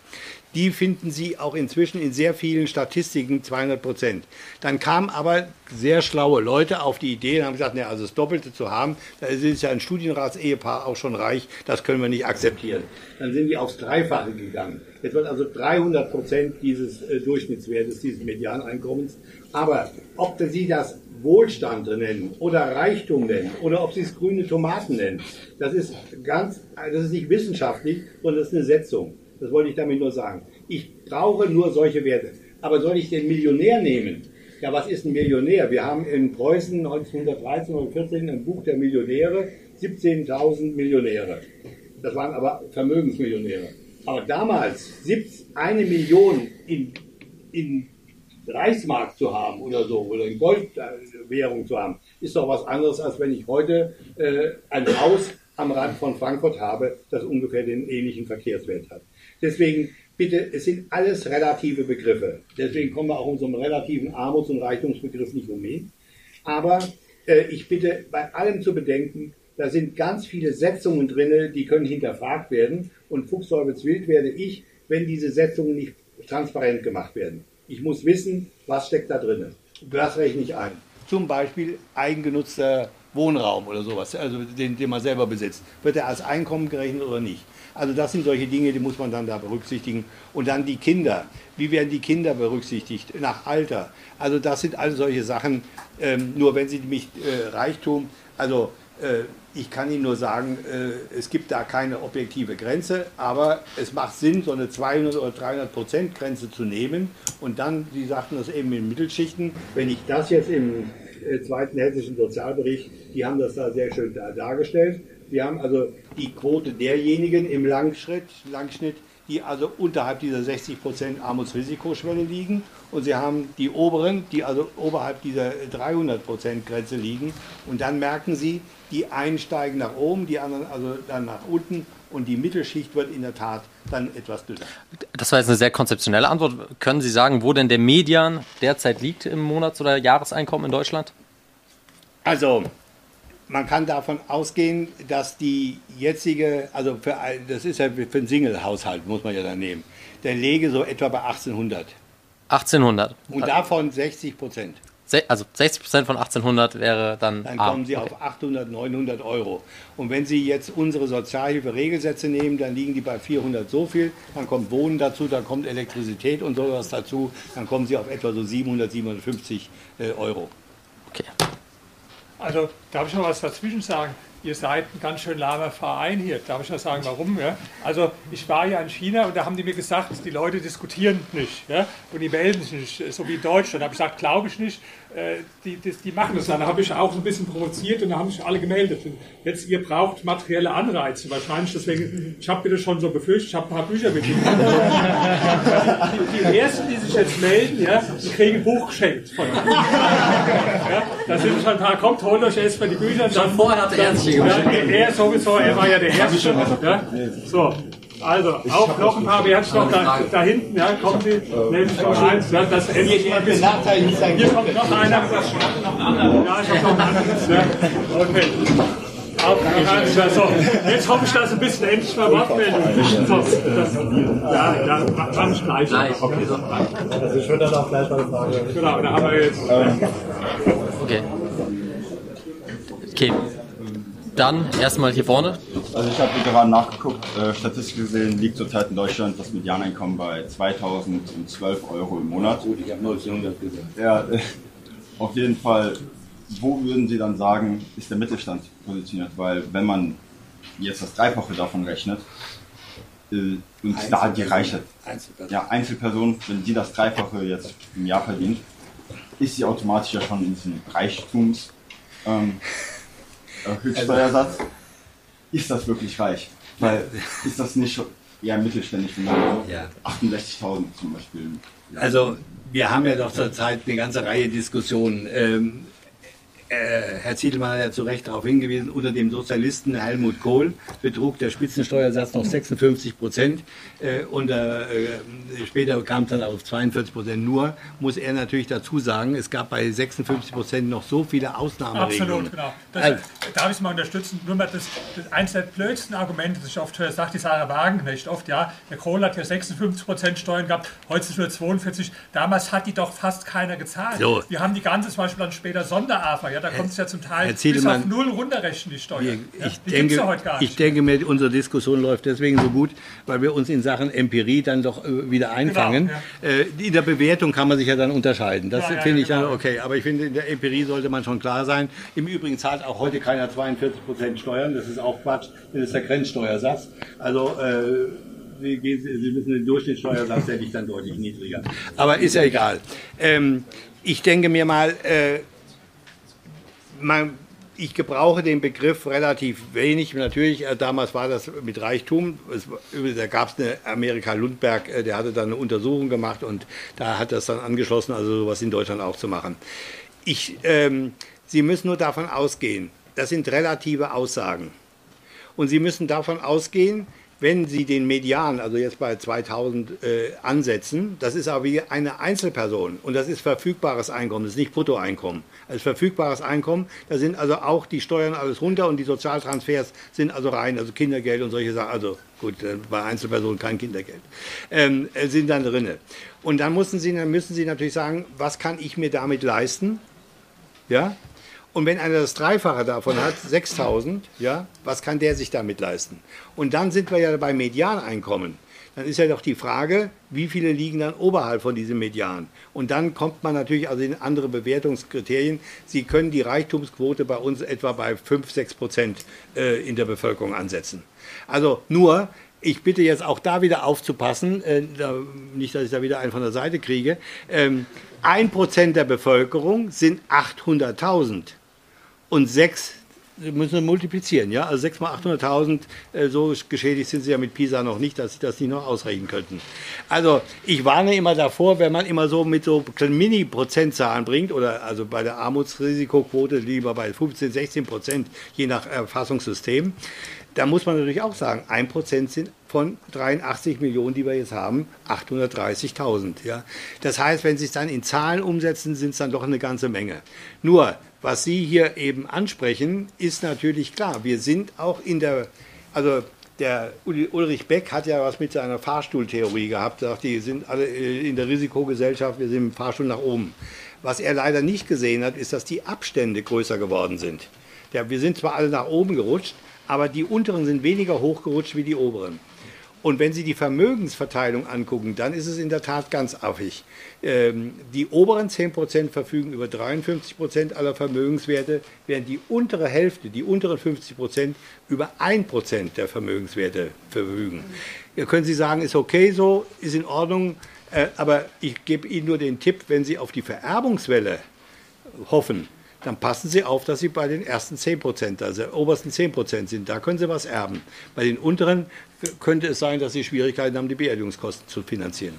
die finden Sie auch inzwischen in sehr vielen Statistiken 200 Prozent. Dann kamen aber sehr schlaue Leute auf die Idee und haben gesagt, ne, also das Doppelte zu haben, da ist ja ein Studienratsehepaar auch schon reich, das können wir nicht akzeptieren. Dann sind die aufs Dreifache gegangen. Jetzt wird also 300 Prozent dieses äh, Durchschnittswertes, dieses Medianeinkommens. Aber ob Sie das Wohlstand nennen oder Reichtum nennen oder ob Sie es grüne Tomaten nennen, das ist ganz, das ist nicht wissenschaftlich, sondern das ist eine Setzung. Das wollte ich damit nur sagen. Ich brauche nur solche Werte. Aber soll ich den Millionär nehmen? Ja, was ist ein Millionär? Wir haben in Preußen 1913 oder 14 ein Buch der Millionäre, 17.000 Millionäre. Das waren aber Vermögensmillionäre. Aber damals eine Million in, in Reichsmark zu haben oder so, oder in Goldwährung zu haben, ist doch was anderes, als wenn ich heute äh, ein Haus am Rand von Frankfurt habe, das ungefähr den ähnlichen Verkehrswert hat. Deswegen bitte, es sind alles relative Begriffe. Deswegen kommen wir auch unserem relativen Armuts- und Reichtumsbegriff nicht umhin. Aber äh, ich bitte bei allem zu bedenken, da sind ganz viele Setzungen drin, die können hinterfragt werden. Und Fuchsteufelswild werde ich, wenn diese Setzungen nicht transparent gemacht werden. Ich muss wissen, was steckt da drin. Das rechne ich ein. Zum Beispiel eigengenutzter Wohnraum oder sowas, also den, den man selber besitzt. Wird er als Einkommen gerechnet oder nicht? Also das sind solche Dinge, die muss man dann da berücksichtigen. Und dann die Kinder. Wie werden die Kinder berücksichtigt? Nach Alter. Also das sind all solche Sachen. Ähm, nur wenn Sie mich äh, Reichtum, also äh, ich kann Ihnen nur sagen, äh, es gibt da keine objektive Grenze, aber es macht Sinn, so eine 200 oder 300 Prozent Grenze zu nehmen. Und dann, Sie sagten das eben in Mittelschichten, wenn ich das jetzt im äh, zweiten hessischen Sozialbericht, die haben das da sehr schön da, dargestellt. Wir haben also die Quote derjenigen im Langschritt, Langschnitt, die also unterhalb dieser 60% Armutsrisikoschwelle liegen. Und Sie haben die oberen, die also oberhalb dieser 300% Grenze liegen. Und dann merken Sie, die einen steigen nach oben, die anderen also dann nach unten. Und die Mittelschicht wird in der Tat dann etwas dünner. Das war jetzt eine sehr konzeptionelle Antwort. Können Sie sagen, wo denn der Median derzeit liegt im Monats- oder Jahreseinkommen in Deutschland? Also, man kann davon ausgehen, dass die jetzige, also für, das ist ja für einen Single-Haushalt, muss man ja dann nehmen, der läge so etwa bei 1800. 1800. Und davon 60 Prozent. Also 60 Prozent von 1800 wäre dann. Dann kommen Sie okay. auf 800, 900 Euro. Und wenn Sie jetzt unsere Sozialhilfe-Regelsätze nehmen, dann liegen die bei 400 so viel. Dann kommt Wohnen dazu, dann kommt Elektrizität und sowas dazu. Dann kommen Sie auf etwa so 700, 750 äh, Euro. Okay. Also darf ich noch was dazwischen sagen? Ihr seid ein ganz schön lahmer Verein hier. Darf ich noch sagen, warum? Ja? Also ich war ja in China und da haben die mir gesagt, die Leute diskutieren nicht ja? und die melden sich nicht, so wie in Deutschland. Da habe ich gesagt, glaube ich nicht, die, die, die, machen das. Dann habe ich auch ein bisschen provoziert und da haben sich alle gemeldet. Und jetzt, ihr braucht materielle Anreize, wahrscheinlich deswegen, ich habe bitte schon so befürchtet, ich habe ein paar Bücher mit Ihnen. die, die, ersten, die sich jetzt melden, ja, die kriegen ein Buch geschenkt von mir. Ja, da sind schon ein paar, kommt, holt euch erstmal die Bücher. Schon vorher hat er ja, er sowieso, er war ja der Erste. Ja? So, also, auch noch ein paar, wer hat noch da, da hinten, ja, kommen Sie, nehmen Sie noch eins, ja, das endlich mal ein bisschen. Hier kommt noch einer. Ja, ich habe noch ein anderes, ja, okay. Auf, ja, so. Jetzt hoffe ich, dass ein bisschen endlich mal Wortmeldung so, das, Ja, ja, kann ich gleich. gleich. Okay, so. Also ich würde dann auch gleich mal eine Frage. Genau, da haben wir jetzt. Okay. Okay. Dann erstmal hier vorne. Also ich habe gerade nachgeguckt, äh, statistisch gesehen liegt zurzeit in Deutschland das Medianeinkommen bei 2012 Euro im Monat. Gut, ich habe 1900 gesagt. Ja, äh, auf jeden Fall, wo würden Sie dann sagen, ist der Mittelstand positioniert? Weil wenn man jetzt das Dreifache davon rechnet, äh, und da die Reiche, Einzelperson. ja, Einzelperson, wenn die das Dreifache jetzt im Jahr verdient, ist sie automatisch ja schon in diesem Reichtums ähm, Höchststeuersatz. Ist das wirklich reich? Weil ist das nicht eher mittelständig, wenn man Ja. 68.000 zum Beispiel. Also wir haben ja doch zurzeit eine ganze Reihe Diskussionen. Ähm, äh, Herr Ziedelmann hat ja zu Recht darauf hingewiesen, unter dem Sozialisten Helmut Kohl betrug der Spitzensteuersatz noch 56 Prozent. Äh, und äh, später kam es dann auf 42 Prozent. Nur muss er natürlich dazu sagen, es gab bei 56 Prozent noch so viele Ausnahmeregelungen. Absolut, genau. Das, Also- darf ich es mal unterstützen? Nur mal das, das eines der blödsten Argumente, das ich oft höre, sagt die Sarah Wagenknecht oft, ja, der Kohl hat ja 56% Steuern gehabt, heute ist es nur 42. Damals hat die doch fast keiner gezahlt. So. Wir haben die ganze zum Beispiel dann später Sonderafa, ja, da kommt es ja zum Teil bis auf null runterrechnen, die Steuern. Wir, ja, ich, die gibt's denke, ja heute gar nicht. ich denke mir, unsere Diskussion läuft deswegen so gut, weil wir uns in Sachen Empirie dann doch äh, wieder einfangen. Genau, äh, in der Bewertung kann man sich ja dann unterscheiden. Das Ja, ja, finde ich genau. dann okay. Aber ich finde, in der Empirie sollte man schon klar sein. Im Übrigen zahlt auch heute keiner 42 Prozent Steuern. Das ist auch Quatsch. Das ist der Grenzsteuersatz. Also äh, Sie müssen den Durchschnittssteuersatz, der liegt dann deutlich niedriger. Aber ist ja egal. Ähm, ich denke mir mal, äh, man, ich gebrauche den Begriff relativ wenig. Natürlich, äh, damals war das mit Reichtum. Es, da gab es eine Amerika Lundberg, äh, der hatte dann eine Untersuchung gemacht und da hat das dann angeschlossen, also sowas in Deutschland auch zu machen. Ich, ähm, Sie müssen nur davon ausgehen, das sind relative Aussagen. Und Sie müssen davon ausgehen, wenn Sie den Median, also jetzt bei 2000 äh, ansetzen, das ist aber wie eine Einzelperson und das ist verfügbares Einkommen, das ist nicht Bruttoeinkommen. Also verfügbares Einkommen, da sind also auch die Steuern alles runter und die Sozialtransfers sind also rein, also Kindergeld und solche Sachen, also gut, äh, bei Einzelpersonen kein Kindergeld, ähm, äh, sind dann drinne. Und dann müssen Sie, dann müssen Sie natürlich sagen, was kann ich mir damit leisten? Ja? Und wenn einer das Dreifache davon hat, 6000, ja, was kann der sich damit leisten? Und dann sind wir ja bei Medianeinkommen. Dann ist ja doch die Frage, wie viele liegen dann oberhalb von diesem Median? Und dann kommt man natürlich also in andere Bewertungskriterien. Sie können die Reichtumsquote bei uns etwa bei 5, 6 Prozent äh, in der Bevölkerung ansetzen. Also nur, ich bitte jetzt auch da wieder aufzupassen, äh, nicht, dass ich da wieder einen von der Seite kriege. Ähm, ein Prozent der Bevölkerung sind 800.000 und sechs müssen wir multiplizieren, ja? Also 6 mal 800.000, äh, so geschädigt sind sie ja mit PISA noch nicht, dass sie das nicht noch ausrechnen könnten. Also ich warne immer davor, wenn man immer so mit so Mini-Prozentzahlen bringt, oder also bei der Armutsrisikoquote lieber bei 15, 16 Prozent, je nach Erfassungssystem, da muss man natürlich auch sagen, 1 Prozent sind von 83 Millionen, die wir jetzt haben, 830.000. Ja? Das heißt, wenn Sie es dann in Zahlen umsetzen, sind es dann doch eine ganze Menge. Nur, was Sie hier eben ansprechen, ist natürlich klar. Wir sind auch in der, also der Ulrich Beck hat ja was mit seiner Fahrstuhltheorie gehabt. Sagt, die sind alle äh, in der Risikogesellschaft, wir sind im Fahrstuhl nach oben. Was er leider nicht gesehen hat, ist, dass die Abstände größer geworden sind. Der, wir sind zwar alle nach oben gerutscht, aber die unteren sind weniger hochgerutscht wie die oberen. Und wenn Sie die Vermögensverteilung angucken, dann ist es in der Tat ganz affig. Ähm, die oberen 10% verfügen über 53% aller Vermögenswerte, während die untere Hälfte, die unteren 50% über 1% der Vermögenswerte verfügen. Da können Sie sagen, ist okay so, ist in Ordnung, äh, aber ich gebe Ihnen nur den Tipp, wenn Sie auf die Vererbungswelle hoffen, dann passen Sie auf, dass Sie bei den ersten 10 Prozent, also obersten 10 Prozent sind. Da können Sie was erben. Bei den unteren könnte es sein, dass Sie Schwierigkeiten haben, die Beerdigungskosten zu finanzieren.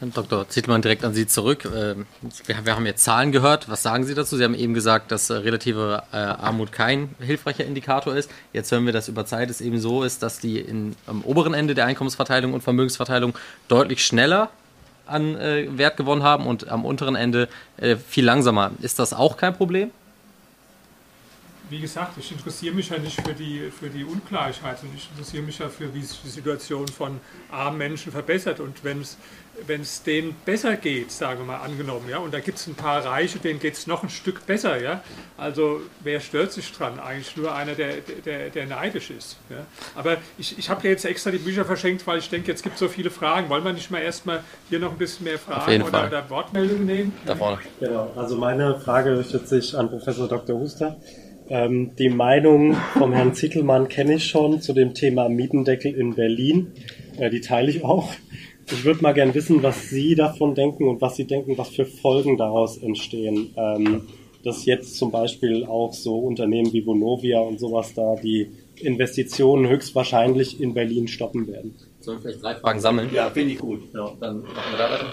Dann Dr. Zittelmann direkt an Sie zurück. Ähm, Wir, wir haben jetzt Zahlen gehört. Was sagen Sie dazu? Sie haben eben gesagt, dass äh, relative äh, Armut kein hilfreicher Indikator ist. Jetzt hören wir, dass über Zeit es eben so ist, dass die in, am oberen Ende der Einkommensverteilung und Vermögensverteilung deutlich schneller an äh, Wert gewonnen haben und am unteren Ende äh, viel langsamer. Ist das auch kein Problem? Wie gesagt, ich interessiere mich ja nicht für die, für die Ungleichheit, sondern ich interessiere mich ja für, wie sich die Situation von armen Menschen verbessert. Und wenn es wenn es denen besser geht, sagen wir mal angenommen, ja, und da gibt es ein paar Reiche, denen geht es noch ein Stück besser, ja, also wer stört sich dran? Eigentlich nur einer, der, der, der neidisch ist. Ja. Aber ich, ich habe dir jetzt extra die Bücher verschenkt, weil ich denke, jetzt gibt es so viele Fragen. Wollen wir nicht mal erstmal hier noch ein bisschen mehr Fragen oder, oder, Wortmeldungen nehmen? Da vorne. Genau, also meine Frage richtet sich an Professor Dr. Huster. Ähm, die Meinung vom Herrn Zittelmann kenne ich schon zu dem Thema Mietendeckel in Berlin. Äh, die teile ich auch. Ich würde mal gern wissen, was Sie davon denken und was Sie denken, was für Folgen daraus entstehen. Ähm, dass jetzt zum Beispiel auch so Unternehmen wie Vonovia und sowas da die Investitionen höchstwahrscheinlich in Berlin stoppen werden. Sollen wir vielleicht drei Fragen sammeln? Ja, finde ich gut. Ja, dann machen wir da weiter.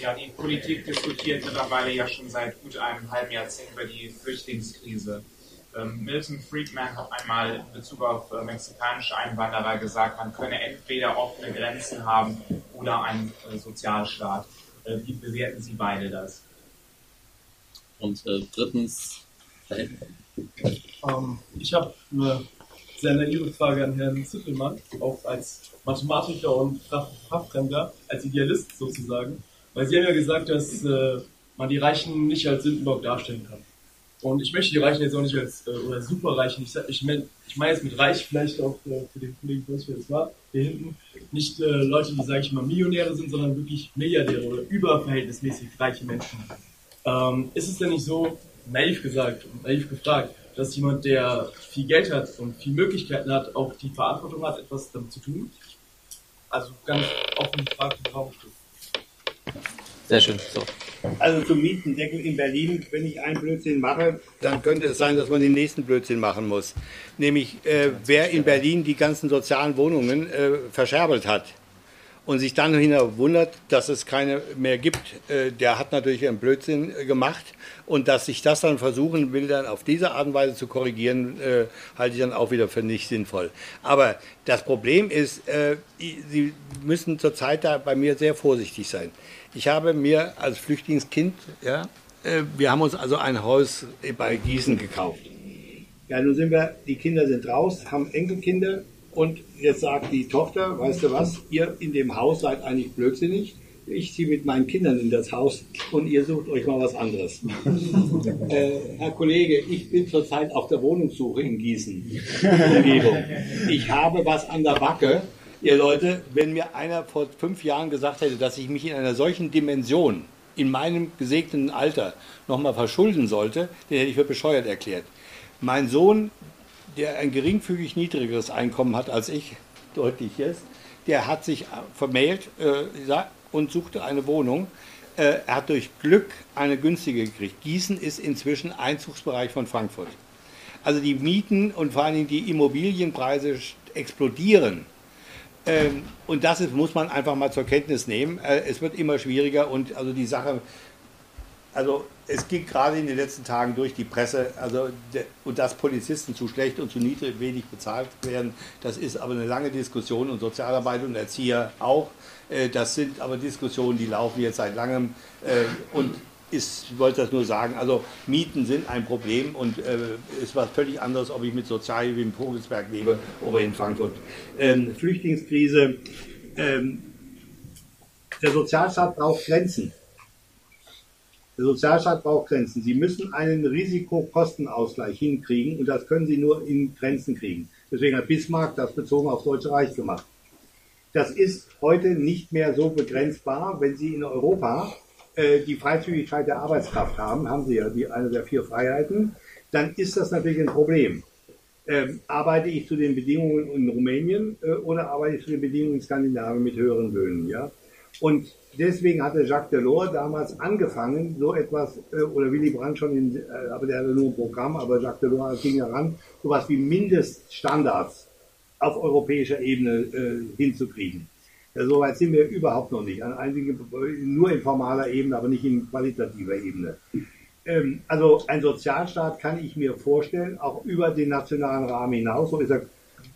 Ja, die Politik diskutiert mittlerweile ja schon seit gut einem halben Jahrzehnt über die Flüchtlingskrise. Ähm, Milton Friedman hat einmal in Bezug auf äh, mexikanische Einwanderer gesagt, man könne entweder offene Grenzen haben oder einen äh, Sozialstaat. Äh, wie bewerten Sie beide das? Und drittens, ähm, ich habe eine sehr naive Frage an Herrn Zittelmann, auch als Mathematiker und Fachfremder, als Idealist sozusagen. Weil Sie haben ja gesagt, dass man die Reichen nicht als Sündenbock darstellen kann. Und ich möchte die Reichen jetzt auch nicht als, äh, oder Superreichen, ich, ich meine ich mein jetzt mit Reich vielleicht auch äh, für den Kollegen, wir jetzt war, hier hinten, nicht äh, Leute, die, sage ich mal, Millionäre sind, sondern wirklich Milliardäre oder überverhältnismäßig reiche Menschen. Ähm, ist es denn nicht so, naiv gesagt und naiv gefragt, dass jemand, der viel Geld hat und viel Möglichkeiten hat, auch die Verantwortung hat, etwas damit zu tun? Also ganz offen gefragt Raum steht. Sehr schön. So. Also zum Mietendeckel in Berlin, wenn ich einen Blödsinn mache, dann könnte es sein, dass man den nächsten Blödsinn machen muss. Nämlich, äh, wer in Berlin die ganzen sozialen Wohnungen äh, verscherbelt hat und sich dann hinterher wundert, dass es keine mehr gibt, äh, der hat natürlich einen Blödsinn äh, gemacht. Und dass sich das dann versuchen will, dann auf diese Art und Weise zu korrigieren, äh, halte ich dann auch wieder für nicht sinnvoll. Aber das Problem ist, äh, Sie müssen zurzeit da bei mir sehr vorsichtig sein. Ich habe mir als Flüchtlingskind, ja, äh, wir haben uns also ein Haus bei Gießen gekauft. Ja, nun sind wir, die Kinder sind raus, haben Enkelkinder und jetzt sagt die Tochter, weißt du was, ihr in dem Haus seid eigentlich blödsinnig. Ich ziehe mit meinen Kindern in das Haus und ihr sucht euch mal was anderes. äh, Herr Kollege, ich bin zurzeit auf der Wohnungssuche in Gießen. Umgebung. Ich habe was an der Backe ihr Leute, wenn mir einer vor fünf Jahren gesagt hätte, dass ich mich in einer solchen Dimension, in meinem gesegneten Alter, nochmal verschulden sollte, den hätte ich für bescheuert erklärt. Mein Sohn, der ein geringfügig niedrigeres Einkommen hat als ich, deutlich jetzt, der hat sich vermählt äh, und suchte eine Wohnung. Äh, er hat durch Glück eine günstige gekriegt. Gießen ist inzwischen Einzugsbereich von Frankfurt. Also die Mieten und vor allen Dingen die Immobilienpreise explodieren. Ähm, und das ist, muss man einfach mal zur Kenntnis nehmen. Äh, es wird immer schwieriger und also die Sache, also es ging gerade in den letzten Tagen durch die Presse, also und dass Polizisten zu schlecht und zu niedrig wenig bezahlt werden, das ist aber eine lange Diskussion und Sozialarbeit und Erzieher auch. Äh, das sind aber Diskussionen, die laufen jetzt seit langem äh, und ist, ich wollte das nur sagen, also Mieten sind ein Problem und äh, ist was völlig anderes, ob ich mit Sozialhilfe in Vogelsberg lebe oder in Frankfurt. Ähm, Flüchtlingskrise, ähm, der Sozialstaat braucht Grenzen. Der Sozialstaat braucht Grenzen. Sie müssen einen Risikokostenausgleich hinkriegen und das können Sie nur in Grenzen kriegen. Deswegen hat Bismarck das bezogen aufs Deutsche Reich gemacht. Das ist heute nicht mehr so begrenzbar, wenn Sie in Europa äh, die Freizügigkeit der Arbeitskraft haben, haben sie ja die, eine der vier Freiheiten, dann ist das natürlich ein Problem. Ähm, arbeite ich zu den Bedingungen in Rumänien äh, oder arbeite ich zu den Bedingungen in Skandinavien mit höheren Löhnen? Ja? Und deswegen hatte Jacques Delors damals angefangen, so etwas, äh, oder Willy Brandt schon, in, äh, aber der hatte nur ein Programm, aber Jacques Delors ging heran, sowas wie Mindeststandards auf europäischer Ebene äh, hinzukriegen. So weit sind wir überhaupt noch nicht. Nur in formaler Ebene, aber nicht in qualitativer Ebene. Ähm, also ein Sozialstaat kann ich mir vorstellen, auch über den nationalen Rahmen hinaus, so ist er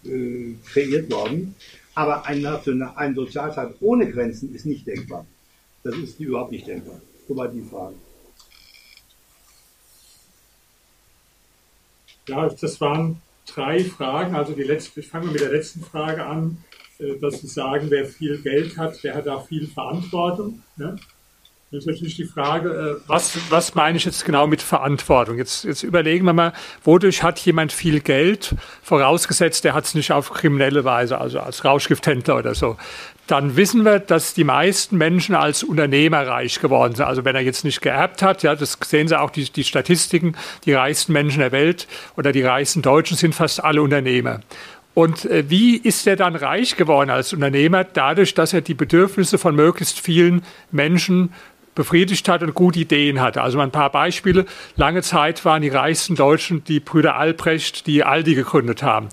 äh, kreiert worden. Aber ein, National, ein Sozialstaat ohne Grenzen ist nicht denkbar. Das ist überhaupt nicht denkbar. Soweit die Frage. Ja, das waren drei Fragen. Also die letzte, ich fange mit der letzten Frage an, dass Sie sagen, wer viel Geld hat, der hat auch viel Verantwortung. Ja? Das ist natürlich die Frage, äh, was, was meine ich jetzt genau mit Verantwortung? Jetzt, jetzt überlegen wir mal, wodurch hat jemand viel Geld, vorausgesetzt, der hat es nicht auf kriminelle Weise, also als Rauschgifthändler oder so. Dann wissen wir, dass die meisten Menschen als Unternehmer reich geworden sind. Also wenn er jetzt nicht geerbt hat, ja, das sehen Sie auch die, die Statistiken, die reichsten Menschen der Welt oder die reichsten Deutschen sind fast alle Unternehmer. Und äh, wie ist er dann reich geworden als Unternehmer? Dadurch, dass er die Bedürfnisse von möglichst vielen Menschen befriedigt hat und gute Ideen hatte. Also ein paar Beispiele. Lange Zeit waren die reichsten Deutschen die Brüder Albrecht, die Aldi gegründet haben.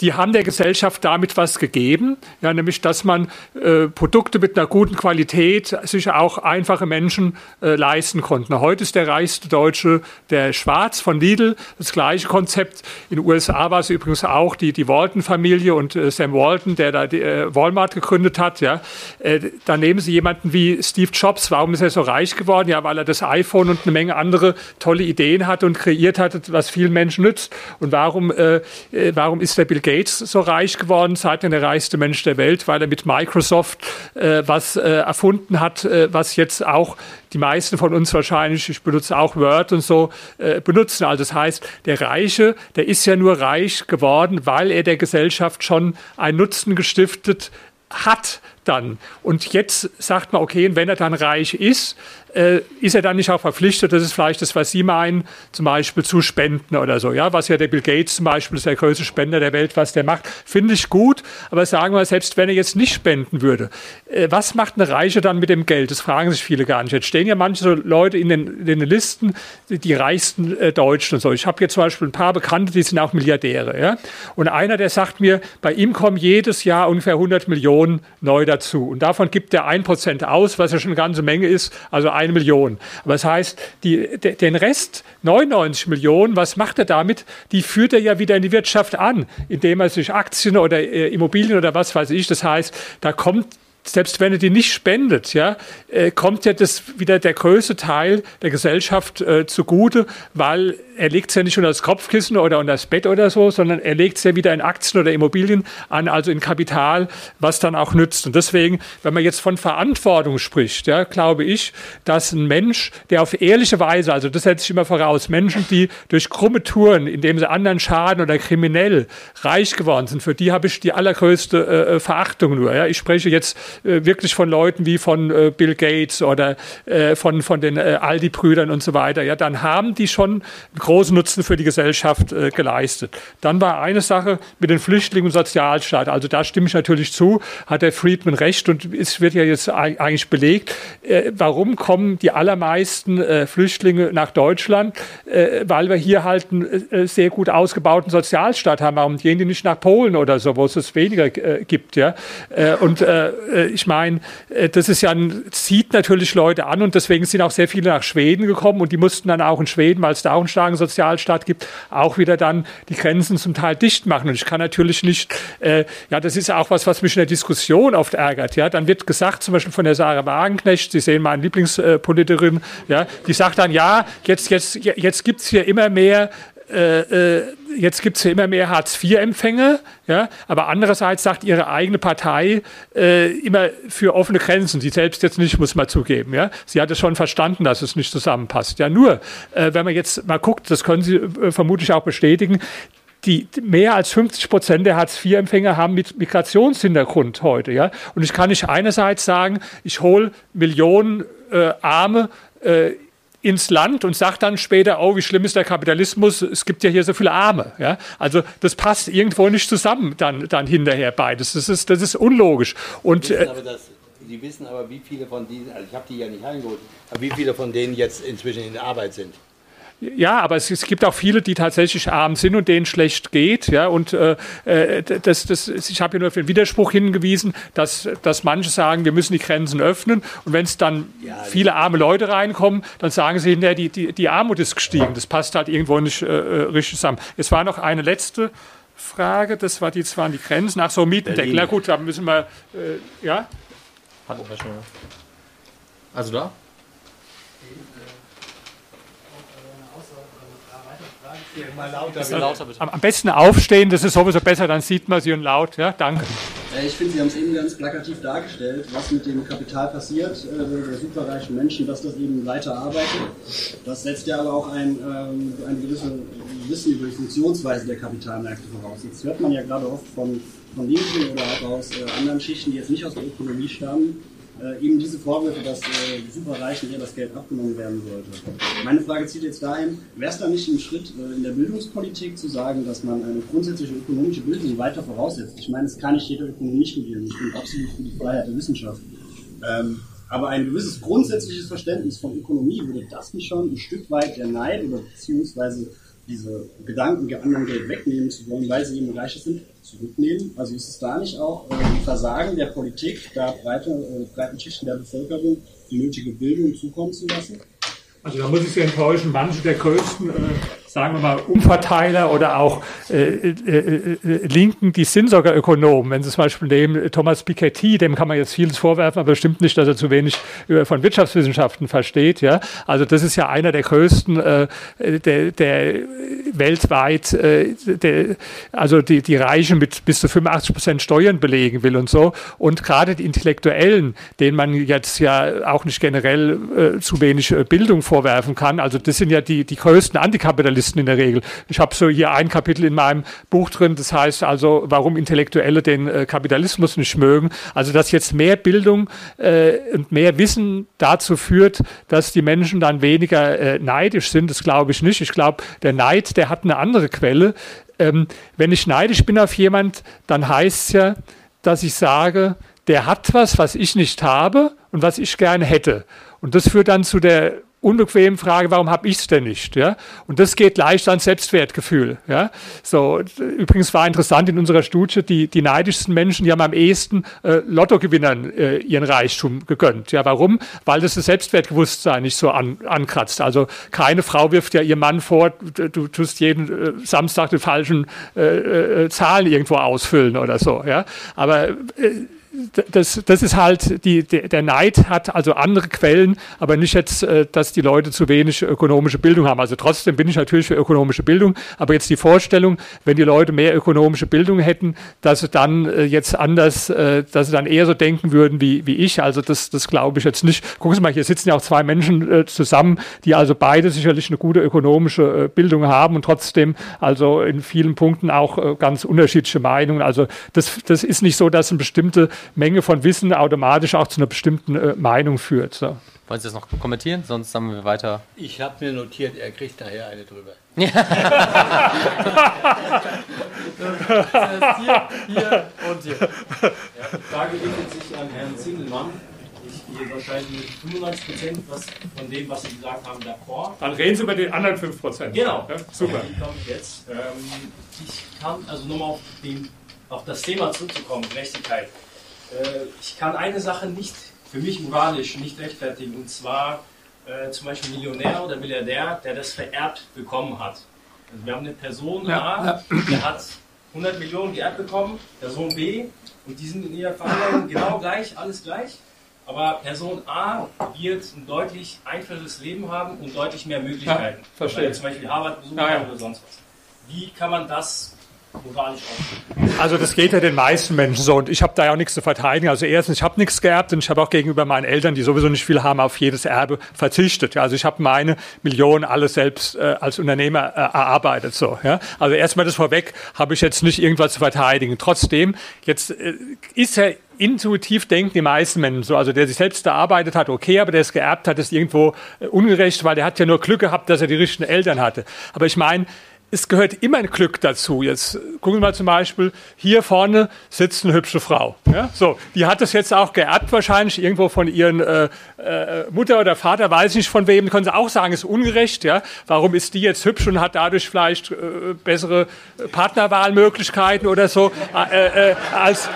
Die haben der Gesellschaft damit was gegeben, ja, nämlich dass man äh, Produkte mit einer guten Qualität sich auch einfache Menschen äh, leisten konnten. Heute ist der reichste Deutsche der Schwarz von Lidl, das gleiche Konzept. In den USA war es übrigens auch die, die Walton-Familie und äh, Sam Walton, der da die, äh, Walmart gegründet hat. Ja. Äh, da nehmen Sie jemanden wie Steve Jobs. Warum ist er so reich geworden? Ja, weil er das iPhone und eine Menge andere tolle Ideen hat und kreiert hat, was vielen Menschen nützt. Und warum, äh, warum ist der Bill Gates so reich geworden, seitdem der reichste Mensch der Welt, weil er mit Microsoft äh, was äh, erfunden hat, äh, was jetzt auch die meisten von uns wahrscheinlich, ich benutze auch Word und so, äh, benutzen. Also das heißt, der Reiche, der ist ja nur reich geworden, weil er der Gesellschaft schon einen Nutzen gestiftet hat dann. Und jetzt sagt man, okay, wenn er dann reich ist, äh, ist er dann nicht auch verpflichtet, das ist vielleicht das, was Sie meinen, zum Beispiel zu spenden oder so, ja, was ja der Bill Gates zum Beispiel ist der größte Spender der Welt, was der macht, finde ich gut, aber sagen wir, selbst wenn er jetzt nicht spenden würde, äh, was macht eine Reiche dann mit dem Geld? Das fragen sich viele gar nicht. Jetzt stehen ja manche Leute in den, in den Listen, die, die reichsten äh, Deutschen und so. Ich habe jetzt zum Beispiel ein paar Bekannte, die sind auch Milliardäre, ja, und einer, der sagt mir, bei ihm kommen jedes Jahr ungefähr 100 Millionen neu dazu und davon gibt er ein Prozent aus, was ja schon eine ganze Menge ist, also eine Million. Aber das heißt, die, den Rest, 99 Millionen, was macht er damit? Die führt er ja wieder in die Wirtschaft an, indem er sich Aktien oder äh, Immobilien oder was weiß ich. Das heißt, da kommt selbst wenn er die nicht spendet, ja, äh, kommt ja das wieder der größte Teil der Gesellschaft äh, zugute, weil er legt es ja nicht unter das Kopfkissen oder unter das Bett oder so, sondern er legt es ja wieder in Aktien oder Immobilien an, also in Kapital, was dann auch nützt. Und deswegen, wenn man jetzt von Verantwortung spricht, ja, glaube ich, dass ein Mensch, der auf ehrliche Weise, also das setze ich immer voraus, Menschen, die durch krumme Touren, indem sie anderen schaden oder kriminell reich geworden sind, für die habe ich die allergrößte äh, äh Verachtung nur. Ja. Ich spreche jetzt äh, wirklich von Leuten wie von äh, Bill Gates oder äh, von, von den äh, Aldi-Brüdern und so weiter. Ja, dann haben die schon großen Nutzen für die Gesellschaft äh, geleistet. Dann war eine Sache mit den Flüchtlingen und Sozialstaat. Also da stimme ich natürlich zu, hat der Friedman recht und es wird ja jetzt eigentlich belegt, äh, warum kommen die allermeisten äh, Flüchtlinge nach Deutschland, äh, weil wir hier halt einen äh, sehr gut ausgebauten Sozialstaat haben. Warum gehen die nicht nach Polen oder so, wo es es weniger äh, gibt? Ja? und ich meine, das ist ja ein, zieht natürlich Leute an und deswegen sind auch sehr viele nach Schweden gekommen und die mussten dann auch in Schweden, weil es da auch einen starken Sozialstaat gibt, auch wieder dann die Grenzen zum Teil dicht machen. Und ich kann natürlich nicht, äh, ja, das ist auch was, was mich in der Diskussion oft ärgert. Ja, dann wird gesagt, zum Beispiel von der Sarah Wagenknecht, Sie sehen meine Lieblingspolitikerin, ja, die sagt dann, ja, jetzt, jetzt, jetzt gibt es hier immer mehr äh, äh, jetzt gibt es ja immer mehr Hartz-IV-Empfänger, ja, aber andererseits sagt ihre eigene Partei äh, immer für offene Grenzen, sie selbst jetzt nicht, muss man zugeben. Ja. Sie hat es schon verstanden, dass es nicht zusammenpasst. Ja, nur, äh, wenn man jetzt mal guckt, das können Sie äh, vermutlich auch bestätigen, die mehr als 50 Prozent der Hartz-IV-Empfänger haben mit Migrationshintergrund heute. Ja? Und ich kann nicht einerseits sagen, ich hole Millionen äh, Arme äh, ins Land und sagt dann später, oh, wie schlimm ist der Kapitalismus, es gibt ja hier so viele Arme. Ja? Also das passt irgendwo nicht zusammen dann, dann hinterher beides. Das ist, das ist unlogisch. Und, die, wissen aber, das, die wissen aber, wie viele von denen, also ich habe die ja nicht eingeholt, aber wie viele von denen jetzt inzwischen in der Arbeit sind. Ja, aber es, es, gibt auch viele, die tatsächlich arm sind und denen schlecht geht. Ja, und äh, äh das, das, ich habe ja nur auf den Widerspruch hingewiesen, dass, dass manche sagen, wir müssen die Grenzen öffnen. Und wenn es dann ja, viele arme Leute reinkommen, dann sagen sie hinterher, die, die, die Armut ist gestiegen. Das passt halt irgendwo nicht äh, äh richtig zusammen. Es war noch eine letzte Frage, das war die, das waren die Grenzen. Ach so, Mietendeckel. Na gut, da müssen wir, äh, ja? Hatten wir schon. Also da? Mal lauter, also, lauter bitte. Am besten aufstehen, das ist sowieso besser, dann sieht man sie und laut. Ja, danke. Ich finde, Sie haben es eben ganz plakativ dargestellt, was mit dem Kapital passiert, äh, der superreichen Menschen, dass das eben weiter arbeitet. Das setzt ja aber auch ein, ähm, ein gewisses Wissen über die Funktionsweise der Kapitalmärkte voraus. Jetzt hört man ja gerade oft von, von Linken oder auch aus äh, anderen Schichten, die jetzt nicht aus der Ökonomie stammen, äh, eben diese Vorwürfe, dass äh, Superreichen ihr das Geld abgenommen werden sollte. Meine Frage zieht jetzt dahin, wäre es da nicht ein Schritt äh, in der Bildungspolitik zu sagen, dass man eine grundsätzliche ökonomische Bildung weiter voraussetzt? Ich meine, es kann nicht jeder Ökonomie studieren. Ich bin absolut für die Freiheit der Wissenschaft. Ähm, aber ein gewisses grundsätzliches Verständnis von Ökonomie würde das nicht schon ein Stück weit der Neid oder beziehungsweise diese Gedanken, anderen Geld wegnehmen zu wollen, weil sie eben reicher sind, zurücknehmen? Also ist es da nicht auch äh, ein Versagen der Politik, da breite, äh, breiten Schichten der Bevölkerung die nötige Bildung zukommen zu lassen? Also da muss ich Sie enttäuschen, manche der größten äh, sagen wir mal, Umverteiler oder auch äh, äh, äh, Linken, die sind sogar Ökonomen. Wenn Sie zum Beispiel nehmen Thomas Piketty, dem kann man jetzt vieles vorwerfen, aber bestimmt nicht, dass er zu wenig von Wirtschaftswissenschaften versteht. Ja? Also das ist ja einer der größten, äh, der, der weltweit, äh, der, also die, die Reichen mit bis zu 85 Prozent Steuern belegen will und so. Und gerade die Intellektuellen, denen man jetzt ja auch nicht generell äh, zu wenig Bildung vorwerfen kann, also das sind ja die, die größten Antikapitalisten, Journalisten in der Regel. Ich habe so hier ein Kapitel in meinem Buch drin, das heißt also, warum Intellektuelle den äh, Kapitalismus nicht mögen. Also, dass jetzt mehr Bildung äh, und mehr Wissen dazu führt, dass die Menschen dann weniger äh, neidisch sind, das glaube ich nicht. Ich glaube, der Neid, der hat eine andere Quelle. Ähm, wenn ich neidisch bin auf jemand, dann heißt es ja, dass ich sage, der hat was, was ich nicht habe und was ich gerne hätte. Und das führt dann zu der unbequemen Frage, warum habe ich es denn nicht? Ja? Und das geht leicht ans Selbstwertgefühl. Ja? So, übrigens war interessant in unserer Studie, die, die neidischsten Menschen, die haben am ehesten äh, Lottogewinnern äh, ihren Reichtum gegönnt. Ja, warum? Weil das das Selbstwertbewusstsein nicht so an, ankratzt. Also keine Frau wirft ja ihrem Mann vor, du, tust jeden äh, Samstag die falschen äh, äh, Zahlen irgendwo ausfüllen oder so. Ja? Aber äh, das, das ist halt, die, der Neid hat also andere Quellen, aber nicht jetzt, äh, dass die Leute zu wenig ökonomische Bildung haben. Also trotzdem bin ich natürlich für ökonomische Bildung, aber jetzt die Vorstellung, wenn die Leute mehr ökonomische Bildung hätten, dass sie dann äh, jetzt anders, äh, dass sie dann eher so denken würden wie, wie ich, also das, das glaube ich jetzt nicht. Gucken Sie mal, hier sitzen ja auch zwei Menschen zusammen, die also beide sicherlich eine gute ökonomische Bildung haben und trotzdem also in vielen Punkten auch ganz unterschiedliche Meinungen. Also das, das ist nicht so, dass eine bestimmte Menge von Wissen automatisch auch zu einer bestimmten äh, Meinung führt. So. Wollen Sie das noch kommentieren? Sonst haben wir weiter. Ich habe mir notiert, er kriegt nachher eine drüber. Ja. hier, hier und hier. Ja, die Frage richtet sich an Herrn Zingelmann. Ich gehe wahrscheinlich mit 95 Prozent von dem, was Sie gesagt haben, d'accord. Dann reden Sie über die anderen 5 Prozent. Genau. Ja, super. Die komme ich jetzt. Ähm, ich kann, also nochmal auf, auf das Thema zurückzukommen, Gerechtigkeit. Äh, ich kann eine Sache nicht für mich moralisch nicht rechtfertigen, und zwar äh, zum Beispiel Millionär oder Milliardär, der das vererbt bekommen hat. Also wir haben eine Person A, der hat 100 Millionen geerbt bekommen, Person B, und die sind in ihrer Veranlagung genau gleich, alles gleich. Aber Person A wird ein deutlich einfacheres Leben haben und deutlich mehr Möglichkeiten. Ja, verstehe. Weil zum Beispiel Harvard besuchen ja, ja. oder sonst was. Wie kann man das also das geht ja den meisten Menschen so und ich habe da ja auch nichts zu verteidigen. Also erstens, ich habe nichts geerbt und ich habe auch gegenüber meinen Eltern, die sowieso nicht viel haben, auf jedes Erbe verzichtet. Also ich habe meine Millionen alles selbst äh, als Unternehmer äh, erarbeitet. So, ja. Also erstmal das vorweg, habe ich jetzt nicht irgendwas zu verteidigen. Trotzdem, jetzt äh, ist ja intuitiv denken die meisten Menschen so. Also der sich selbst erarbeitet hat, okay, aber der es geerbt hat, ist irgendwo äh, ungerecht, weil der hat ja nur Glück gehabt, dass er die richtigen Eltern hatte. Aber ich meine, es gehört immer ein Glück dazu. Jetzt gucken wir mal zum Beispiel, hier vorne sitzt eine hübsche Frau. Ja? So, die hat das jetzt auch geerbt wahrscheinlich, irgendwo von ihren äh, äh, Mutter oder Vater, weiß ich nicht von wem. Können sie auch sagen, ist ungerecht. Ja? Warum ist die jetzt hübsch und hat dadurch vielleicht äh, bessere Partnerwahlmöglichkeiten oder so äh, äh, als...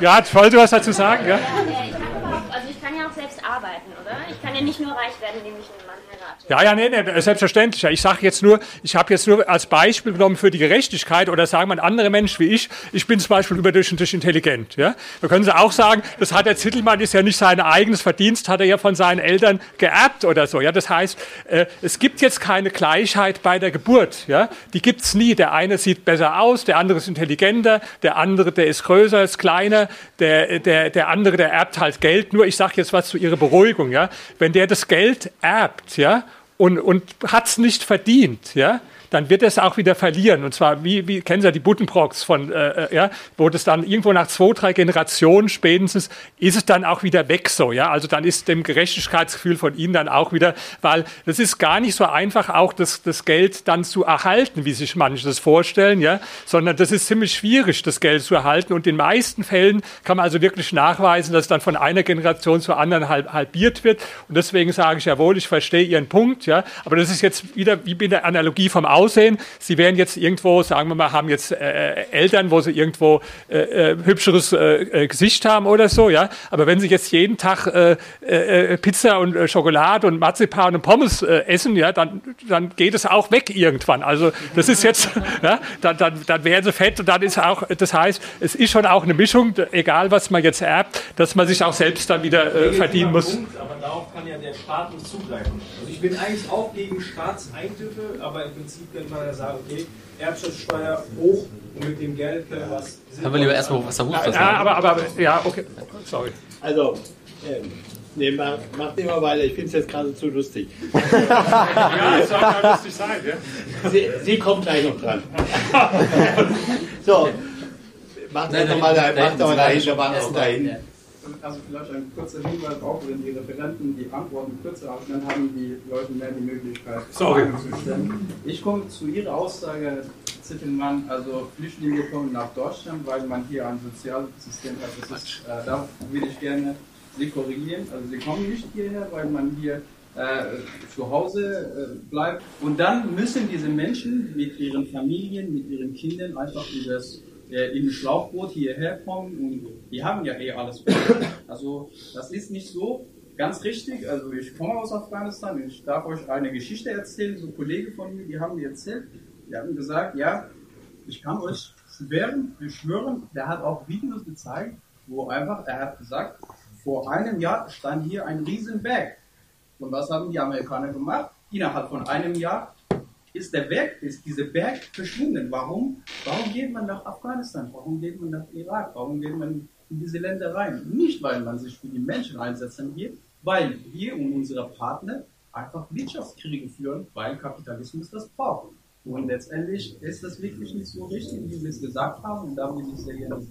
Ja, wollte was dazu sagen? Ja? Also ich kann ja auch selbst arbeiten, oder? Ich kann ja nicht nur reich werden werden nämlich einen Mann heiraten. Ja, ja, nee, nee, selbstverständlich. Ich sage jetzt nur, ich habe jetzt nur als Beispiel genommen für die Gerechtigkeit oder sagen wir ein anderer Mensch wie ich, ich bin zum Beispiel überdurchschnittlich intelligent. Ja? Da können Sie auch sagen, das hat der Zittelmann, ist ja nicht sein eigenes Verdienst, hat er ja von seinen Eltern geerbt oder so. Ja? Das heißt, äh, es gibt jetzt keine Gleichheit bei der Geburt. Ja? Die gibt es nie. Der eine sieht besser aus, der andere ist intelligenter, der andere, der ist größer, ist kleiner, der, der, der andere, der erbt halt Geld. Nur ich sage jetzt was zu Ihrer Beruhigung. Ja? Wenn der das Geld erbt ja, und, und hat es nicht verdient, ja, dann wird es auch wieder verlieren. Und zwar, wie, wie kennen Sie ja die Buttenbrocks von, äh, äh, ja, wo das dann irgendwo nach zwei, drei Generationen spätestens ist es dann auch wieder weg so, ja. Also dann ist dem Gerechtigkeitsgefühl von Ihnen dann auch wieder, weil das ist gar nicht so einfach, auch das, das Geld dann zu erhalten, wie sich manche das vorstellen, ja, sondern das ist ziemlich schwierig, das Geld zu erhalten. Und in den meisten Fällen kann man also wirklich nachweisen, dass es dann von einer Generation zur anderen halb, halbiert wird. Und deswegen sage ich jawohl, ich verstehe Ihren Punkt, ja. Aber das ist jetzt wieder wie bei der Analogie vom Auto aussehen. Sie werden jetzt irgendwo, sagen wir mal, haben jetzt äh, Eltern, wo sie irgendwo äh, äh hübscheres äh, äh, Gesicht haben oder so, ja. Aber wenn sie jetzt jeden Tag äh, Pizza und Schokolade und Marzipan und Pommes essen, ja, dann, dann geht es auch weg irgendwann. Also das ist jetzt, ja, dann, dann, dann werden sie fett und dann ist auch, das heißt, es ist schon auch eine Mischung, egal was man jetzt erbt, dass man sich auch selbst dann wieder verdienen muss. Punkt, aber darauf kann ja der Staat nicht zugreifen. Ich bin eigentlich auch gegen Staatseingriffe, aber im Prinzip könnte man ja sagen, okay, Erbschaftssteuer hoch und mit dem Geld können wir was. Haben wir lieber erstmal was Hof Ja, aber, aber, ja, okay. Sorry. Also, ähm, nee, mach, macht immer weiter. Ich finde es jetzt gerade zu lustig. ja, es soll ja lustig sein, ja? Sie, Sie kommt gleich noch dran. so, macht doch mal dahin, macht doch mal dahin, da waren dahin also vielleicht ein kurzer Hinweis auch, wenn die Referenten die Antworten kürzer haben, dann haben die Leute mehr die Möglichkeit, Fragen zu stellen. Ich komme zu Ihrer Aussage, Zittelmann, also Flüchtlinge kommen nach Deutschland, weil man hier ein Sozialsystem hat. Das ist, äh, da will ich gerne Sie korrigieren. Also Sie kommen nicht hierher, weil man hier äh, zu Hause äh, bleibt. Und dann müssen diese Menschen mit ihren Familien, mit ihren Kindern einfach dieses äh, in Schlauchboot hierher kommen und die haben ja eh alles. Also das ist nicht so ganz richtig. Also ich komme aus Afghanistan ich darf euch eine Geschichte erzählen. So Kollegen von mir, die haben mir erzählt, die haben gesagt, ja, ich kann euch schwören, wir schwören, der hat auch Videos gezeigt, wo einfach, er hat gesagt, vor einem Jahr stand hier ein Riesenberg. Und was haben die Amerikaner gemacht? Innerhalb von einem Jahr ist der Berg, ist dieser Berg verschwunden. Warum? Warum geht man nach Afghanistan? Warum geht man nach Irak? Warum geht man in diese Länder rein? Nicht, weil man sich für die Menschen einsetzen will, weil wir und unsere Partner einfach Wirtschaftskriege führen, weil Kapitalismus das braucht. Und letztendlich ist das wirklich nicht so richtig, wie wir es gesagt haben, und da will ich sehr gerne.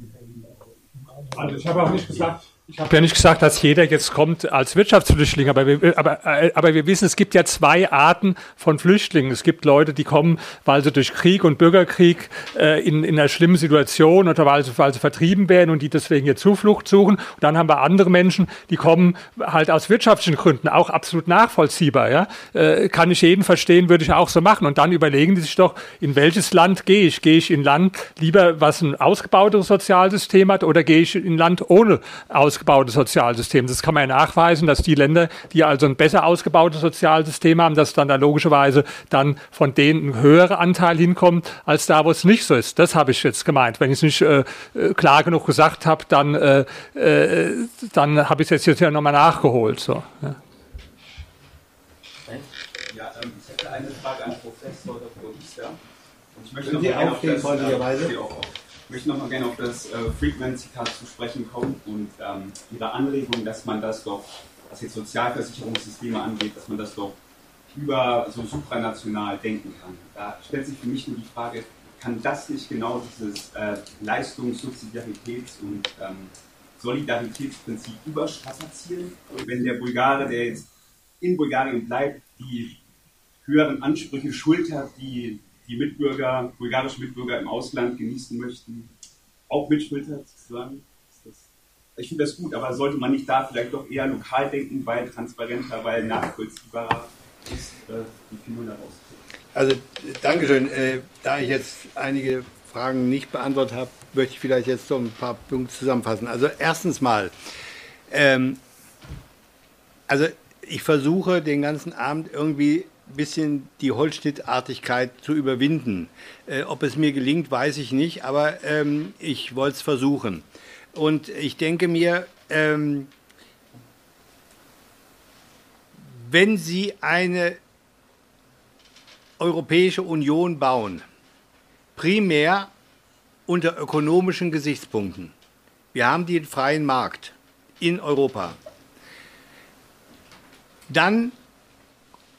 Also ich habe auch nicht gesagt, ich habe ja nicht gesagt, dass jeder jetzt kommt als Wirtschaftsflüchtling, aber wir, aber, äh, aber wir wissen, es gibt ja zwei Arten von Flüchtlingen. Es gibt Leute, die kommen, weil sie durch Krieg und Bürgerkrieg äh, in, in einer schlimmen Situation oder weil sie, weil sie vertrieben werden und die deswegen hier Zuflucht suchen. Und dann haben wir andere Menschen, die kommen halt aus wirtschaftlichen Gründen, auch absolut nachvollziehbar. Ja? Äh, kann ich jeden verstehen, würde ich auch so machen. Und dann überlegen die sich doch, in welches Land gehe ich? Gehe ich in ein Land lieber, was ein ausgebauteres Sozialsystem hat oder gehe ich in ein Land ohne ausgebautes ausgebautes Sozialsystem. Das kann man ja nachweisen, dass die Länder, die also ein besser ausgebautes Sozialsystem haben, dass dann da logischerweise dann von denen ein höherer Anteil hinkommt, als da, wo es nicht so ist. Das habe ich jetzt gemeint. Wenn ich es nicht äh, äh klar genug gesagt habe, dann, äh, äh, dann habe ich es jetzt ja nochmal nachgeholt. So, ja. Ja, ähm, ich hätte eine Frage an Professor Dr. Uster. Ich möchte noch auf das, freundlicherweise. Äh, ich möchte noch mal gerne auf das äh, Friedman-Zitat zu sprechen kommen und ähm, Ihre Anregung, dass man das doch, was jetzt Sozialversicherungssysteme angeht, dass man das doch über so supranational denken kann. Da stellt sich für mich nur die Frage, kann das nicht genau dieses äh, Leistungs-, Subsidiaritäts- und ähm, Solidaritätsprinzip überstrapazieren? Wenn der Bulgare, der jetzt in Bulgarien bleibt, die höheren Ansprüche schultert, die die Mitbürger, bulgarische Mitbürger im Ausland genießen möchten, auch mitschultert sozusagen. Ich finde das gut, aber sollte man nicht da vielleicht doch eher lokal denken, weil transparenter, weil nachvollziehbarer ist, äh, viel man daraus Also, Dankeschön. Äh, da ich jetzt einige Fragen nicht beantwortet habe, möchte ich vielleicht jetzt so ein paar Punkte zusammenfassen. Also, erstens mal, ähm, also ich versuche den ganzen Abend irgendwie bisschen die Holzschnittartigkeit zu überwinden. Äh, ob es mir gelingt, weiß ich nicht, aber ähm, ich wollte es versuchen. Und ich denke mir, ähm, wenn Sie eine Europäische Union bauen, primär unter ökonomischen Gesichtspunkten. Wir haben den freien Markt in Europa. Dann,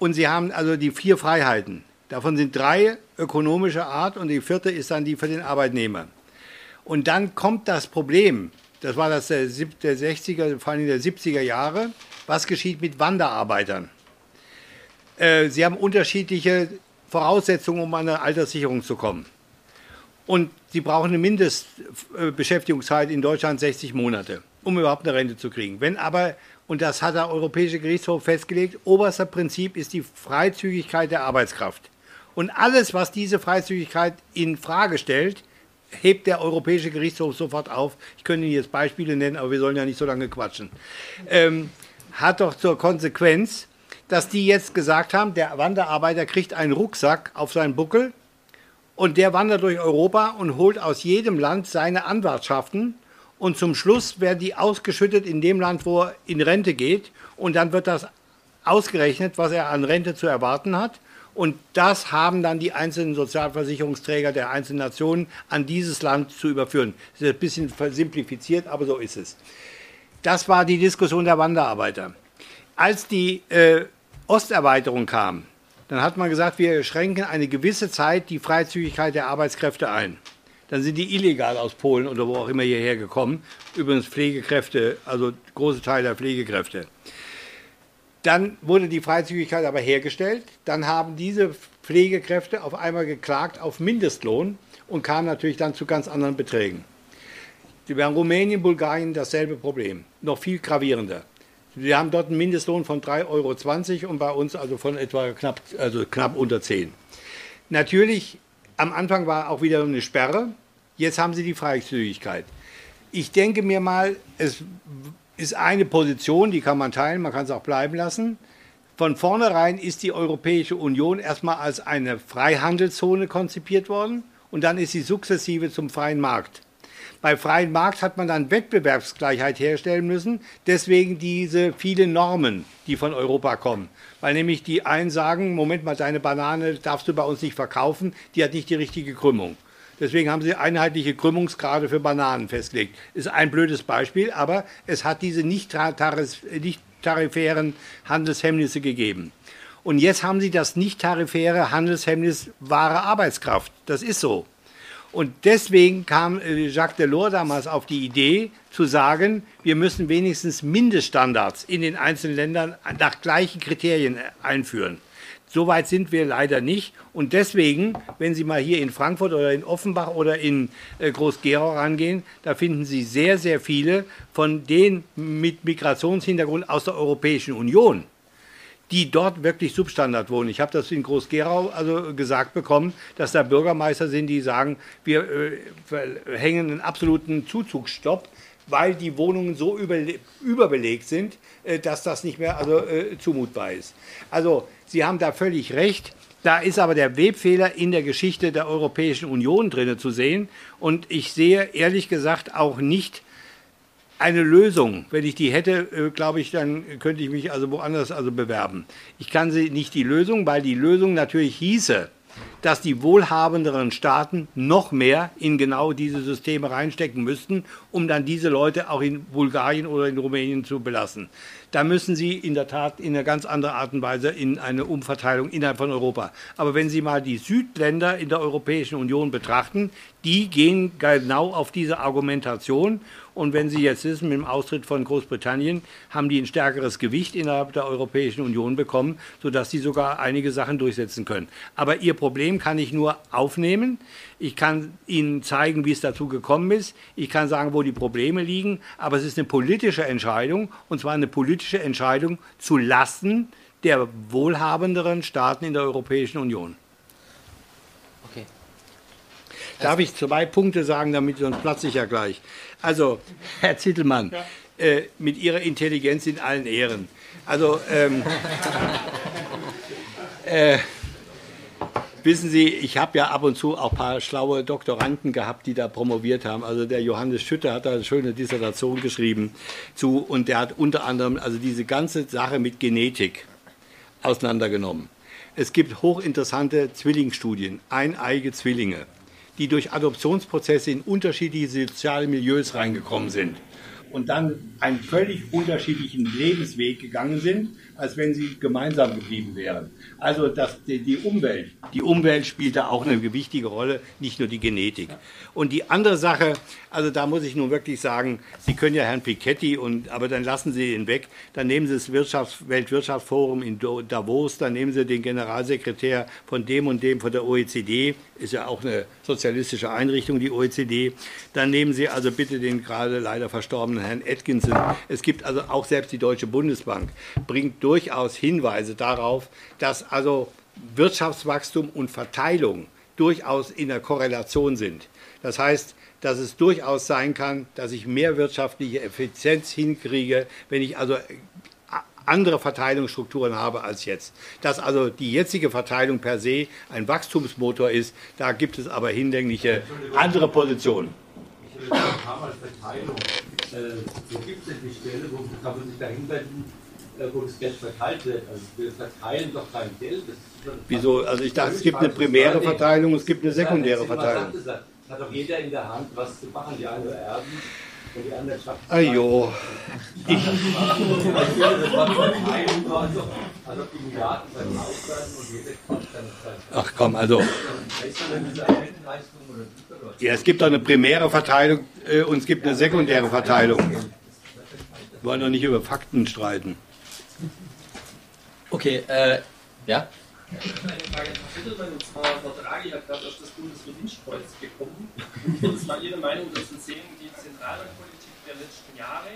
und Sie haben also die vier Freiheiten. Davon sind drei ökonomischer Art und die vierte ist dann die für den Arbeitnehmer. Und dann kommt das Problem, das war das der 60er, vor allem der 70er Jahre, was geschieht mit Wanderarbeitern? Äh, sie haben unterschiedliche Voraussetzungen, um an eine Alterssicherung zu kommen. Und sie brauchen eine Mindestbeschäftigungszeit in Deutschland 60 Monate, um überhaupt eine Rente zu kriegen. Wenn aber, und das hat der Europäische Gerichtshof festgelegt, oberster Prinzip ist die Freizügigkeit der Arbeitskraft. Und alles, was diese Freizügigkeit in Frage stellt, hebt der Europäische Gerichtshof sofort auf. Ich könnte Ihnen jetzt Beispiele nennen, aber wir sollen ja nicht so lange quatschen. Ähm, hat doch zur Konsequenz, dass die jetzt gesagt haben, der Wanderarbeiter kriegt einen Rucksack auf seinen Buckel und der wandert durch Europa und holt aus jedem Land seine Anwartschaften und zum Schluss werden die ausgeschüttet in dem Land, wo er in Rente geht und dann wird das ausgerechnet, was er an Rente zu erwarten hat und das haben dann die einzelnen Sozialversicherungsträger der einzelnen Nationen an dieses Land zu überführen. Das ist ein bisschen simplifiziert, aber so ist es. Das war die Diskussion der Wanderarbeiter. Als die äh, Osterweiterung kam, dann hat man gesagt, wir schränken eine gewisse Zeit die Freizügigkeit der Arbeitskräfte ein. Dann sind die illegal aus Polen oder wo auch immer hierher gekommen. Übrigens Pflegekräfte, also große Teile der Pflegekräfte. Dann wurde die Freizügigkeit aber hergestellt. Dann haben diese Pflegekräfte auf einmal geklagt auf Mindestlohn und kamen natürlich dann zu ganz anderen Beträgen. Wir haben Rumänien, Bulgarien dasselbe Problem, noch viel gravierender. Wir haben dort einen Mindestlohn von 3,20 Euro und bei uns also von etwa knapp, also knapp unter 10. Natürlich, am Anfang war auch wieder eine Sperre, jetzt haben sie die Freizügigkeit. Ich denke mir mal, es ist eine Position, die kann man teilen, man kann es auch bleiben lassen. Von vornherein ist die Europäische Union erstmal als eine Freihandelszone konzipiert worden und dann ist sie sukzessive zum freien Markt. Bei freiem Markt hat man dann Wettbewerbsgleichheit herstellen müssen. Deswegen diese vielen Normen, die von Europa kommen. Weil nämlich die einen sagen, Moment mal, deine Banane darfst du bei uns nicht verkaufen, die hat nicht die richtige Krümmung. Deswegen haben sie einheitliche Krümmungsgrade für Bananen festgelegt. Ist ein blödes Beispiel, aber es hat diese nicht, tarifären Handelshemmnisse gegeben. Und jetzt haben sie das nicht tarifäre Handelshemmnis wahre Arbeitskraft. Das ist so. Und deswegen kam äh, Jacques Delors damals auf die Idee zu sagen, wir müssen wenigstens Mindeststandards in den einzelnen Ländern nach gleichen Kriterien einführen. Soweit sind wir leider nicht. Und deswegen, wenn Sie mal hier in Frankfurt oder in Offenbach oder in äh, Groß-Gerau rangehen, da finden Sie sehr, sehr viele von denen mit Migrationshintergrund aus der Europäischen Union die dort wirklich Substandard wohnen. Ich habe das in Groß-Gerau also gesagt bekommen, dass da Bürgermeister sind, die sagen, wir äh, hängen einen absoluten Zuzugsstopp, weil die Wohnungen so überbelegt sind, äh, dass das nicht mehr also, äh, zumutbar ist. Also Sie haben da völlig recht. Da ist aber der Webfehler in der Geschichte der Europäischen Union drin zu sehen. Und ich sehe ehrlich gesagt auch nicht, eine Lösung. Wenn ich die hätte, äh, glaube ich, dann könnte ich mich also woanders also bewerben. Ich kann sie nicht die Lösung, weil die Lösung natürlich hieße, dass die wohlhabenderen Staaten noch mehr in genau diese Systeme reinstecken müssten, um dann diese Leute auch in Bulgarien oder in Rumänien zu belassen. Da müssen Sie in der Tat in eine ganz andere Art und Weise in eine Umverteilung innerhalb von Europa. Aber wenn Sie mal die Südländer in der Europäischen Union betrachten, die gehen genau auf diese Argumentation und wenn Sie jetzt wissen, mit dem Austritt von Großbritannien haben die ein stärkeres Gewicht innerhalb der Europäischen Union bekommen, sodass sie sogar einige Sachen durchsetzen können. Aber Ihr Problem kann ich nur aufnehmen. Ich kann Ihnen zeigen, wie es dazu gekommen ist. Ich kann sagen, wo die Probleme liegen. Aber es ist eine politische Entscheidung, und zwar eine politische Entscheidung zu Lasten der wohlhabenderen Staaten in der Europäischen Union. Okay. Darf ich zwei Punkte sagen, damit sonst platze ich ja gleich. Also, Herr Zittelmann, ja. äh, mit Ihrer Intelligenz in allen Ehren. Also, ähm, äh, wissen Sie, ich habe ja ab und zu auch ein paar schlaue Doktoranden gehabt, die da promoviert haben. Also der Johannes Schütter hat da eine schöne Dissertation geschrieben zu und der hat unter anderem also diese ganze Sache mit Genetik auseinandergenommen. Es gibt hochinteressante Zwillingsstudien, eineige Zwillinge, die durch Adoptionsprozesse in unterschiedliche soziale Milieus reingekommen sind und dann einen völlig unterschiedlichen Lebensweg gegangen sind, als wenn sie gemeinsam geblieben wären. Also das, die, die Umwelt, die Umwelt spielt da auch eine wichtige Rolle, nicht nur die Genetik. Und die andere Sache, also da muss ich nun wirklich sagen, Sie können ja Herrn Piketty, und, aber dann lassen Sie ihn weg, dann nehmen Sie das Wirtschafts-, Weltwirtschaftsforum in Davos, dann nehmen Sie den Generalsekretär von dem und dem von der OECD, ist ja auch eine sozialistische Einrichtung, die OECD, dann nehmen Sie also bitte den gerade leider verstorbenen Herrn Atkinson. Es gibt also auch selbst die Deutsche Bundesbank, bringt durchaus Hinweise darauf, dass also Wirtschaftswachstum und Verteilung durchaus in der Korrelation sind. Das heißt, dass es durchaus sein kann, dass ich mehr wirtschaftliche Effizienz hinkriege, wenn ich also andere Verteilungsstrukturen habe als jetzt. Dass also die jetzige Verteilung per se ein Wachstumsmotor ist, da gibt es aber hinlängliche andere Positionen. Ich will ein paar Mal Verteilung. Äh, so gibt es die Stelle, wo kann man sich da hinwenden, äh, wo das Geld verteilt wird. Also wir verteilen doch kein Geld. Wieso? Also ich dachte, es gibt eine primäre Verteilung, es gibt eine sekundäre Verteilung hat doch jeder in der Hand, was zu machen. Die einen erben und die anderen schaffen es. Ajo. Ich. Ach komm, also. Ja, es gibt doch eine primäre Verteilung äh, und es gibt eine sekundäre Verteilung. Wir wollen doch nicht über Fakten streiten. Okay, äh, ja? Ich habe eine Frage an Herrn Fittelmann, und zwar Frau Draghi hat gerade erst das Bundesverdienstkreuz bekommen. Und zwar Ihre Meinung, dass Sie sehen, die Zentralbankpolitik der letzten Jahre,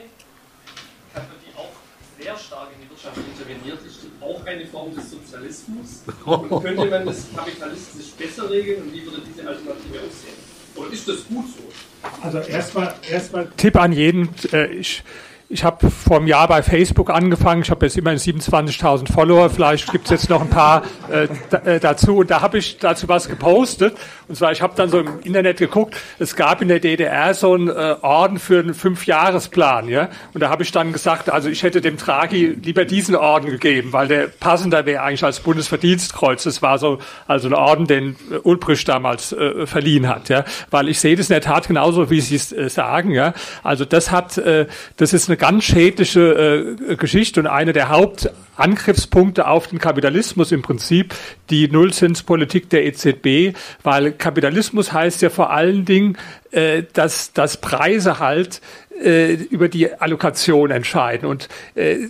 die auch sehr stark in die Wirtschaft interveniert, ist auch eine Form des Sozialismus. Und könnte man das kapitalistisch besser regeln und wie würde diese Alternative aussehen? Oder ist das gut so? Also erstmal erstmal Tipp an jeden. Äh, ich ich habe vor einem Jahr bei Facebook angefangen. Ich habe jetzt immerhin 27.000 Follower. Vielleicht gibt es jetzt noch ein paar äh, äh, dazu. Und da habe ich dazu was gepostet. Und zwar, ich habe dann so im Internet geguckt. Es gab in der DDR so einen äh, Orden für einen Fünfjahresplan. Ja? Und da habe ich dann gesagt, also ich hätte dem Draghi lieber diesen Orden gegeben, weil der passender wäre eigentlich als Bundesverdienstkreuz. Das war so also ein Orden, den äh, Ulbricht damals äh, verliehen hat. Ja? Weil ich sehe das in der Tat genauso, wie Sie es äh, sagen. Ja? Also das hat, äh, das ist eine eine ganz schädliche äh, Geschichte und eine der Hauptangriffspunkte auf den Kapitalismus im Prinzip die Nullzinspolitik der EZB, weil Kapitalismus heißt ja vor allen Dingen, äh, dass, dass Preise halt äh, über die Allokation entscheiden. Und äh,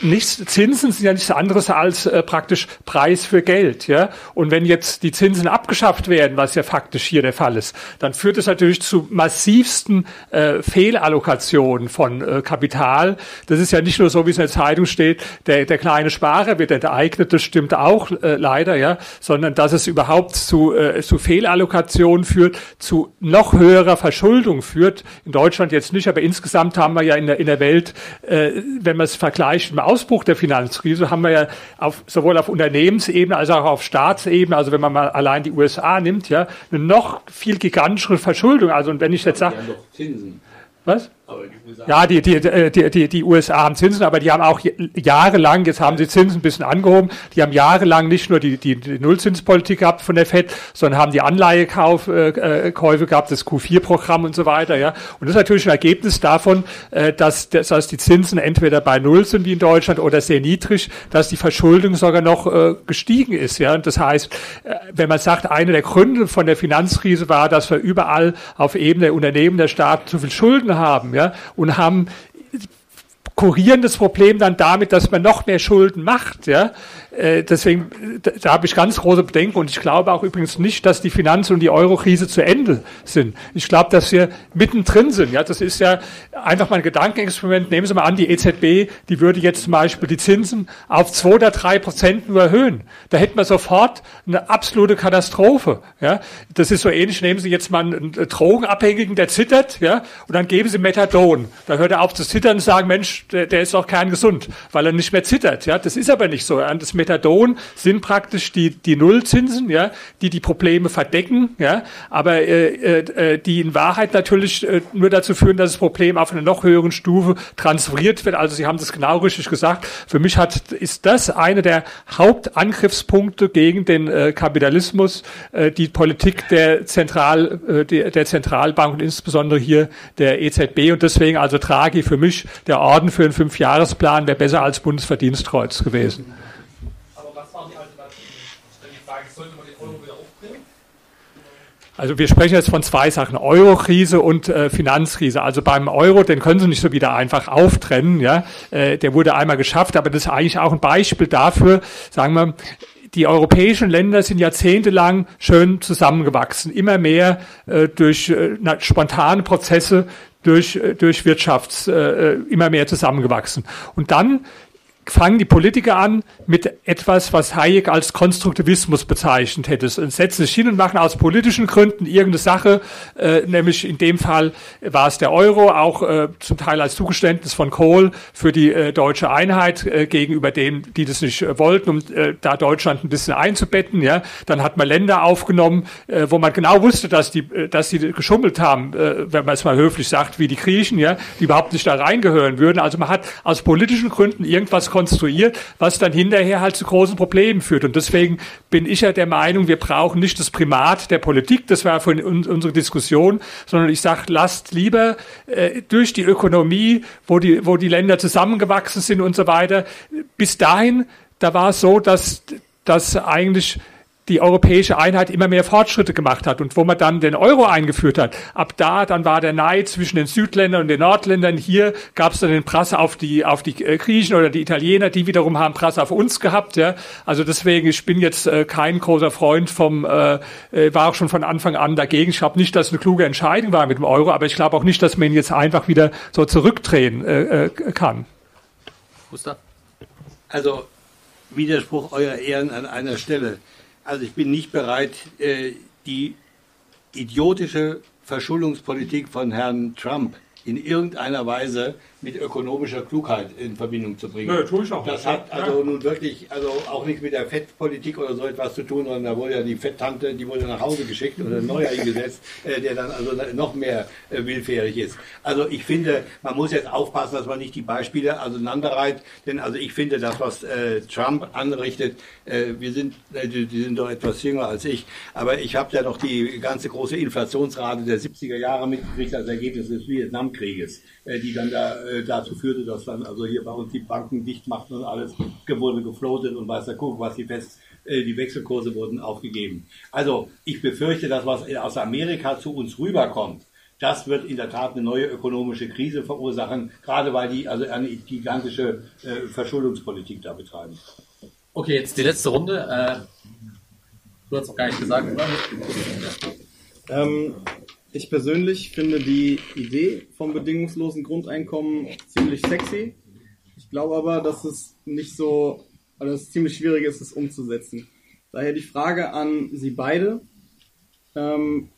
nichts, Zinsen sind ja nichts anderes als äh, praktisch Preis für Geld. Ja? Und wenn jetzt die Zinsen abgeschafft werden, was ja faktisch hier der Fall ist, dann führt es natürlich zu massivsten äh, Fehlallokationen von äh, Kapital. Das ist ja nicht nur so, wie es in der Zeitung steht, der, der kleine Sparer wird enteignet, das stimmt auch äh, leider, ja, sondern dass es überhaupt zu, äh, zu Fehlallokationen führt, zu noch höherer Verschuldung führt. In Deutschland jetzt nicht, aber insgesamt haben wir ja in der, in der Welt, äh, wenn man es vergleicht mit dem Ausbruch der Finanzkrise, haben wir ja auf, sowohl auf Unternehmensebene als auch auf Staatsebene, also wenn man mal allein die USA nimmt, ja, eine noch viel gigantischere Verschuldung. Also und wenn ich jetzt sage, was? Ja, die, die, die, die, die USA haben Zinsen, aber die haben auch jahrelang, jetzt haben sie Zinsen ein bisschen angehoben, die haben jahrelang nicht nur die, die, die Nullzinspolitik gehabt von der FED, sondern haben die Anleihekäufe äh, Käufe gehabt, das Q4-Programm und so weiter. Ja. Und das ist natürlich ein Ergebnis davon, äh, dass, dass die Zinsen entweder bei Null sind wie in Deutschland oder sehr niedrig, dass die Verschuldung sogar noch äh, gestiegen ist. Ja. Und das heißt, äh, wenn man sagt, eine der Gründe von der Finanzkrise war, dass wir überall auf Ebene der Unternehmen, der Staaten zu viel Schulden haben ja, und haben kurieren das Problem dann damit, dass man noch mehr Schulden macht, ja, deswegen, da, da habe ich ganz große Bedenken und ich glaube auch übrigens nicht, dass die Finanz- und die Euro-Krise zu Ende sind. Ich glaube, dass wir mittendrin sind. Ja, das ist ja einfach mal ein Gedankenexperiment. Nehmen Sie mal an, die EZB, die würde jetzt zum Beispiel die Zinsen auf zwei oder drei Prozent nur erhöhen. Da hätten wir sofort eine absolute Katastrophe. Ja, das ist so ähnlich. Nehmen Sie jetzt mal einen Drogenabhängigen, der zittert, ja, und dann geben Sie Methadon. Da hört er auf zu zittern und sagen, Mensch, der, der ist doch kerngesund, weil er nicht mehr zittert. Ja, das ist aber nicht so. Das Methadon sind praktisch die, die Nullzinsen, ja, die die Probleme verdecken, ja, aber äh, äh, die in Wahrheit natürlich äh, nur dazu führen, dass das Problem auf einer noch höheren Stufe transferiert wird. Also Sie haben das genau richtig gesagt. Für mich hat, ist das einer der Hauptangriffspunkte gegen den äh, Kapitalismus, äh, die Politik der, Zentral, äh, der, der Zentralbank und insbesondere hier der EZB. Und deswegen also Draghi für mich der Orden für einen Fünfjahresplan wäre besser als Bundesverdienstkreuz gewesen. Aber was waren die Alternativen? Die Frage, sollte man den Euro wieder aufbringen? Also wir sprechen jetzt von zwei Sachen, Euro-Krise und äh, Finanzkrise. Also beim Euro, den können Sie nicht so wieder einfach auftrennen. Ja? Äh, der wurde einmal geschafft, aber das ist eigentlich auch ein Beispiel dafür, sagen wir, die europäischen Länder sind jahrzehntelang schön zusammengewachsen, immer mehr äh, durch äh, spontane Prozesse, durch, äh, durch Wirtschafts, äh, äh, immer mehr zusammengewachsen. Und dann fangen die Politiker an mit etwas, was Hayek als Konstruktivismus bezeichnet hätte. Und setzen sich hin und machen aus politischen Gründen irgendeine Sache, äh, nämlich in dem Fall war es der Euro, auch äh, zum Teil als Zugeständnis von Kohl für die äh, deutsche Einheit äh, gegenüber denen, die das nicht äh, wollten, um äh, da Deutschland ein bisschen einzubetten. Ja, Dann hat man Länder aufgenommen, wo man genau wusste, dass die, dass die geschummelt haben, wenn man es mal höflich sagt, wie die Griechen, ja, die überhaupt nicht da reingehören würden. Also man hat aus politischen Gründen irgendwas konstruiert, was dann hinterher halt zu großen Problemen führt. Und deswegen bin ich ja der Meinung, wir brauchen nicht das Primat der Politik, das war von uns, unsere Diskussion, sondern ich sage, lasst lieber äh, durch die Ökonomie, wo die, wo die Länder zusammengewachsen sind und so weiter, bis dahin, da war es so, dass, dass eigentlich die europäische Einheit immer mehr Fortschritte gemacht hat und wo man dann den Euro eingeführt hat. Ab da, dann war der Neid zwischen den Südländern und den Nordländern. Hier gab es dann den Prass auf die auf die äh, Griechen oder die Italiener, die wiederum haben Prass auf uns gehabt. Ja, also deswegen ich bin jetzt äh, kein großer Freund vom äh, äh war auch schon von Anfang an dagegen. Ich glaube nicht, dass es eine kluge Entscheidung war mit dem Euro, aber ich glaube auch nicht, dass man ihn jetzt einfach wieder so zurückdrehen äh, äh kann. Gustav? Also Widerspruch euer Ehren an einer Stelle. Also ich bin nicht bereit, äh, die idiotische Verschuldungspolitik von Herrn Trump in irgendeiner Weise mit ökonomischer Klugheit in Verbindung zu bringen. Nö, tue ich auch das nicht. hat also ja. nun wirklich also auch nichts mit der Fettpolitik oder so etwas zu tun, sondern da wurde ja die Fetttante, die wurde nach Hause geschickt oder ein neuer eingesetzt, äh, der dann also noch mehr äh, willfährig ist. Also ich finde, man muss jetzt aufpassen, dass man nicht die Beispiele auseinanderreiht, denn also ich finde, das, was äh, Trump anrichtet, äh, wir sind, die, die, sind doch etwas jünger als ich, aber ich habe ja noch die ganze große Inflationsrate der 70er Jahre mitgekriegt als Ergebnis des Vietnamkrieges. Die dann da, äh, dazu führte, dass dann also hier bei uns die Banken dicht machten und alles wurde gefloatet und weiß der Kuckuck, was die fest, äh, die Wechselkurse wurden aufgegeben. Also ich befürchte, dass was aus Amerika zu uns rüberkommt, das wird in der Tat eine neue ökonomische Krise verursachen, gerade weil die also eine gigantische äh, Verschuldungspolitik da betreiben. Okay, jetzt die letzte Runde. Äh, du hast noch gar nicht gesagt, oder? Ähm, ich persönlich finde die Idee vom bedingungslosen Grundeinkommen ziemlich sexy. Ich glaube aber, dass es nicht so, also dass es ziemlich schwierig ist, es umzusetzen. Daher die Frage an Sie beide. Ähm,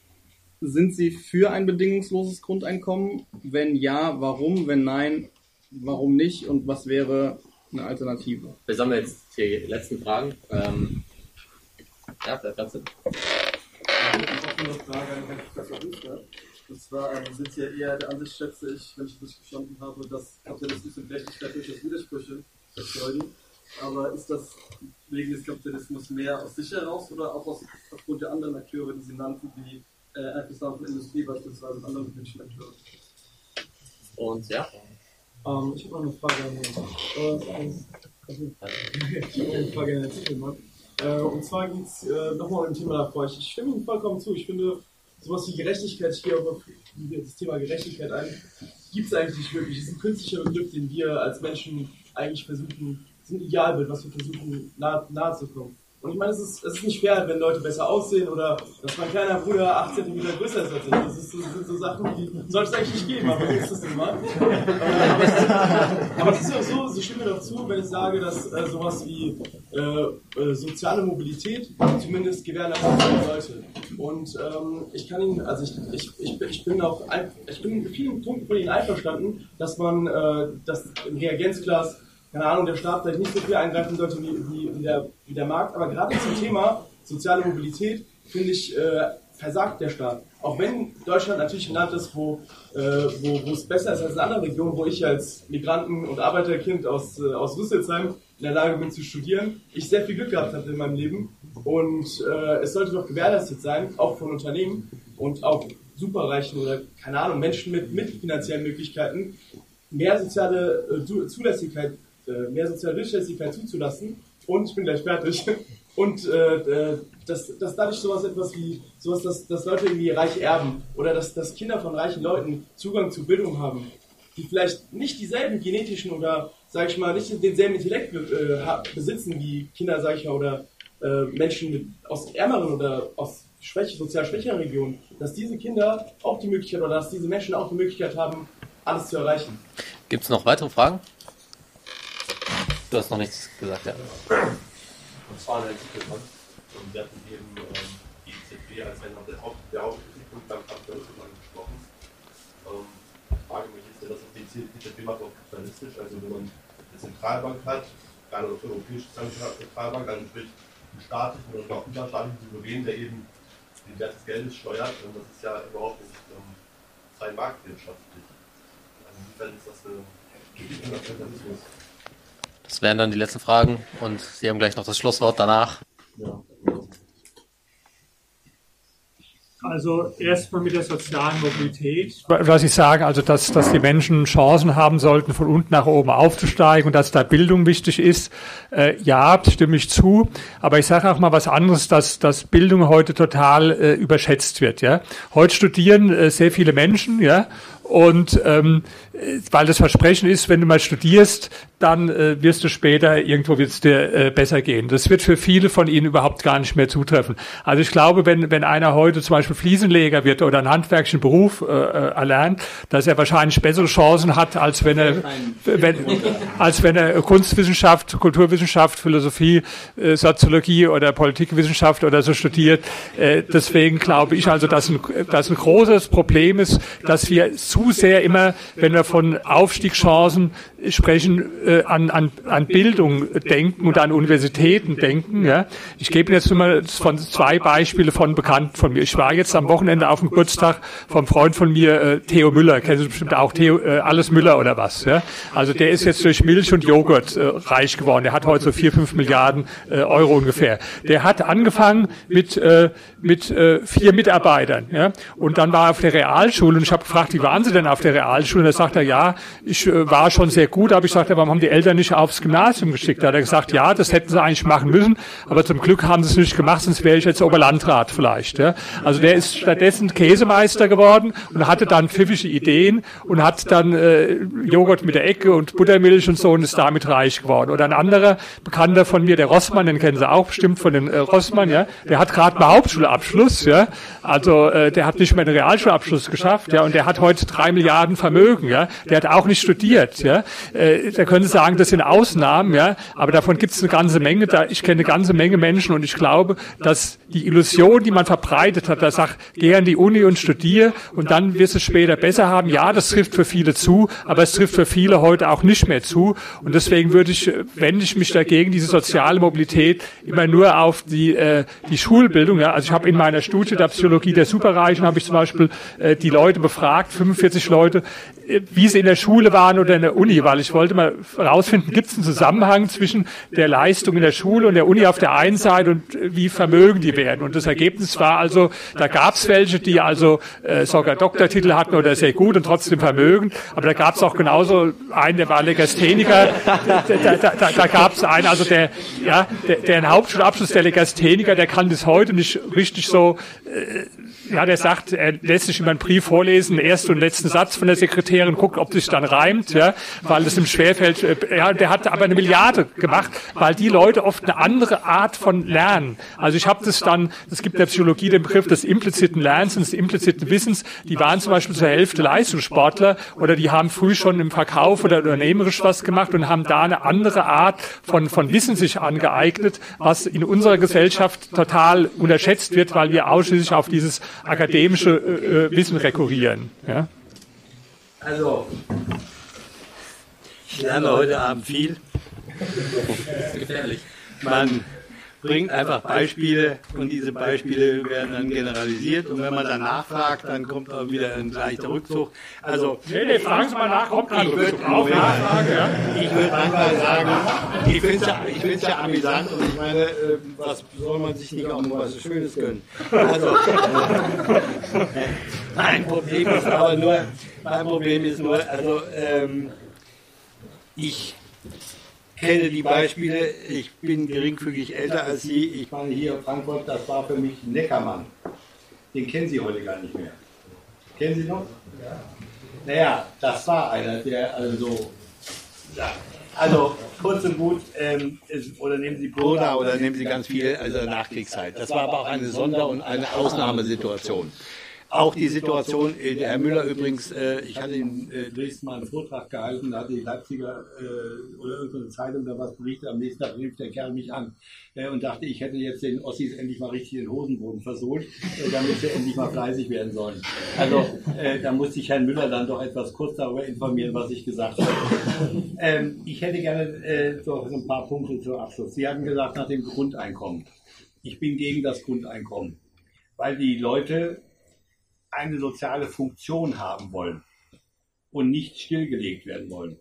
sind Sie für ein bedingungsloses Grundeinkommen? Wenn ja, warum? Wenn nein, warum nicht? Und was wäre eine Alternative? Wir sammeln jetzt die letzten Fragen. Ähm, ja, ganze eine Frage an Herrn Professor Hüster. Und zwar ähm, sind Sie ja eher der Ansicht, schätze ich, wenn ich das verstanden habe, dass Kapitalismus und Gerechtigkeit durchaus Widersprüche erzeugen. Aber ist das wegen des Kapitalismus mehr aus sich heraus oder auch aus, aufgrund der anderen Akteure, die Sie nannten, wie äh, Erdbesamen Industrie beispielsweise und anderen politischen Akteure? Und ja? Ähm, ich habe noch eine Frage an Herrn. Äh, eine Frage an Herrn Zickelmann. Äh, und zwar geht es äh, nochmal um ein Thema davor. Ich, ich stimme Ihnen vollkommen zu. Ich finde, sowas wie Gerechtigkeit, auf das Thema Gerechtigkeit ein, gibt es eigentlich nicht wirklich. Es ist ein künstlicher Begriff, den wir als Menschen eigentlich versuchen diesem Idealbild, was wir versuchen nahe, nahe zu kommen. Und ich meine, es ist, es ist nicht fair, wenn Leute besser aussehen oder dass mein kleiner Bruder 8 cm größer ist als ich. Das, ist, das sind so Sachen, die sollte es eigentlich nicht geben, aber jetzt ist das immer. aber es ist ja so, Sie stimmen mir doch zu, wenn ich sage, dass äh, sowas wie äh, äh, soziale Mobilität zumindest gewährleistet werden sollte. Und ähm, ich kann Ihnen, also ich, ich, ich, ich bin auch, ich bin in vielen Punkten von Ihnen einverstanden, dass man äh, das Reagenzglas keine Ahnung, der Staat vielleicht nicht so viel eingreifen sollte wie, wie, der, wie der Markt. Aber gerade zum Thema soziale Mobilität, finde ich, äh, versagt der Staat. Auch wenn Deutschland natürlich ein Land ist, wo, äh, wo, es besser ist als in anderen Regionen, wo ich als Migranten- und Arbeiterkind aus, äh, aus Rüsselsheim in der Lage bin zu studieren, ich sehr viel Glück gehabt habe in meinem Leben. Und äh, es sollte doch gewährleistet sein, auch von Unternehmen und auch Superreichen oder, keine Ahnung, Menschen mit, finanziellen Möglichkeiten, mehr soziale äh, Zulässigkeit mehr Sozialwirtschaftlichkeit zuzulassen. Und ich bin gleich fertig. Und äh, äh, dass, dass dadurch sowas etwas wie sowas, dass, dass Leute irgendwie reich erben oder dass, dass Kinder von reichen Leuten Zugang zu Bildung haben, die vielleicht nicht dieselben genetischen oder sage ich mal nicht denselben Intellekt äh, besitzen wie Kinder, sage ich mal, oder äh, Menschen mit, aus ärmeren oder aus schwäch, sozial schwächeren Regionen, dass diese Kinder auch die Möglichkeit oder dass diese Menschen auch die Möglichkeit haben, alles zu erreichen. Gibt es noch weitere Fragen? Du hast noch nichts gesagt, ja. Und zwar der Titel, und wir hatten eben ähm, die EZB als einer der, Haupt, der Hauptkritikpunkte beim Kapitalismus angesprochen. Ähm, ich frage mich, ist denn das auf die EZB macht auch kapitalistisch? Also wenn man eine Zentralbank hat, gerade eine europäische Zentralbank, also sprich einen staatlichen oder auch überstaatlichen Souverän, der eben den Wert des Geldes steuert, und das ist ja überhaupt nicht ähm, frei marktwirtschaftlich. Also inwiefern ist das eine Kritik an Kapitalismus? Das wären dann die letzten Fragen und Sie haben gleich noch das Schlusswort danach. Ja. Also erstmal mit der sozialen Mobilität. Was ich sage, also dass, dass die Menschen Chancen haben sollten, von unten nach oben aufzusteigen und dass da Bildung wichtig ist. Äh, ja, stimme ich zu. Aber ich sage auch mal was anderes, dass, dass Bildung heute total äh, überschätzt wird. Ja, heute studieren äh, sehr viele Menschen, ja, und ähm, weil das Versprechen ist, wenn du mal studierst, dann äh, wirst du später irgendwo wird's dir äh, besser gehen. Das wird für viele von ihnen überhaupt gar nicht mehr zutreffen. Also ich glaube, wenn wenn einer heute zum Beispiel Fliesenleger wird oder einen handwerklichen Beruf äh, äh erlernt, dass er wahrscheinlich bessere Chancen hat, als wenn er wenn, als wenn er Kunstwissenschaft, Kulturwissenschaft, Philosophie, äh, Soziologie oder Politikwissenschaft oder so studiert. Äh, deswegen glaube ich also, dass ein, dass ein großes Problem ist, dass wir zu sehr immer, wenn wir von Aufstiegschancen sprechen, äh, an, an, an Bildung denken und an Universitäten denken. Ja. Ich gebe jetzt nur von zwei Beispiele von Bekannten von mir. Ich war jetzt am Wochenende auf dem Geburtstag vom Freund von mir, äh, Theo Müller. Kennen Sie bestimmt auch Theo, äh, alles Müller oder was? Ja. Also der ist jetzt durch Milch und Joghurt äh, reich geworden. Der hat heute so vier, fünf Milliarden äh, Euro ungefähr. Der hat angefangen mit, äh, mit äh, vier Mitarbeitern. Ja. Und dann war er auf der Realschule und ich habe gefragt, wie waren Sie denn auf der Realschule? Und da sagt ja, ich äh, war schon sehr gut, aber ich sagte, warum haben die Eltern nicht aufs Gymnasium geschickt? Da hat er gesagt, ja, das hätten sie eigentlich machen müssen, aber zum Glück haben sie es nicht gemacht, sonst wäre ich jetzt Oberlandrat vielleicht. Ja. Also der ist stattdessen Käsemeister geworden und hatte dann pfiffige Ideen und hat dann äh, Joghurt mit der Ecke und Buttermilch und so und ist damit reich geworden. Oder ein anderer Bekannter von mir, der Rossmann, den kennen Sie auch bestimmt von den äh, Rossmann, ja, der hat gerade mal Hauptschulabschluss, ja, also äh, der hat nicht mehr einen Realschulabschluss geschafft, ja, und der hat heute drei Milliarden Vermögen, ja, der hat auch nicht studiert, ja, äh, da können Sie sagen, das sind Ausnahmen, ja, aber davon gibt es eine ganze Menge. Da, ich kenne eine ganze Menge Menschen und ich glaube, dass die Illusion, die man verbreitet hat, da sagt, geh an die Uni und studiere und dann wirst du es später besser haben. Ja, das trifft für viele zu, aber es trifft für viele heute auch nicht mehr zu. Und deswegen würde ich, wende ich mich dagegen, diese soziale Mobilität immer nur auf die, äh, die Schulbildung. Ja. Also ich habe in meiner Studie der Psychologie der Superreichen, habe ich zum Beispiel äh, die Leute befragt, 45 Leute, äh, wie sie in der Schule waren oder in der Uni, weil ich wollte mal herausfinden, gibt es einen Zusammenhang zwischen der Leistung in der Schule und der Uni auf der einen Seite und wie vermögen die werden. Und das Ergebnis war also, da gab es welche, die also äh, sogar Doktortitel hatten oder sehr gut und trotzdem Vermögen. Aber da gab es auch genauso einen, der war Legastheniker. da, da, da, da gab es einen, also der, ja, der, der einen Hauptschulabschluss, der Legastheniker, der kann bis heute nicht richtig so äh, ja, der sagt, er lässt sich immer einen Brief vorlesen, den ersten und letzten Satz von der Sekretärin, guckt, ob sich dann reimt, ja, weil es ihm schwerfällt. Äh, ja, der hat aber eine Milliarde gemacht, weil die Leute oft eine andere Art von Lernen. Also ich habe das dann, es gibt in der Psychologie den Begriff des impliziten Lernens und des impliziten Wissens. Die waren zum Beispiel zur Hälfte Leistungssportler oder die haben früh schon im Verkauf oder unternehmerisch was gemacht und haben da eine andere Art von, von Wissen sich angeeignet, was in unserer Gesellschaft total unterschätzt wird, weil wir ausschließlich auf dieses akademische äh, äh, Wissen rekurrieren. Ja? Also, ich lerne heute Abend viel. gefährlich. Man bringt einfach Beispiele und diese Beispiele werden dann generalisiert und wenn man dann nachfragt, dann kommt auch wieder ein leichter Rückzug. Also, nee, nee, fragen Sie mal nach, kommt kein Rückzug. Auf Nachfrage, ja. Ich würde manchmal sagen, ich finde es ja, ich find's ja amüsant und ich meine, äh, was soll man sich nicht auch mal was Schönes gönnen? Also, mein Problem ist aber nur, mein Problem ist nur, also, ähm, ich kenne die Beispiele. Ich bin geringfügig älter als Sie. Ich meine, hier in Frankfurt, das war für mich Neckermann. Den kennen Sie heute gar nicht mehr. Kennen Sie noch? Ja. Naja, das war einer, der also. Ja. Also, kurz und gut, ähm, oder nehmen Sie Broda oder nehmen Sie ganz viel, also Nachkriegszeit. Das war aber auch eine Sonder- und eine Ausnahmesituation. Auch die Situation, äh, Herr Müller übrigens, äh, ich hatte in äh, Dresden mal einen Vortrag gehalten, da hatte die Leipziger oder irgendeine Zeitung da was berichtet, am nächsten Tag rief der Kerl mich an und dachte, ich hätte jetzt den Ossis endlich mal richtig den Hosenboden versohlt, damit sie endlich mal fleißig werden sollen. Also da musste ich Herrn Müller dann doch etwas kurz darüber informieren, was ich gesagt habe. Ähm, ich hätte gerne doch ein paar Punkte zum Abschluss. Sie hatten gesagt nach dem Grundeinkommen. Ich bin gegen das Grundeinkommen, weil die Leute eine soziale Funktion haben wollen und nicht stillgelegt werden wollen.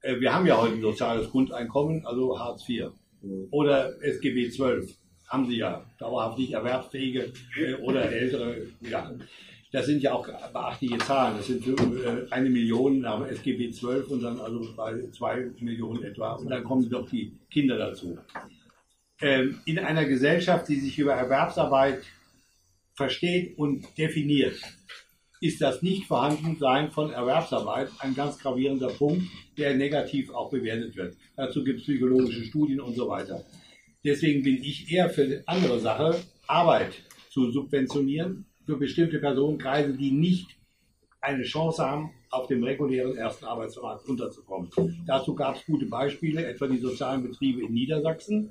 Äh, wir haben ja heute ein soziales Grundeinkommen, also Hartz IV oder SGB XII haben sie ja, dauerhaft nicht erwerbsfähige äh, oder ältere, ja. Das sind ja auch beachtliche Zahlen. Das sind äh, eine Million nach SGB XII und dann also bei zwei Millionen etwa. Und dann kommen doch die Kinder dazu. Ähm, in einer Gesellschaft, die sich über Erwerbsarbeit versteht und definiert, ist das Nichtvorhandensein von Erwerbsarbeit ein ganz gravierender Punkt, der negativ auch bewertet wird. Dazu gibt es psychologische Studien und so weiter. Deswegen bin ich eher für eine andere Sache, Arbeit zu subventionieren für bestimmte Personenkreise, die nicht eine Chance haben, auf dem regulären ersten Arbeitsmarkt unterzukommen. Dazu gab es gute Beispiele, etwa die sozialen Betriebe in Niedersachsen,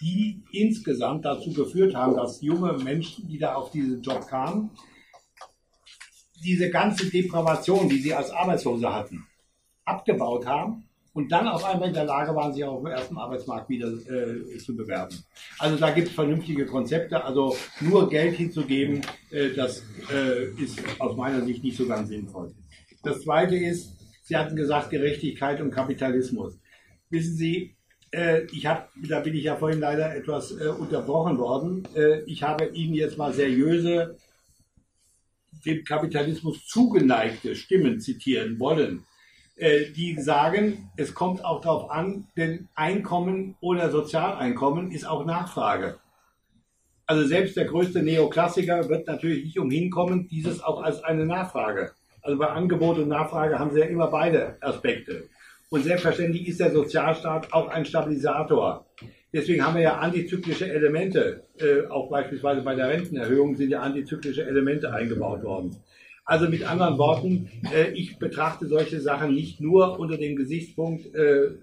die insgesamt dazu geführt haben, dass junge Menschen, die da auf diesen Job kamen, diese ganze Depravation, die sie als Arbeitslose hatten, abgebaut haben und dann auf einmal in der Lage waren, sich auf dem ersten Arbeitsmarkt wieder äh, zu bewerben. Also da gibt es vernünftige Konzepte. Also nur Geld hinzugeben, äh, das äh, ist aus meiner Sicht nicht so ganz sinnvoll. Das Zweite ist, Sie hatten gesagt Gerechtigkeit und Kapitalismus. Wissen Sie, ich habe, da bin ich ja vorhin leider etwas äh, unterbrochen worden. Äh, ich habe Ihnen jetzt mal seriöse, dem Kapitalismus zugeneigte Stimmen zitieren wollen, äh, die sagen, es kommt auch darauf an, denn Einkommen oder Sozialeinkommen ist auch Nachfrage. Also selbst der größte Neoklassiker wird natürlich nicht umhin kommen, dieses auch als eine Nachfrage. Also bei Angebot und Nachfrage haben Sie ja immer beide Aspekte. Und selbstverständlich ist der Sozialstaat auch ein Stabilisator. Deswegen haben wir ja antizyklische Elemente, äh, auch beispielsweise bei der Rentenerhöhung sind ja antizyklische Elemente eingebaut worden. Also mit anderen Worten, äh, ich betrachte solche Sachen nicht nur unter dem Gesichtspunkt, äh,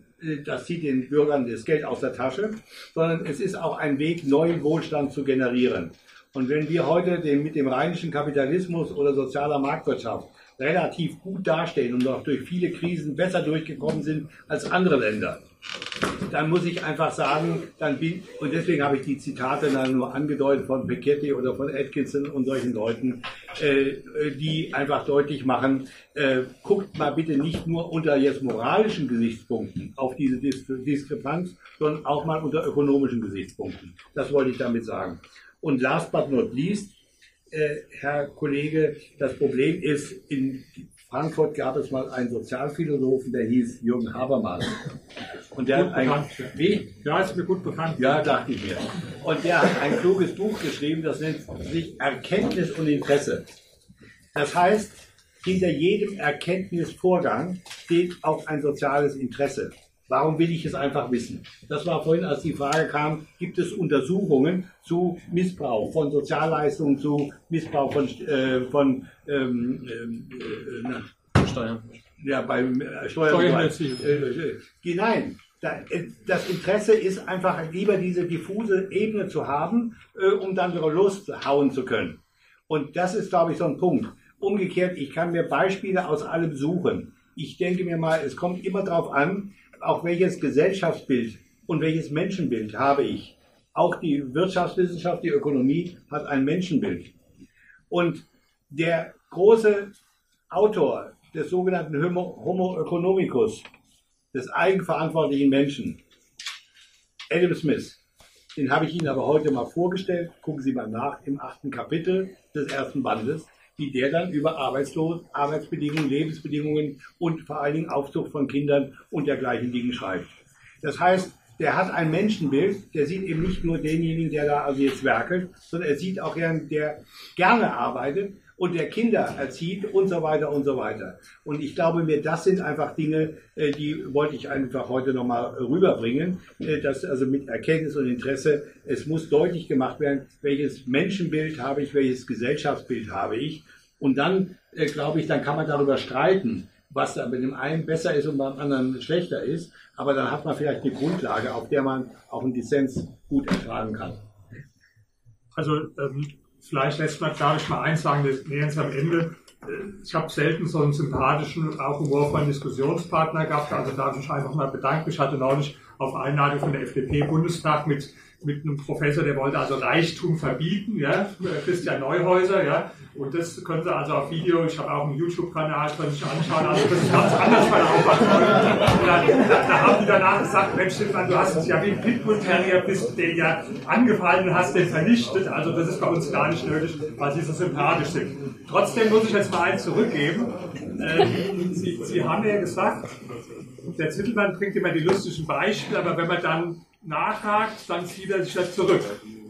das zieht den Bürgern das Geld aus der Tasche, sondern es ist auch ein Weg, neuen Wohlstand zu generieren. Und wenn wir heute den, mit dem rheinischen Kapitalismus oder sozialer Marktwirtschaft relativ gut dastehen und auch durch viele Krisen besser durchgekommen sind als andere Länder, dann muss ich einfach sagen, dann bin, und deswegen habe ich die Zitate dann nur angedeutet von Piketty oder von Atkinson und solchen Leuten, äh, die einfach deutlich machen, äh, guckt mal bitte nicht nur unter jetzt moralischen Gesichtspunkten auf diese Dis Diskrepanz, sondern auch mal unter ökonomischen Gesichtspunkten. Das wollte ich damit sagen. Und last but not least, äh, Herr Kollege, das Problem ist, in Frankfurt gab es mal einen Sozialphilosophen, der hieß Jürgen Habermas. Und der gut hat ein, wie? Ja, ist mir gut bekannt. Ja, dachte ich mir. Und der hat ein kluges Buch geschrieben, das nennt sich Erkenntnis und Interesse. Das heißt, hinter jedem Erkenntnisvorgang steht auch ein soziales Interesse. Warum will ich es einfach wissen? Das war vorhin, als die Frage kam, gibt es Untersuchungen zu Missbrauch von Sozialleistungen, zu Missbrauch von, äh, von ähm, äh, na, Steuern. ja, beim äh, Steuern. Äh, äh, nein, da, äh, das Interesse ist einfach lieber diese diffuse Ebene zu haben, äh, um dann Lust hauen zu können. Und das ist, glaube ich, so ein Punkt. Umgekehrt, ich kann mir Beispiele aus allem suchen. Ich denke mir mal, es kommt immer darauf an, auch welches Gesellschaftsbild und welches Menschenbild habe ich. Auch die Wirtschaftswissenschaft, die Ökonomie hat ein Menschenbild. Und der große Autor des sogenannten Homo, economicus, des eigenverantwortlichen Menschen, Adam Smith, den habe ich Ihnen aber heute mal vorgestellt. Gucken Sie mal nach im achten Kapitel des ersten Bandes, wie der dann über Arbeitslos, Arbeitsbedingungen, Lebensbedingungen und vor allen Dingen Aufzucht von Kindern und dergleichen Dingen schreibt. Das heißt, der hat ein Menschenbild, der sieht eben nicht nur denjenigen, der da also jetzt werkelt, sondern er sieht auch gern, der gerne arbeitet und der Kinder erzieht und so weiter und so weiter. Und ich glaube mir, das sind einfach Dinge, äh, die wollte ich einfach heute nochmal rüberbringen, äh, dass also mit Erkenntnis und Interesse, es muss deutlich gemacht werden, welches Menschenbild habe ich, welches Gesellschaftsbild habe ich. Und dann, äh, glaube ich, dann kann man darüber streiten, was da mit dem einen besser ist und beim anderen schlechter ist. Aber dann hat man vielleicht eine Grundlage, auf der man auch einen Dissens gut ertragen kann. Also ähm, vielleicht lässt man, darf ich mal eins sagen, wir nähern uns am Ende. Äh, Ich habe selten so einen sympathischen, auch humorvollen Diskussionspartner gehabt. Also darf ich einfach mal bedanken. Ich hatte neulich auf Einladung von der FDP-Bundestag mit, mit einem Professor, der wollte also Reichtum verbieten, ja, Christian Neuhäuser, ja. Und das können Sie also auf Video, ich habe auch einen YouTube-Kanal, können Sie anschauen. Also das ist ganz anders verlaufen. Und dann, da haben die danach gesagt, Mensch, Stefan, du hast uns ja wie ein Pitbull-Terrier, bist den ja angefallen und hast den vernichtet. Also das ist bei uns gar nicht nötig, weil sie so sympathisch sind. Trotzdem muss ich jetzt mal eins zurückgeben. Ähm, sie, sie haben ja gesagt, der Zittelmann bringt immer die lustigen Beispiele, aber wenn man dann nachhakt, dann zieht er sich das zurück.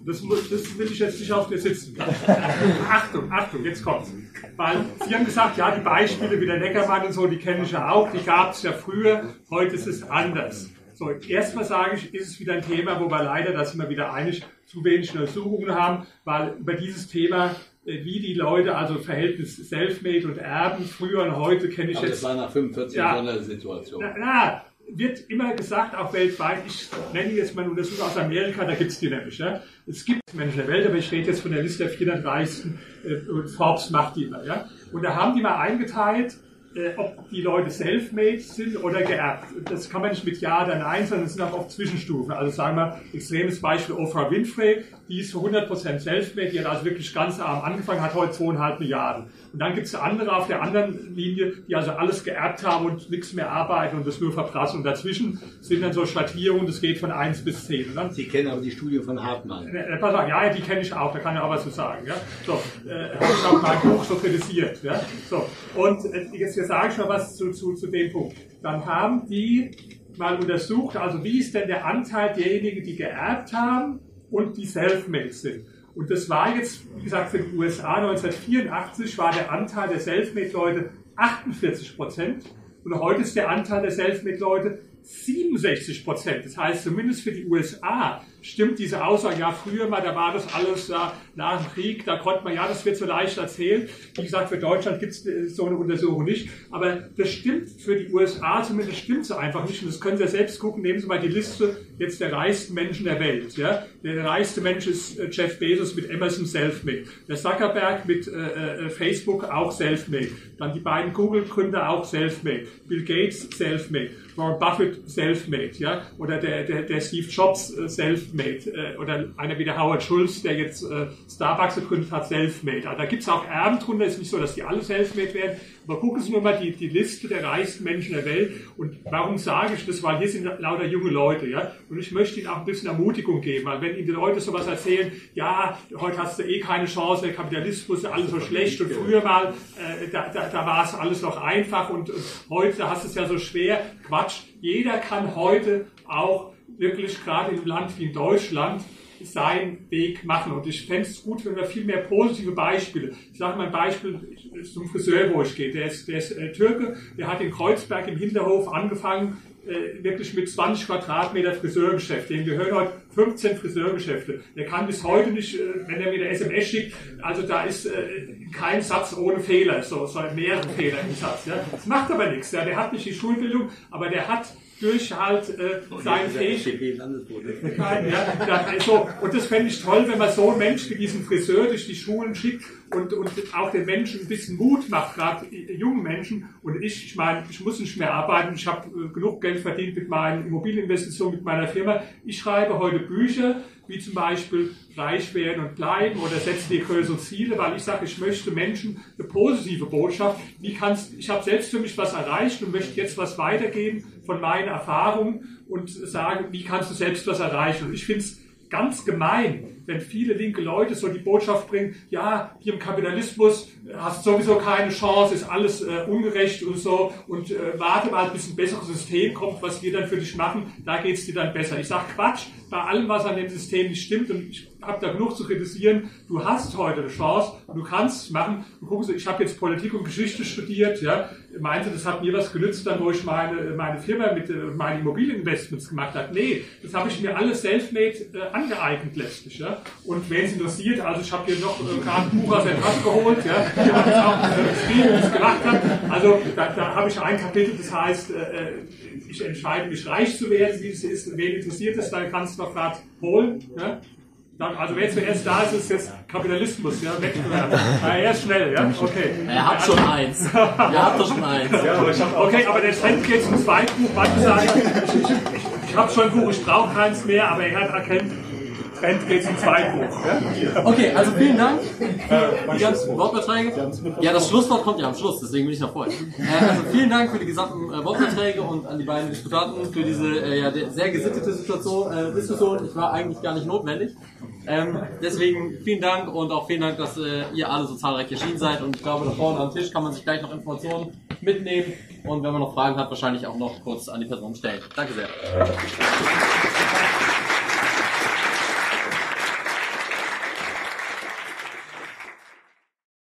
Das, muss, das will ich jetzt nicht auf dir sitzen. Achtung, Achtung, jetzt kommt's. Weil Sie haben gesagt, ja, die Beispiele wie der Neckermann und so, die kenne ich ja auch, die gab es ja früher, heute ist es anders. So, erstmal sage ich, ist es wieder ein Thema, wo wir leider, da sind wir wieder einig, zu wenig Untersuchungen haben, weil über dieses Thema, äh, wie die Leute, also Verhältnis Selfmade und Erben, früher und heute kenne ich Aber jetzt. das war nach 45 Ja. So eine Situation. Na, na, wird immer gesagt, auch weltweit, ich nenne jetzt mal eine Untersuchung aus Amerika, da gibt es die nämlich. Ja? Es gibt Menschen der Welt, aber ich rede jetzt von der Liste der 400 reichsten äh, und Forbes macht die immer. Ja? Und da haben die mal eingeteilt, äh, ob die Leute self-made sind oder geerbt. Das kann man nicht mit Ja oder Nein, sondern es sind auch oft Zwischenstufen. Also sagen wir, extremes Beispiel Oprah Winfrey, die ist für 100% self-made, die hat also wirklich ganz arm angefangen, hat heute zweieinhalb Milliarden. Und dann gibt es andere auf der anderen Linie, die also alles geerbt haben und nichts mehr arbeiten und das nur verprassen. Und dazwischen sind dann so Schattierungen, das geht von 1 bis 10. Und dann Sie kennen aber die Studie von Hartmann. äh, pass auf, ja, die kenne ich auch, da kann ich auch was zu sagen. Ja? So, äh, habe ich auch mein Buch so kritisiert. Ja? So, und äh, jetzt, jetzt sage ich mal was zu, zu, zu dem Punkt. Dann haben die mal untersucht, also wie ist denn der Anteil derjenigen, die geerbt haben und die self-made sind. Und das war jetzt, wie gesagt, für die USA 1984 war der Anteil der Selfmade-Leute 48 Prozent und heute ist der Anteil der Selfmade-Leute 67 Prozent. Das heißt, zumindest für die USA stimmt diese Aussage, ja, früher mal, da war das alles ja, nach dem Krieg, da konnte man, ja, das wird so leicht erzählen. Wie gesagt, für Deutschland gibt es so eine Untersuchung nicht. Aber das stimmt für die USA, zumindest stimmt es einfach nicht. Und das können Sie ja selbst gucken. Nehmen Sie mal die Liste jetzt der reichsten Menschen der Welt. Ja? Der reichste Mensch ist äh, Jeff Bezos mit Emerson Selfmade. Der Zuckerberg mit äh, äh, Facebook auch Selfmade. Dann die beiden Google-Gründer auch Selfmade. Bill Gates Selfmade. Warren Buffett Selfmade. Ja? Oder der, der, der Steve Jobs äh, Selfmade. Selfmade. Äh, oder einer wie der Howard Schulz, der jetzt äh, Starbucks gegründet hat, Selfmade. Also da gibt es auch Erben drunter, ist nicht so, dass die alle Selfmade werden. Aber gucken Sie nur mal die, die Liste der reichsten Menschen der Welt. Und warum sage ich das? Weil hier sind lauter junge Leute. Ja? Und ich möchte Ihnen auch ein bisschen Ermutigung geben. Weil wenn Ihnen die Leute sowas erzählen, ja, heute hast du eh keine Chance, der Kapitalismus ist alles so schlecht und früher mal, äh, da, da, da war es alles noch einfach und, und heute hast du es ja so schwer. Quatsch. Jeder kann heute auch wirklich gerade einem Land wie in Deutschland seinen Weg machen. Und ich fände es gut, wenn wir viel mehr positive Beispiele. Ich sage mal ein Beispiel zum Friseur, wo ich gehe. Der ist, der ist äh, Türke, der hat in Kreuzberg im Hinterhof angefangen, äh, wirklich mit 20 Quadratmeter Friseurgeschäft. Dem gehören heute 15 Friseurgeschäfte. Der kann bis heute nicht, äh, wenn er mir eine SMS schickt, also da ist äh, kein Satz ohne Fehler, so, so mehrere Fehler im Satz. Ja. Das macht aber nichts. Ja. Der hat nicht die Schulbildung, aber der hat durch halt äh, seine Fähigkeiten. Ja, also, und das fände ich toll, wenn man so einen Menschen wie diesen Friseur durch die Schulen schickt und, und auch den Menschen ein bisschen Mut macht, gerade jungen Menschen. Und ich, ich meine, ich muss nicht mehr arbeiten, ich habe äh, genug Geld verdient mit meinen Immobilieninvestitionen, mit meiner Firma. Ich schreibe heute Bücher, wie zum Beispiel reich werden und bleiben oder setze dir größere Ziele, weil ich sage, ich möchte Menschen eine positive Botschaft. Wie kannst, ich habe selbst für mich was erreicht und möchte jetzt was weitergeben von meinen Erfahrungen und sagen, wie kannst du selbst was erreichen? Und ich finde es ganz gemein, wenn viele linke Leute so die Botschaft bringen, ja, hier im Kapitalismus hast du sowieso keine Chance, ist alles äh, ungerecht und so und äh, warte mal, bis ein besseres System kommt, was wir dann für dich machen, da geht es dir dann besser. Ich sage Quatsch, bei allem, was an dem System nicht stimmt und ich habe da genug zu kritisieren, du hast heute eine Chance und du kannst es machen. Und gucken Sie, ich habe jetzt Politik und Geschichte studiert, ja, meinte, das hat mir was genützt, dann wo ich meine, meine Firma mit äh, meinen Immobilieninvestments gemacht habe. Nee, das habe ich mir alles self-made äh, angeeignet letztlich. Ja. Und wen es interessiert, also ich habe hier noch äh, gerade Buch aus Tasche geholt, ja, ich habe jetzt auch äh, geschrieben, ich es gemacht habe. Also da, da habe ich ein Kapitel, das heißt, äh, äh, ich entscheide mich reich zu werden, wie es ist, wen interessiert es, dann kannst du noch gerade holen. Ja. Also wer zuerst da ist, ist jetzt Kapitalismus, ja, Wettbewerb. Ah, er ist schnell, ja, okay. Er hat schon eins. Er hat doch schon eins. okay, aber der Trend geht zum zweiten Buch. Manche sagen, ich, ich, habe schon ein Buch, ich brauche keins mehr, aber er hat erkennt, Trend geht zum zweiten Buch. Ja? Okay, also vielen Dank für die ganzen Wortbeiträge. Ja, das Schlusswort kommt ja am Schluss, deswegen bin ich noch voll. Äh, also vielen Dank für die gesamten äh, Wortbeiträge und an die beiden Diskutanten für diese äh, ja, sehr gesittete Situation, äh, Diskussion. Ich war eigentlich gar nicht notwendig. Ähm, deswegen vielen Dank und auch vielen Dank, dass äh, ihr alle so zahlreich erschienen seid. Und ich glaube, da vorne am Tisch kann man sich gleich noch Informationen mitnehmen und wenn man noch Fragen hat, wahrscheinlich auch noch kurz an die Person stellen. Danke sehr.